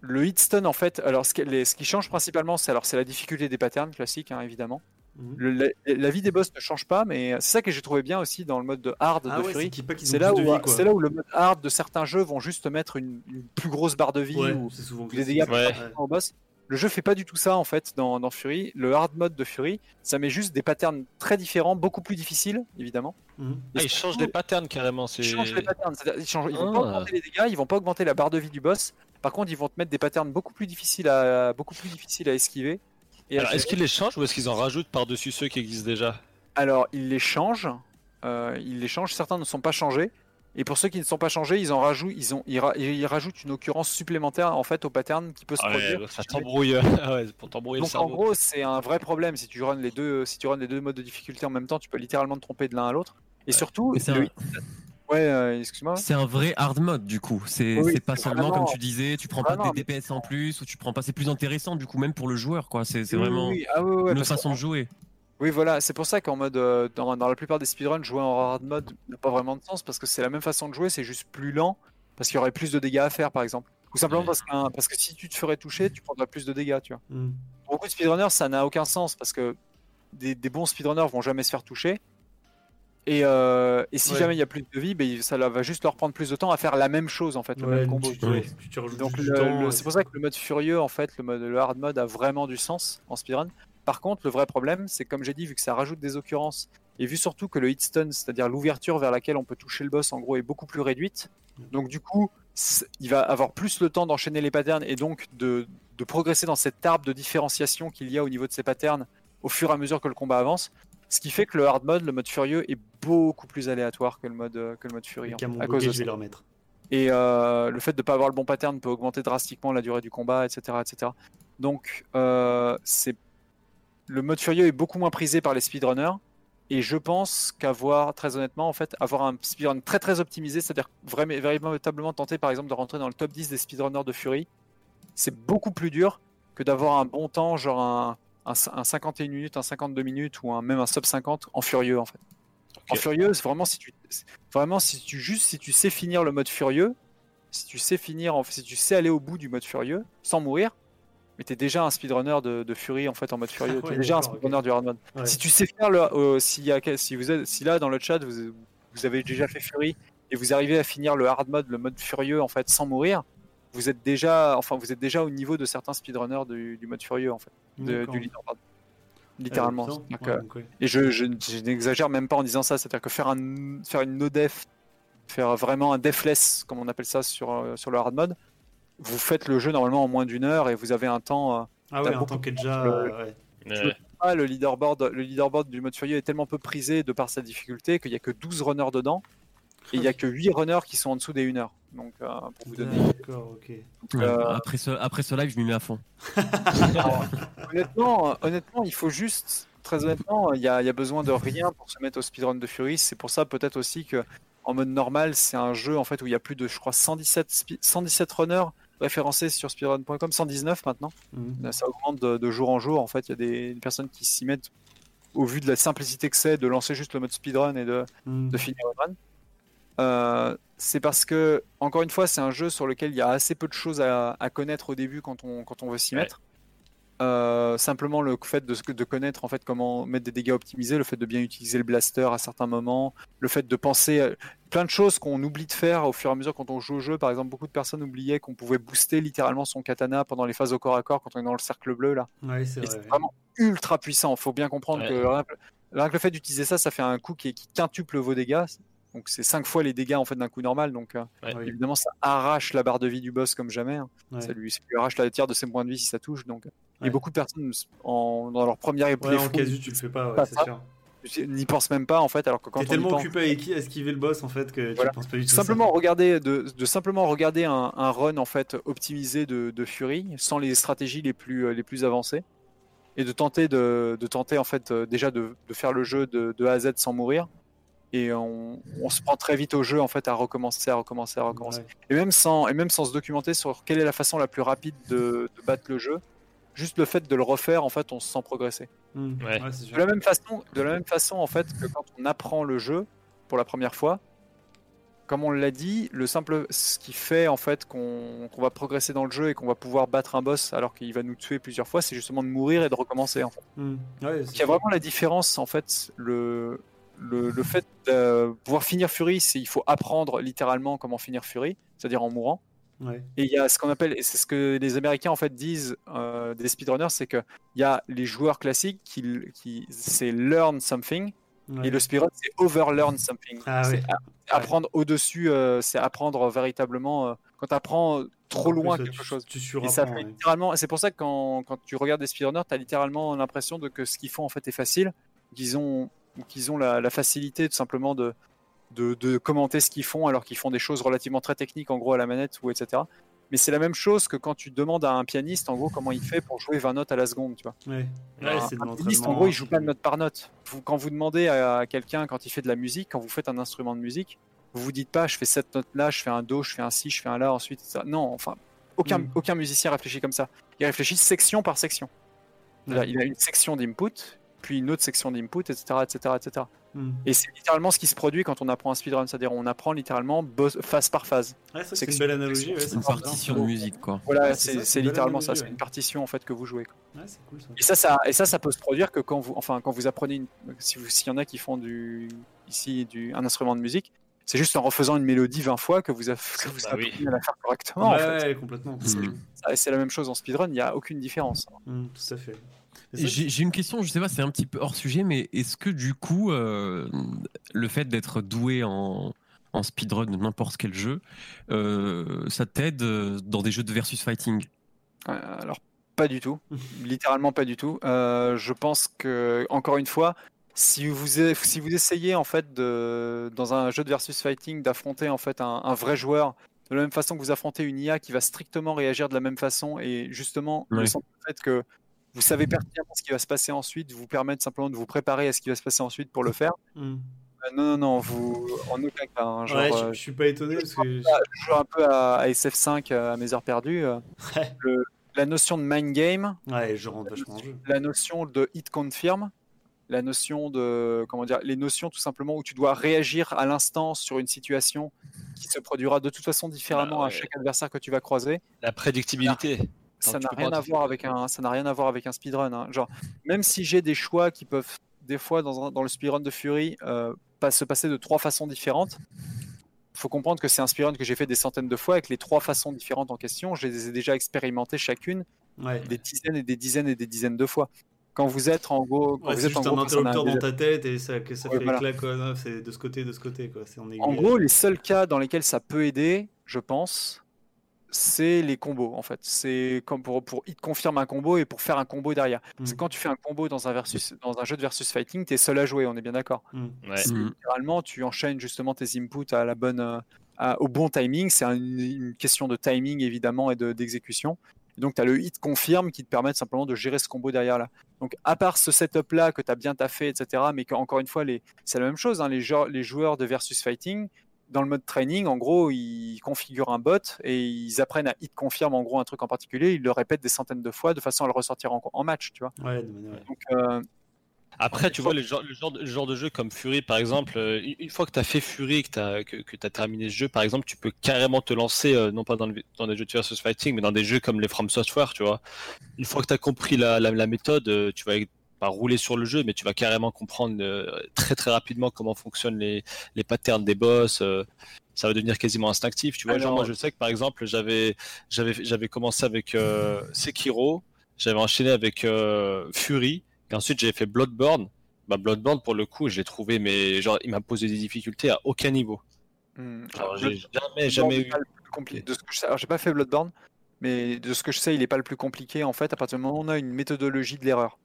le hitstun, en fait, alors ce qui, les- ce qui change principalement, c'est alors c'est la difficulté des patterns classiques, hein, évidemment. Mhm. Le- la, la vie des boss ne change pas, mais c'est ça que j'ai trouvé bien aussi dans le mode de hard Ah de ouais, Fury. c'est là, où, là le mode hard de certains jeux vont juste mettre une, une plus grosse barre de vie Ouais, ou souvent les dégâts Ouais. Au boss. Le jeu fait pas du tout ça en fait dans, dans Fury. Le hard mode de Fury, ça met juste des patterns très différents, beaucoup plus difficiles évidemment. Mhm. Ah, ils changent des patterns carrément. Ils changent les patterns, c'est-à-dire, ils, changent- ils vont pas Ah. augmenter les dégâts, ils vont pas augmenter la barre de vie du boss. Par contre, ils vont te mettre des patterns beaucoup plus difficiles à beaucoup plus difficiles à esquiver. Et à Alors, est-ce qu'ils les changent ou est-ce qu'ils en rajoutent par-dessus ceux qui existent déjà? Alors, ils les changent. euh, ils les changent. Certains ne sont pas changés. Et pour ceux qui ne sont pas changés, ils en rajoutent, ils, ont, ils, ra- ils rajoutent une occurrence supplémentaire en fait au pattern qui peut se Ah produire. ouais, Ça t'embrouille. Ah (laughs) ouais, pour t'embrouiller le Donc en gros, c'est un vrai problème si tu runs les deux, si tu runs les deux modes de difficulté en même temps, tu peux littéralement te tromper de l'un à l'autre. Et surtout, Mais c'est le- un, ouais, euh, excuse-moi. c'est un vrai hard mode du coup. C'est Oui, pas c'est seulement vraiment- comme tu disais, tu prends pas vraiment, des DPS en plus ou tu prends pas. C'est plus intéressant du coup même pour le joueur quoi. C'est Oui, vraiment oui, ah ouais, que- de jouer. Oui, voilà, c'est pour ça qu'en mode, euh, dans, dans la plupart des speedruns, jouer en hard mode n'a pas vraiment de sens parce que c'est la même façon de jouer, c'est juste plus lent parce qu'il y aurait plus de dégâts à faire, par exemple. Ou simplement parce, qu'un- parce que si tu te ferais toucher, tu prendrais plus de dégâts, tu vois. Mhm. Pour beaucoup de speedrunners, ça n'a aucun sens parce que des, des bons speedrunners vont jamais se faire toucher. Et, euh, et si Ouais. jamais il y a plus de vie, ben, ça va juste leur prendre plus de temps à faire la même chose en fait, le Ouais, même combo. tu, Ouais. tu Donc c'est pour ça que le mode furieux, en fait, le, mode, le hard mode a vraiment du sens en speedrun. Par contre, le vrai problème, c'est comme j'ai dit, vu que ça rajoute des occurrences, et vu surtout que le hit stun, c'est-à-dire l'ouverture vers laquelle on peut toucher le boss, en gros, est beaucoup plus réduite. Donc du coup, il va avoir plus le temps d'enchaîner les patterns et donc de, de progresser dans cet arbre de différenciation qu'il y a au niveau de ces patterns au fur et à mesure que le combat avance. Ce qui fait que le hard mode, le mode furieux, est beaucoup plus aléatoire que le mode, euh, que le mode mon à cause de je vais le remettre. Et euh, le fait de ne pas avoir le bon pattern peut augmenter drastiquement la durée du combat, etc. etc. Donc, euh, c'est le mode furieux est beaucoup moins prisé par les speedrunners. Et je pense qu'avoir, très honnêtement, en fait, avoir un speedrun très très optimisé, c'est-à-dire vraiment, véritablement tenter par exemple de rentrer dans le top 10 des speedrunners de Fury, c'est beaucoup plus dur que d'avoir un bon temps, genre un, un, un 51 minutes, un 52 minutes ou un, même un sub 50 en furieux en fait. En furieux, c'est vraiment si tu vraiment si tu juste si tu sais finir le mode furieux, si tu sais finir en- si tu sais aller au bout du mode furieux sans mourir, mais tu es déjà un speedrunner de, de Fury en fait en mode furieux. tu (laughs) Ouais, es déjà un speedrunner du hard mode. Ouais. Si tu sais faire le, euh, s'il y a, si vous êtes, si là dans le chat vous, vous avez déjà fait Fury et vous arrivez à finir le hard mode, le mode furieux en fait sans mourir, vous êtes déjà, enfin vous êtes déjà au niveau de certains speedrunners du, du mode furieux en fait, de- du leaderboard. Littéralement. Ouais, donc, ouais. et je, je, je n'exagère même pas en disant ça, c'est-à-dire que faire un faire une no def, faire vraiment un defless comme on appelle ça sur euh, sur le hard mode, vous faites le jeu normalement en moins d'une heure et vous avez un temps. euh, Ah ouais, un temps qui est déjà. de- euh, ouais. Ouais. Ah, le leaderboard, le leaderboard du mode furieux est tellement peu prisé de par sa difficulté qu'il n'y a que 12 runners dedans et il n'y a que 8 runners qui sont en dessous des 1 heure. Donc, euh, pour vous donner. D'accord, ok. Euh, après, ce, après ce live, je m'y mets à fond. (laughs) honnêtement, euh, honnêtement, il faut juste, très honnêtement, il y a, il y a besoin de rien pour se mettre au speedrun de Fury. C'est pour ça peut-être aussi que en mode normal, c'est un jeu en fait où il y a plus de, je crois, 117, spi- 117 runners référencés sur speedrun.com, 119 maintenant. Mhm. Ça augmente de, de jour en jour. En fait, il y a des, des personnes qui s'y mettent au vu de la simplicité que c'est de lancer juste le mode speedrun et de, Mhm. de finir le run. Euh, c'est parce que, encore une fois, c'est un jeu sur lequel il y a assez peu de choses à, à connaître au début quand on, quand on veut s'y Ouais. mettre. Euh, simplement le fait de, de connaître en fait comment mettre des dégâts optimisés, le fait de bien utiliser le blaster à certains moments, le fait de penser plein de choses qu'on oublie de faire au fur et à mesure quand on joue au jeu. Par exemple, beaucoup de personnes oubliaient qu'on pouvait booster littéralement son katana pendant les phases au corps à corps quand on est dans le cercle bleu là. Ouais, c'est vrai. vraiment ultra puissant. Il faut bien comprendre Ouais. que rien que, rien que le fait d'utiliser ça, ça fait un coup qui, qui quintuple vos dégâts. Donc c'est 5 fois les dégâts en fait d'un coup normal. Donc euh, Ouais. évidemment, ça arrache la barre de vie du boss comme jamais. hein. Ouais. Ça, lui, ça lui arrache la tiers de ses points de vie si ça touche. Donc Ouais. et beaucoup de personnes en, dans leur première Ouais, playthrough en casu, tu le fais pas, c'est sûr. n'y pensent même pas en fait. Alors que quand T'es tellement pense- occupé à esquiver le boss en fait que Voilà. tu penses pas du tout. simplement regarder de, de simplement regarder un, un run en fait optimisé de, de Fury sans les stratégies les plus euh, les plus avancées et de tenter de, de tenter en fait euh, déjà de, de faire le jeu de, de A à Z sans mourir et on, on se prend très vite au jeu en fait à recommencer à recommencer à recommencer Ouais. et même sans et même sans se documenter sur quelle est la façon la plus rapide de, de battre le jeu juste le fait de le refaire en fait on se sent progresser. Ouais. Ouais, c'est sûr. de la même façon, de la même façon en fait que quand on apprend le jeu pour la première fois, comme on l'a dit, le simple ce qui fait en fait qu'on qu'on va progresser dans le jeu et qu'on va pouvoir battre un boss alors qu'il va nous tuer plusieurs fois, c'est justement de mourir et de recommencer. En fait. Ouais, Donc, il y a vraiment la différence en fait le le, le fait de pouvoir finir Fury, c'est il faut apprendre littéralement comment finir Fury, c'est-à-dire en mourant. Ouais. Et il y a ce qu'on appelle, c'est ce que les Américains en fait disent euh, des speedrunners, c'est que il y a les joueurs classiques qui, qui c'est learn something Ouais. et le speedrun c'est overlearn something. Ah c'est apprendre au-dessus, euh, c'est apprendre véritablement euh, quand tu apprends trop loin quelque tu- chose. Tu Et ça fait littéralement, c'est pour ça que quand, quand tu regardes des speedrunners, tu as littéralement l'impression de que ce qu'ils font en fait est facile, qu'ils ont, qu'ils ont la, la facilité tout simplement de, de, de commenter ce qu'ils font alors qu'ils font des choses relativement très techniques en gros à la manette ou etc. Mais c'est la même chose que quand tu demandes à un pianiste en gros comment il fait pour jouer 20 notes à la seconde, tu vois. Ouais. Ouais, Un- de Un pianiste, en gros, il joue pas de note par note. Vous- quand vous demandez à quelqu'un quand il fait de la musique, quand vous faites un instrument de musique, vous vous dites pas je fais cette note là, je fais un do, je fais un si, je fais un la, ensuite ça. Non, enfin aucun, Mm. aucun musicien réfléchit comme ça. Il réfléchit section par section. Ouais. Il a une section d'input, puis une autre section d'input, etc., etc., etc. Et c'est littéralement ce qui se produit quand on apprend un speedrun, c'est-à-dire on apprend littéralement boss- phase par phase. Ouais, C'est une belle analogie. ouais, C'est une partition de musique, quoi. Voilà, Ouais, c'est littéralement ça, c'est ouais. une partition en fait que vous jouez. quoi. Ouais, c'est cool ça. Et ça, ça, et ça, ça peut se produire que quand vous, enfin, quand vous apprenez, une, si vous, s'il y en a qui font du, ici, du, un instrument de musique, c'est juste en refaisant une mélodie 20 fois que vous, aff- que vous Bah apprenez oui. à la faire correctement. en ouais, fait. ouais, complètement. Et c'est la même chose en speedrun, il n'y a aucune différence. Mhm, tout à fait. J'ai une question, je sais pas, c'est un petit peu hors sujet, mais est-ce que du coup, euh, le fait d'être doué en, en speedrun de n'importe quel jeu, euh, ça t'aide euh, dans des jeux de versus fighting? Alors, pas du tout. (laughs) Littéralement pas du tout. Euh, je pense que, encore une fois, si vous, si vous essayez, en fait, de, dans un jeu de versus fighting, d'affronter, en fait, un, un vrai joueur, de la même façon que vous affrontez une IA qui va strictement réagir de la même façon, et justement, le fait que vous savez pertinemment ce qui va se passer ensuite, vous permettre simplement de vous préparer à ce qui va se passer ensuite pour le faire. Mhm. Euh, non, non, non, vous, en aucun cas. hein, genre, Ouais, euh, je, je suis pas étonné parce que. je joue un peu à, à SF5 euh, à mes heures perdues. euh, le- la notion de mind game, Ouais, je rentre vachement la notion de hit confirm, la notion de comment dire, les notions tout simplement où tu dois réagir à l'instant sur une situation qui se produira de toute façon différemment Ah ouais. à chaque adversaire que tu vas croiser. La prédictibilité. Ça n'a rien à voir avec un, ça n'a rien à voir avec un speedrun. hein. Genre, même si j'ai des choix qui peuvent des fois dans, un- dans le speedrun de Fury euh, pas se passer de trois façons différentes, faut comprendre que c'est un speedrun que j'ai fait des centaines de fois avec les trois façons différentes en question. Je les ai déjà expérimentées chacune Ouais. des dizaines et des dizaines et des dizaines de fois. Quand vous êtes en gros, quand Ouais, vous c'est êtes en juste gros un interrupteur dans déjà- ta tête et ça, que ça Ouais, fait voilà. quoi. Non, C'est de ce côté, de ce côté, quoi. En gros, les seuls cas dans lesquels ça peut aider, je pense, c'est les combos en fait. C'est comme pour, pour hit confirme un combo et pour faire un combo derrière. Parce que Mm. quand tu fais un combo dans un, versus, dans un jeu de versus fighting, tu es seul à jouer, on est bien d'accord. Mm. Ouais. C'est Mhm. Littéralement, tu enchaînes justement tes inputs à la bonne, euh, à- au bon timing. C'est un- une question de timing évidemment et de- d'exécution. Et donc, tu as le hit confirme qui te permet simplement de gérer ce combo derrière là. Donc, à part ce setup là que tu as bien taffé, etc., mais qu'encore une fois, les... c'est la même chose. hein, les, jou- les joueurs de versus fighting, dans le mode training, en gros, ils configurent un bot et ils apprennent à hit confirme en gros un truc en particulier. Ils le répètent des centaines de fois de façon à le ressortir en, en match, tu vois. Ouais, de manière- ouais. Donc, euh, Après, tu vois, le genre, le, genre de, le genre de jeu comme Fury, par exemple, euh, une fois que tu as fait Fury, que tu as, que, que t'as terminé ce jeu, par exemple, tu peux carrément te lancer, euh, non pas dans, le- dans des jeux de versus fighting, mais dans des jeux comme les From Software, tu vois. Une fois que tu as compris la, la, la méthode, tu vas pas rouler sur le jeu, mais tu vas carrément comprendre euh, très très rapidement comment fonctionnent les, les patterns des boss. euh, ça va devenir quasiment instinctif, tu vois. Genre, moi, je sais que par exemple, j'avais j'avais j'avais commencé avec euh, Sekiro, j'avais enchaîné avec Fury, et ensuite j'avais fait Bloodborne. Bah, Bloodborne, pour le coup, je l'ai trouvé, mais genre, il m'a posé des difficultés à aucun niveau. je- j'ai jamais, jamais eu. De ce que je sais, alors j'ai pas fait Bloodborne, mais de ce que je sais, il est pas le plus compliqué en fait à partir du moment où on a une méthodologie de l'erreur.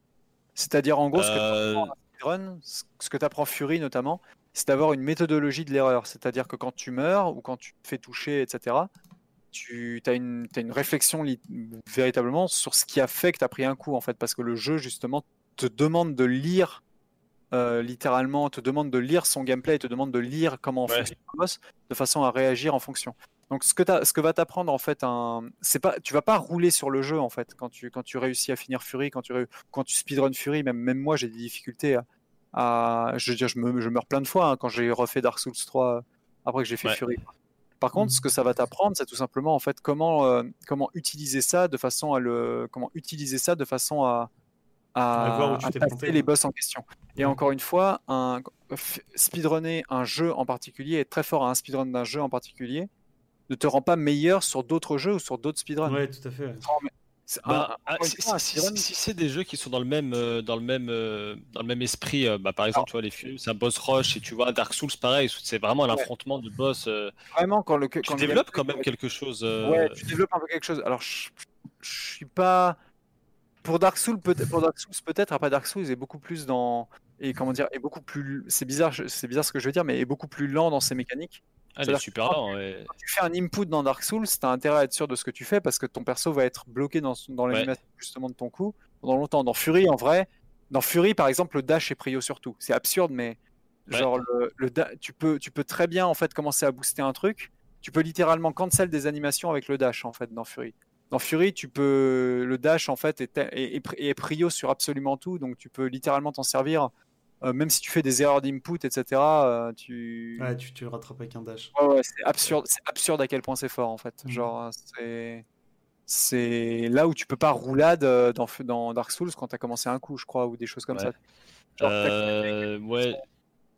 C'est-à-dire en gros ce que Euh, tu apprends ce que tu apprends Fury notamment, c'est d'avoir une méthodologie de l'erreur. C'est-à-dire que quand tu meurs ou quand tu te fais toucher, etc., tu as une, une réflexion véritablement sur ce qui a fait que tu as pris un coup en fait, parce que le jeu justement te demande de lire euh, littéralement, te demande de lire son gameplay, te demande de lire comment Ouais. fonctionne le boss de façon à réagir en fonction. Donc ce que, ce que va t'apprendre en fait, un... c'est pas, tu vas pas rouler sur le jeu en fait quand tu, quand tu réussis à finir Fury, quand tu, quand tu speedrun Fury, même, même moi j'ai des difficultés à, à- je veux dire, je, me, je meurs plein de fois hein, quand j'ai refait Dark Souls 3 euh, après que j'ai fait Ouais. Fury. Par contre, ce que ça va t'apprendre, c'est tout simplement en fait comment, euh, comment utiliser ça de façon à le, comment utiliser ça de façon à, à, À voir où tu à t'es passer planté, les boss en question. Et encore une fois, un, speedrunner un jeu en particulier, être très fort à un speedrun d'un jeu en particulier, ne te rend pas meilleur sur d'autres jeux ou sur d'autres speedruns. Ouais, tout à fait. ouais. Bah, ah, si, c'est des jeux qui sont dans le même euh, dans le même euh, dans le même esprit, euh, bah, par exemple, tu vois les Fury, c'est un boss rush et tu vois Dark Souls pareil, c'est vraiment l'affrontement de boss. euh, vraiment quand le tu quand le développes quand même quelque chose. euh, Ouais, tu développes un peu quelque chose. Alors, je, suis pas pour Dark Souls peut-être pour Dark Souls peut-être après Dark Souls est beaucoup plus dans et comment dire est beaucoup plus c'est bizarre je- c'est bizarre ce que je veux dire mais est beaucoup plus lent dans ses mécaniques. Ah, est super que- lent. ouais. Quand tu fais un input dans Dark Souls, tu as intérêt à être sûr de ce que tu fais parce que ton perso va être bloqué dans, dans l'animation justement de ton coup pendant longtemps. Dans Fury, en vrai, dans Fury, par exemple, le dash est prio sur tout. C'est absurde, mais Ouais. genre, le, le da- tu, peux, tu peux très bien en fait commencer à booster un truc. Tu peux littéralement cancel des animations avec le dash en fait dans Fury. Dans Fury, tu peux le dash en fait est, est, est est prio sur absolument tout, donc tu peux littéralement t'en servir. Euh, même si tu fais des erreurs d'input, etc., euh, tu, Ouais, tu, tu rattrapes avec un dash. Ouais, ouais, c'est absurde, c'est absurde à quel point c'est fort en fait. Mhm. Genre, c'est c'est là où tu peux pas roulade euh, dans, dans Dark Souls quand t'as commencé un coup, je crois, ou des choses comme Ouais. ça. Genre, Euh, ouais.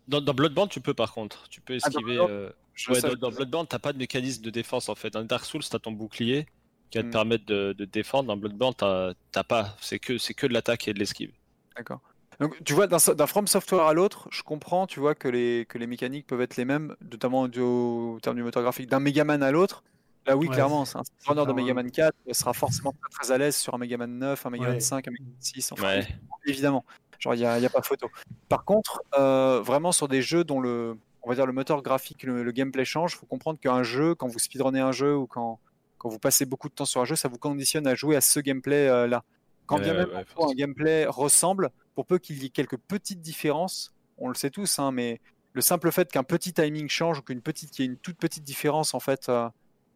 Dans, dans Bloodborne, tu peux par contre. Tu peux Ah, dans esquiver. Euh, je ouais, dans, dans Bloodborne, t'as pas de mécanisme de défense en fait. Dans Dark Souls, t'as ton bouclier qui va te Hmm. permettre de, de défendre. Dans Bloodborne, t'as t'as pas. C'est que, c'est que de l'attaque et de l'esquive. D'accord. Donc, tu vois, d'un From Software à l'autre, je comprends, tu vois, que les, que les mécaniques peuvent être les mêmes, notamment du, au terme du moteur graphique, d'un Megaman à l'autre. Là, oui, Ouais, clairement, c'est un runner de Megaman 4 sera forcément très, très à l'aise sur un Megaman 9, un Megaman Ouais. 5, un Megaman 6, enfin, Ouais. évidemment. Genre, il n'y a, y a pas photo. Par contre, euh, vraiment sur des jeux dont le, on va dire, le moteur graphique, le, le gameplay change, il faut comprendre qu'un jeu, quand vous speedrunnez un jeu ou quand, quand vous passez beaucoup de temps sur un jeu, ça vous conditionne à jouer à ce gameplay-là. Quand bien Ouais, même ouais, un gameplay ressemble, pour peu qu'il y ait quelques petites différences, on le sait tous, hein, mais le simple fait qu'un petit timing change ou qu'une petite, qu'il y ait une toute petite différence, en fait, euh,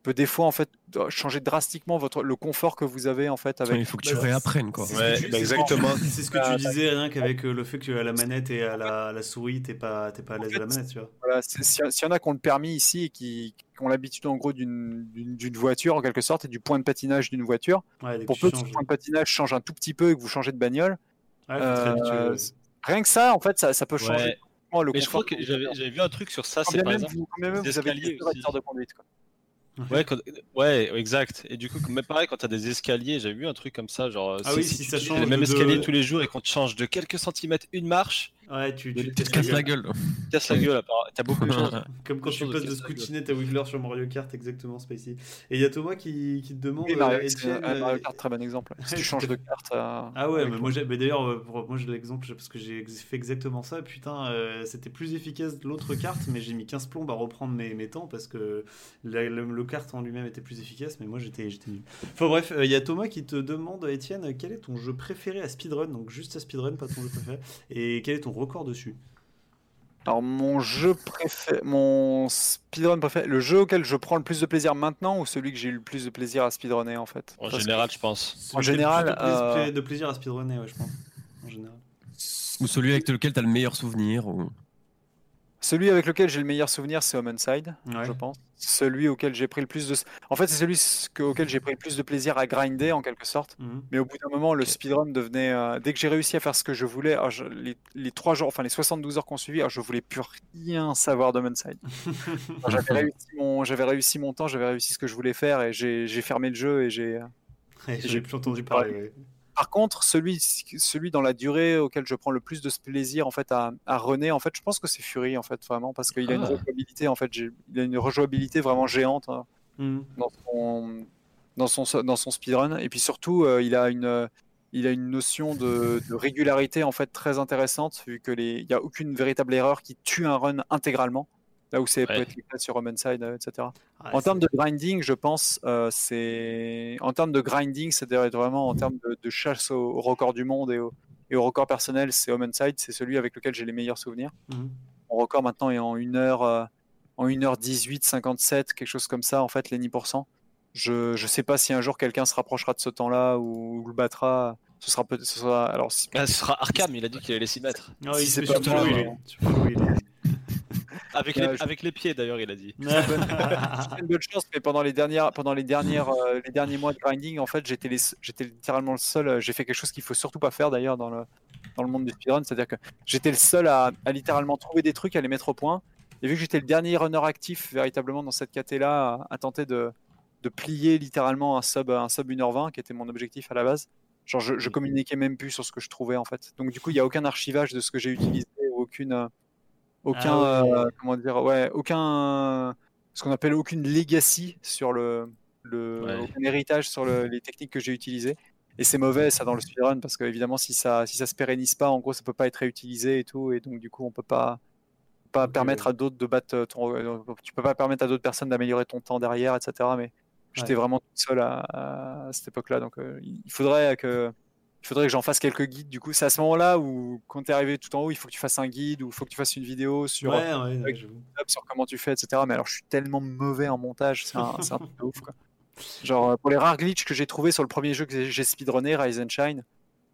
peut des fois en fait changer drastiquement votre le confort que vous avez en fait avec. Il faut que tu réapprennes quoi. C'est ce que tu- bah, exactement. C'est ce que tu disais rien qu'avec euh, le fait que à la manette et à la, souris, t'es pas, t'es pas à l'aise à la manette, tu vois. Voilà, s'il s'il y en a qui ont le permis ici et qui, qui ont l'habitude en gros d'une voiture en quelque sorte et du point de patinage d'une voiture, Ouais, pour tu peu que ce changes. point de patinage change un tout petit peu et que vous changez de bagnole, Ouais, euh, rien que ça en fait ça, ça peut changer le Mais je crois que j'avais vu un truc sur ça, c'est par même exemple. vous, vous avez des de conduite. Quoi. Ouais, quand- ouais, exact. Et du coup, mais pareil, quand t'as des escaliers, j'avais vu un truc comme ça, genre Ah si, oui, si ça utilises change les mêmes de- escaliers tous les jours et qu'on te change de quelques centimètres une marche, Ouais, tu, Tu tu te te Casse la gueule. tu casses la gueule. apparemment. T'as beaucoup de chance. (laughs) Comme quand tu passes de casse. Scootinette à Wiggler sur Mario Kart, exactement, Spacey. Et il y a Thomas qui, qui te demande. Oui, euh, Mario, un- Mario euh, Kart, très bon exemple. Si tu (laughs) changes de carte. euh, Ah ouais, mais moi, j'ai- mais d'ailleurs, euh, moi j'ai l'exemple parce que j'ai fait exactement ça. Putain, euh, c'était plus efficace de l'autre carte, mais j'ai mis 15 plombes à reprendre mes, mes temps parce que la- le, le kart en lui-même était plus efficace, mais moi j'étais j'étais nul. Enfin bref, euh, il y a Thomas qui te demande, Étienne, quel est ton jeu préféré à speedrun? Donc juste à speedrun, pas ton jeu préféré. Et quel est ton record dessus Alors mon jeu préféré, mon speedrun préféré, le jeu auquel je prends le plus de plaisir maintenant ou celui que j'ai eu le plus de plaisir à speedrunner en fait? En Parce que- général, je pense. Le général, plus de plaisir, euh, de plaisir à speedrunner, ouais, je pense. En général. Ou celui avec lequel t'as le meilleur souvenir. Ou... Celui avec lequel j'ai le meilleur souvenir, c'est Homenside, Ouais. je pense. Celui auquel j'ai pris le plus de. En fait, c'est celui que- auquel j'ai pris le plus de plaisir à grinder en quelque sorte. Mhm. Mais au bout d'un moment, le speedrun devenait. euh, Dès que j'ai réussi à faire ce que je voulais, alors, je- les, les trois jours, enfin les 72 heures qu'on suivi, alors, je voulais plus rien savoir d'Homenside. (laughs) J'avais réussi mon, j'avais réussi mon temps, j'avais réussi ce que je voulais faire et j'ai fermé le jeu et j'ai. Ouais, J'ai- plus entendu parler. ouais. Par contre, celui, celui dans la durée auquel je prends le plus de plaisir en fait à, à runner, en fait, je pense que c'est Fury en fait vraiment parce qu'il a une Ah. rejouabilité en fait, il a une rejouabilité vraiment géante hein, Mhm. dans son dans son dans son speedrun et puis surtout euh, il a une il a une notion de, de régularité en fait très intéressante vu que les il y a aucune véritable erreur qui tue un run intégralement là où c'est peut Ouais. être le cas sur Homenside euh, etc. En termes de grinding, je pense, euh, c'est en termes de grinding, c'est-à-dire vraiment en termes de, de chasse au, au record du monde et au, et au record personnel, c'est Homenside, c'est celui avec lequel j'ai les meilleurs souvenirs. Mhm. Mon record maintenant est en 1 heure, euh, en 1h18, 57, quelque chose comme ça, en fait, les 10%. Je ne sais pas si un jour quelqu'un se rapprochera de ce temps-là ou, ou le battra. Ce sera peut-être. ce sera- Alors, si- Ah, ce sera Arkham, il a dit qu'il allait s'y mettre. Ah, il Si sait c'est pas pas Avec, les, je- avec les pieds d'ailleurs, il a dit. (laughs) (laughs) c'est une bonne chance, mais pendant les dernières, pendant les dernières, euh, les derniers mois de grinding, en fait, j'étais, les- j'étais littéralement le seul. euh, J'ai fait quelque chose qu'il faut surtout pas faire d'ailleurs dans le, dans le monde du speedrun, c'est-à-dire que j'étais le seul à, à littéralement trouver des trucs, à les mettre au point. Et vu que j'étais le dernier runner actif véritablement dans cette caté-là, à, à tenter de, de plier littéralement un sub, un sub 1h20, qui était mon objectif à la base. Genre, je, je communiquais même plus sur ce que je trouvais en fait. Donc du coup, il n'y a aucun archivage de ce que j'ai utilisé, aucune, euh, aucun, Ah ouais. euh, comment dire, ouais, aucun, ce qu'on appelle aucune legacy sur le, le Ouais. aucun héritage sur le- les techniques que j'ai utilisées. Et c'est mauvais ça dans le speedrun parce que évidemment si ça si ça se pérennise pas, en gros ça peut pas être réutilisé et tout et donc du coup on peut pas pas permettre à d'autres de battre ton, euh, tu peux pas permettre à d'autres personnes d'améliorer ton temps derrière etc. Mais j'étais Ouais. vraiment tout seul à, à cette époque-là donc euh, il faudrait que il faudrait que j'en fasse quelques guides du coup c'est à ce moment-là où quand tu es arrivé tout en haut il faut que tu fasses un guide ou il faut que tu fasses une vidéo sur Ouais, ouais, ouais, avec- j'avoue. sur comment tu fais, etc. Mais alors, je suis tellement mauvais en montage, c'est un, un truc de ouf. Quoi. Genre, euh, pour les rares glitches que j'ai trouvé sur le premier jeu que j'ai- speedrunné, Rise and Shine,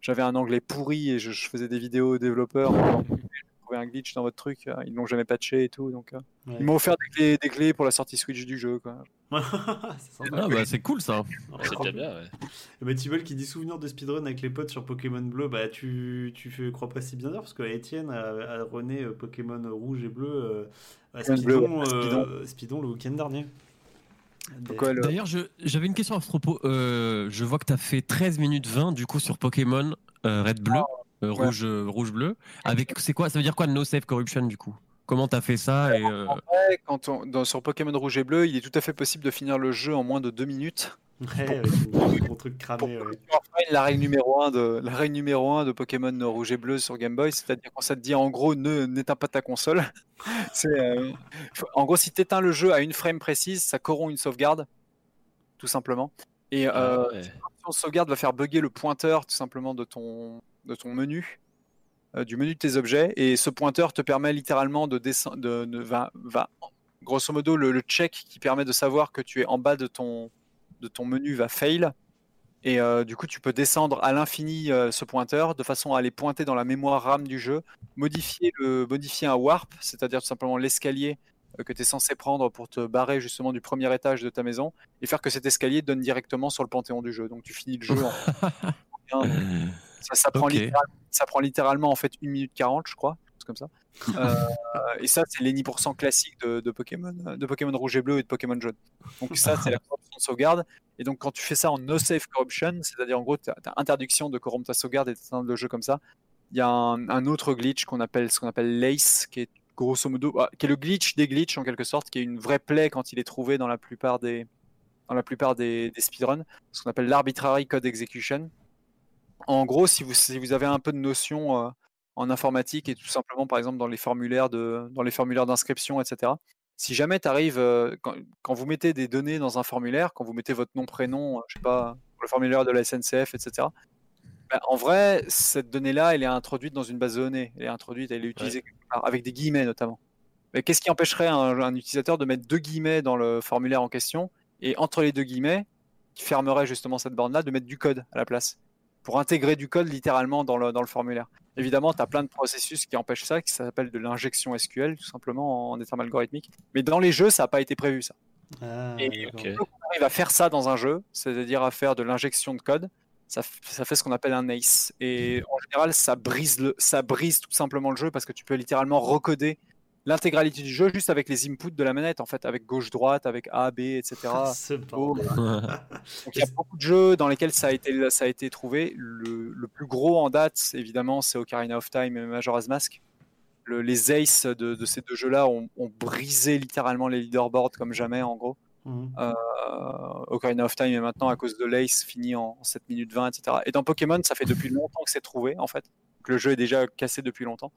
j'avais un anglais pourri et je, je faisait des vidéos aux développeurs. J'ai trouvé un glitch dans votre truc, euh, ils l'ont jamais patché et tout. Donc, euh, ils m'ont offert des clés, des clés pour la sortie Switch du jeu. Quoi. (laughs) c'est. Ah bah c'est cool ça. C'est déjà bien, ouais. Et bah, Thibault qui dit souvenir de speedrun avec les potes sur Pokémon Bleu, bah tu, tu fais crois pas si bien dire parce que Étienne a, a runné euh, Pokémon rouge et bleu euh, à Pokémon Speedon, bleu, euh, Speedon le week-end dernier. D'ailleurs, je- j'avais une question à ce propos. Euh, je vois que tu as fait 13 minutes 20 du coup sur Pokémon euh, Red Bleu, euh, ouais. rouge, euh, rouge bleu. Avec c'est quoi Ça veut dire quoi No Save Corruption du coup? Comment t'as fait ça et euh, Ouais, quand on, dans, sur Pokémon Rouge et Bleu, il est tout à fait possible de finir le jeu en moins de deux minutes. Ouais, avec un gros truc cramé. ouais. Enfin, la règle numéro 1 de la règle numéro un de Pokémon rouge et bleu sur Game Boy, c'est-à-dire quand ça te dit en gros ne n'éteins pas ta console. (laughs) c'est euh, en gros si tu éteins le jeu à une frame précise, ça corrompt une sauvegarde tout simplement. Et euh, Ah ouais. ton sauvegarde va faire bugger le pointeur tout simplement de ton de ton menu euh, du menu de tes objets et ce pointeur te permet littéralement de descendre de, de- va, va grosso modo, le, le check qui permet de savoir que tu es en bas de ton, de ton menu va fail. Et euh, du coup, tu peux descendre à l'infini euh, ce pointeur de façon à aller pointer dans la mémoire RAM du jeu, modifier, le, modifier un warp, c'est-à-dire tout simplement l'escalier euh, que tu es censé prendre pour te barrer justement du premier étage de ta maison, et faire que cet escalier donne directement sur le panthéon du jeu. Donc tu finis le jeu en... (laughs) ça, ça, prend littéralement, ça prend littéralement en fait 1 minute 40, je crois, comme ça. (laughs) Euh, et ça, c'est les 10% classiques de, de Pokémon, de Pokémon rouge et bleu et de Pokémon jaune. Donc ça, c'est la corruption de sauvegarde. Et donc quand tu fais ça en no save corruption, c'est-à-dire en gros, tu as, interdiction de corrompre ta sauvegarde et d'éteindre le jeu comme ça, il y a un, un autre glitch qu'on appelle ce qu'on appelle l'ACE, qui est grosso modo, ah, qui est le glitch des glitches en quelque sorte, qui est une vraie plaie quand il est trouvé dans la plupart des, dans la plupart des, des speedruns, ce qu'on appelle l'arbitrary code execution. En gros, si vous, si vous avez un peu de notion euh, en informatique et tout simplement, par exemple, dans les formulaires de, dans les formulaires d'inscription, etc. Si jamais tu arrives, quand, quand vous mettez des données dans un formulaire, quand vous mettez votre nom, prénom, euh, je sais pas, le formulaire de la SNCF, etc. ben, en vrai, cette donnée-là, elle est introduite dans une base de données. Elle est introduite, elle est utilisée avec des guillemets notamment. Mais qu'est-ce qui empêcherait un, un utilisateur de mettre deux guillemets dans le formulaire en question et entre les deux guillemets, qui fermerait justement cette borne-là, de mettre du code à la place? Pour intégrer du code littéralement dans le, dans le formulaire. Évidemment, tu as plein de processus qui empêchent ça, qui s'appelle de l'injection SQL, tout simplement en, en termes algorithmiques. Mais dans les jeux, ça n'a pas été prévu, ça. Ah, Et d'accord. ok. quand on arrive à faire ça dans un jeu, c'est-à-dire à faire de l'injection de code, ça, ça fait ce qu'on appelle un ace. Et en général, ça brise, le, ça brise tout simplement le jeu parce que tu peux littéralement recoder l'intégralité du jeu juste avec les inputs de la manette, en fait, avec gauche-droite, avec A, B, etc. (laughs) Ah. Donc il y a (laughs) beaucoup de jeux dans lesquels ça a été, ça a été trouvé. Le, le plus gros en date, évidemment, c'est Ocarina of Time et Majora's Mask. Le- les aces de, de ces deux jeux-là ont, ont brisé littéralement les leaderboards comme jamais, en gros. Mhm. Euh, Ocarina of Time est maintenant, à cause de l'Ace, fini en, en 7 minutes 20, etc. Et dans Pokémon, ça fait depuis longtemps que c'est trouvé, en fait. Le jeu est déjà cassé depuis longtemps.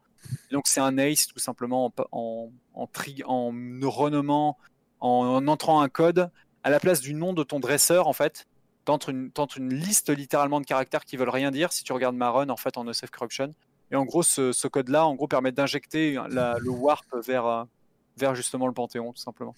Et donc c'est un Ace, tout simplement, en, en, en, tri- en renommant, en, en entrant un code à la place du nom de ton dresseur, en fait. T'entres une, t'entres une liste littéralement de caractères qui veulent rien dire si tu regardes ma run, en fait, en Save Corruption. Et en gros, ce, ce code-là, en gros, permet d'injecter le warp vers, euh, vers justement le Panthéon, tout simplement.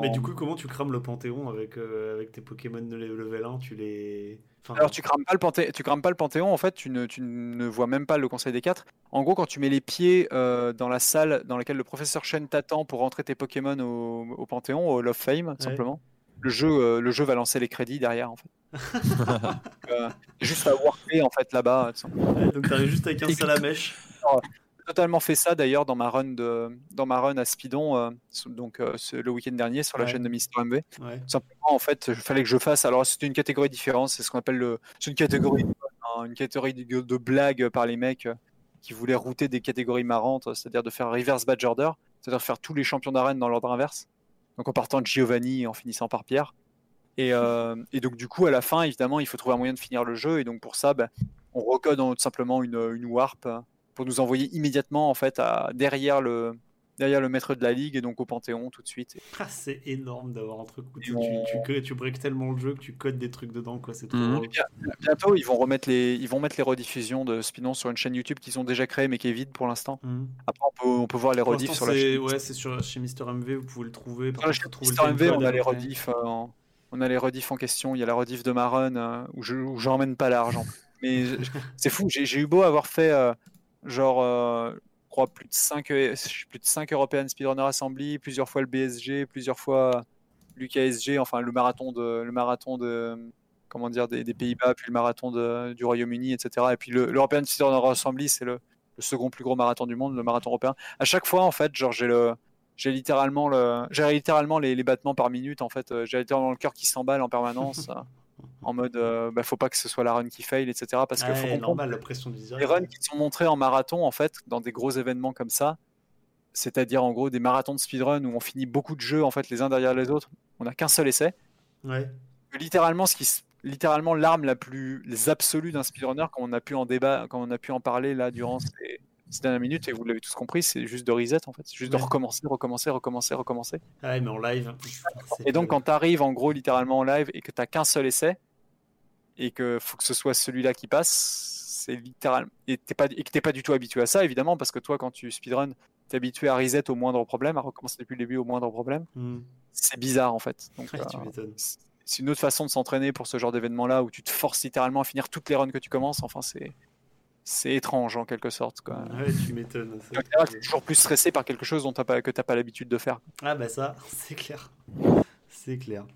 Mais du coup, comment tu crames le Panthéon avec, euh, avec tes Pokémon de level 1 Tu les. Enfin, Alors tu crames pas le Panthéon, tu crames pas le Panthéon en fait, tu ne, tu ne vois même pas le Conseil des Quatre. En gros, quand tu mets les pieds euh, dans la salle dans laquelle le professeur Shen t'attend pour rentrer tes Pokémon au, au Panthéon, au Hall of Fame, Ouais. simplement, le jeu, euh, le jeu va lancer les crédits derrière en fait. (laughs) Euh, juste à warper en fait là-bas. ouais, donc t'arrives juste avec un salamèche. Totalement fait ça d'ailleurs dans ma run de, dans ma run à Speedon, euh, donc euh, ce- le week-end dernier sur la Ouais. chaîne de Mister MV. Ouais. Simplement, en fait, il fallait que je fasse. Alors, c'était une catégorie différente. C'est ce qu'on appelle le. C'est une catégorie, hein, une catégorie de, de blagues par les mecs euh, qui voulaient router des catégories marrantes, c'est-à-dire de faire reverse badge order, c'est-à-dire faire tous les champions d'arène dans l'ordre inverse. Donc, en partant de Giovanni et en finissant par Pierre. Et, euh, et donc, du coup, à la fin, évidemment, il faut trouver un moyen de finir le jeu. Et donc, pour ça, ben, on recode en- tout simplement une, une warp pour nous envoyer immédiatement, en fait, à, derrière le. Derrière le maître de la ligue et donc au Panthéon tout de suite. (laughs) Ah, c'est énorme d'avoir un truc où tu, on- tu, tu, tu breaks tellement le jeu que tu codes des trucs dedans, quoi. C'est trop Mhm. drôle. Bientôt, ils vont remettre les, ils vont mettre les rediffusions de Spinon sur une chaîne YouTube qu'ils ont déjà créée mais qui est vide pour l'instant. Mhm. Après, on peut, on peut voir les rediffs sur la chaîne. Ouais, c'est sur chez Mister MV, vous pouvez le trouver. Par contre, le Mister MV, timecode on a les rediffs, euh, en- on a les rediffs en question. Il y a la rediff de Maron euh, où je, où j'emmène pas l'argent. Mais c'est fou. J'ai, j'ai eu beau avoir fait euh, genre, euh, je crois plus de 5 plus de 5 European Speedrunner Assembly, plusieurs fois le BSG, plusieurs fois l'UKSG, enfin le marathon de, le marathon de, comment dire, des, des Pays-Bas, puis le marathon du Royaume-Uni, etc. Et puis le, l'European Speedrunner Assembly, c'est le, second plus gros marathon du monde, le marathon européen. À chaque fois, en fait, genre j'ai le, j'ai littéralement le, j'ai littéralement les, battements par minute. En fait, Euh, j'ai littéralement le cœur qui s'emballe en permanence, euh, (laughs) en mode, euh, bah, faut pas que ce soit la run qui fail, etc. Parce que faut normal, la pression du les runs qui sont montrés en marathon, en fait, dans des gros événements comme ça, c'est-à-dire en gros des marathons de speedrun où on finit beaucoup de jeux en fait les uns derrière les autres, on n'a qu'un seul essai. Ouais. Littéralement, ce qui, littéralement l'arme la plus absolue d'un speedrunner, quand on a pu en débat, quand on a pu en parler là durant ces, ces dernières minutes, et vous l'avez tous compris, c'est juste de reset en fait, c'est juste Ouais. de recommencer, recommencer, recommencer, recommencer. Ah Ouais, mais en live. Et donc, quand tu arrives en gros littéralement en live et que tu n'as qu'un seul essai et que faut que ce soit celui-là qui passe, c'est littéralement. Et, t'es pas... et que tu pas du tout habitué à ça, évidemment, parce que toi, quand tu speedrun, t'es habitué à reset au moindre problème, à recommencer depuis le début au moindre problème. Hmm. C'est bizarre en fait. Donc, Ouais, tu euh, c'est une autre façon de s'entraîner pour ce genre d'événement-là où tu te forces littéralement à finir toutes les runs que tu commences. Enfin, c'est c'est étrange en quelque sorte. Quoi. Ouais, tu m'étonnes. général, t'es toujours plus stressé par quelque chose dont t'as pas, que tu n'as pas l'habitude de faire. Ah bah ça, (laughs) c'est clair. C'est clair.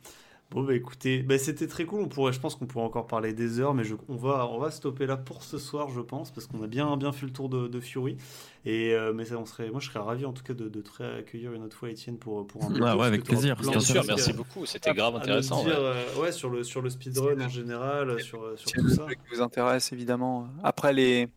Bon bah écoutez, bah, c'était très cool. On pourrait, je pense qu'on pourrait encore parler des heures, mais je, on va, on va stopper là pour ce soir, je pense, parce qu'on a bien, bien fait le tour de, de Fury. Et euh, mais ça, on serait, moi je serais ravi en tout cas de, de te accueillir une autre fois, Étienne, pour pour un. Ah ouais, avec plaisir, Bien de sûr, merci beaucoup, c'était grave intéressant. dire, ouais. euh, ouais, sur le sur le speedrun en général, sur sur C'est tout ça. qui vous intéresse évidemment. Après les,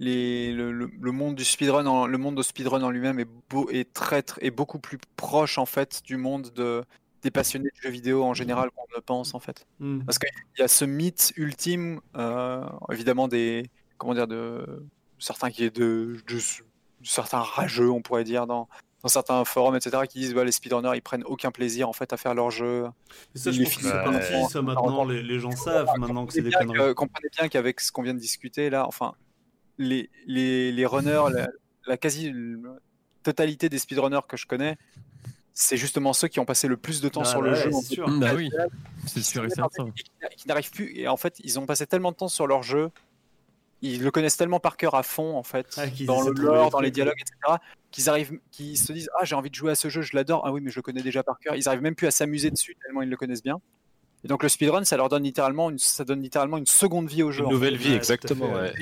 les le, le- le monde du speedrun, en- le monde de speedrun en lui-même est beau est très, très est beaucoup plus proche en fait du monde de des passionnés de jeux vidéo en général qu'on ne le pense en fait. Hmm. Parce qu'il y a ce mythe ultime, euh, évidemment des comment dire de certains qui est de, de- de certains rageux on pourrait dire dans dans certains forums, etc., qui disent bah, les speedrunners ils prennent aucun plaisir en fait à faire leur jeu. Et ça, je les pense que c'est films, parti. ouais. Ça maintenant, les, les gens savent maintenant que c'est des conneries. que- comprenez bien qu'avec ce qu'on vient de discuter là, enfin, les, les, les runners, la, la quasi totalité des speedrunners que je connais, c'est justement ceux qui ont passé le plus de temps Ah, sur le jeu. c'est sûr. Bah oui, c'est sûr et certain. qui, n'arrivent plus. Et en fait, ils ont passé tellement de temps sur leur jeu, ils le connaissent tellement par cœur à fond, en fait, Ah, dans le lore, les dans les dialogues, etc., qu'ils arrivent, qu'ils se disent Ah, j'ai envie de jouer à ce jeu, je l'adore. Ah oui, mais je le connais déjà par cœur. Ils arrivent même plus à s'amuser dessus tellement ils le connaissent bien. Et donc le speedrun, ça leur donne littéralement une, ça donne littéralement une seconde vie au jeu. Une en fait. nouvelle Ouais, vie, exactement. ouais.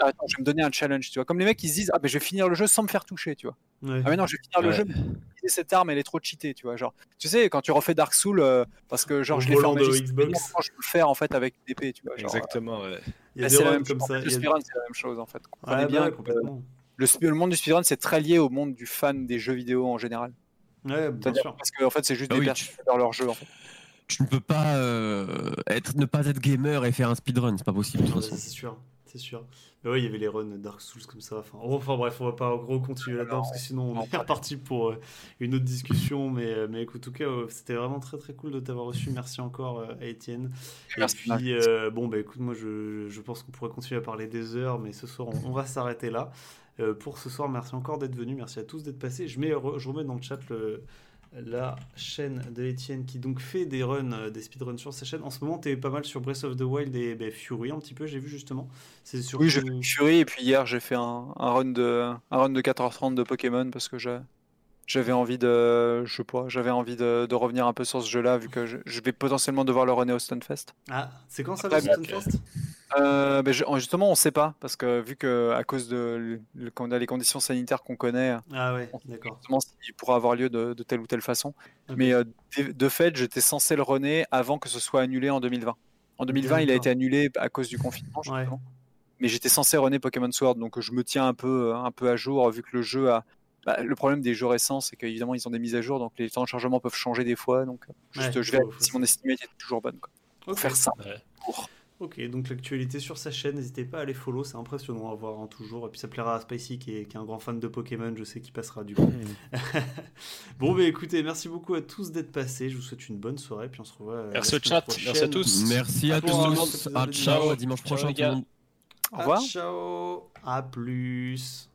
Ah, attends, je vais me donner un challenge, tu vois. Comme les mecs, ils se disent, ah ben je vais finir le jeu sans me faire toucher, tu vois. Ouais. Ah mais non, je vais finir le jeu, mais cette arme, elle est trop cheatée, tu vois. Genre, tu sais, quand tu refais Dark Souls, euh, parce que genre je l'ai fait en Xbox. je peux le faire en fait avec une épée, tu vois. Genre, Exactement, ouais. Il y a des c'est la runs même comme chose. ça. Le il y a- speedrun, c'est la même chose en fait. Comprenez Ouais, bien bah, complètement. le, sp- le monde du speedrun, c'est très lié au monde du fan des jeux vidéo en général. Ouais, bien sûr. parce que en fait, c'est juste Ah des oui, personnes qui adorent leur jeu en fait. Tu ne peux pas euh, être, ne pas être gamer et faire un speedrun, c'est pas possible de toute Ouais, façon. c'est sûr, c'est sûr. Mais ouais, il y avait les runs Dark Souls comme ça. Enfin, oh, enfin bref, on va pas en gros continuer là-dedans parce que sinon on non, est reparti pour euh, une autre discussion. Mais, euh, mais écoute, en tout cas, euh, c'était vraiment très très cool de t'avoir reçu. Merci encore euh, à Étienne. Merci. Et puis, euh, bon, bah écoute, moi je, je pense qu'on pourrait continuer à parler des heures, mais ce soir on, on va s'arrêter là. Euh, pour ce soir, merci encore d'être venu, merci à tous d'être passés. Je, mets, je remets dans le chat le, la chaîne de Étienne qui donc fait des runs, euh, des speedruns sur sa chaîne. En ce moment, tu es pas mal sur Breath of the Wild et bah, Fury un petit peu, j'ai vu justement. C'est surtout... Oui, j'ai fait Fury et puis hier j'ai fait un, un run de un run de 4h30 de Pokémon parce que j'ai- j'avais envie de je sais pas, j'avais envie de, de revenir un peu sur ce jeu-là vu que je, je vais potentiellement devoir le runner au Stunfest. Ah, c'est quand ça Après, le bah, Stunfest? Euh, ben, je- justement, on sait pas parce que vu que à cause de le- a les conditions sanitaires qu'on connaît, Ah ouais, on sait d'accord. exactement s'il pourra avoir lieu de, de telle ou telle façon. Mais euh, de, de fait, j'étais censé le runner avant que ce soit annulé en 2020. En 2020, il a été annulé à cause du confinement. Ouais. justement. Mais j'étais censé runner Pokémon Sword, donc je me tiens un peu, un peu à jour vu que le jeu a. bah, le problème des jeux récents, c'est qu'évidemment ils ont des mises à jour, donc les temps de chargement peuvent changer des fois. Donc euh, juste, Ouais, je vais si mon estimate est toujours bonne. Quoi. Pour Ok. faire ça. Ouais. Pour- Ok, donc l'actualité sur sa chaîne, n'hésitez pas à aller follow, c'est impressionnant à voir hein, toujours. Et puis ça plaira à Spicy qui est, qui est un grand fan de Pokémon, je sais qu'il passera du coup. (laughs) bon, bah écoutez, merci beaucoup à tous d'être passés. Je vous souhaite une bonne soirée, puis on se revoit. euh, la Merci au semaine chat, merci à prochaine. tous. Merci à À tous. à ciao, Ciao. à dimanche Ciao, prochain les gars. monde. Au revoir. Ciao, à plus.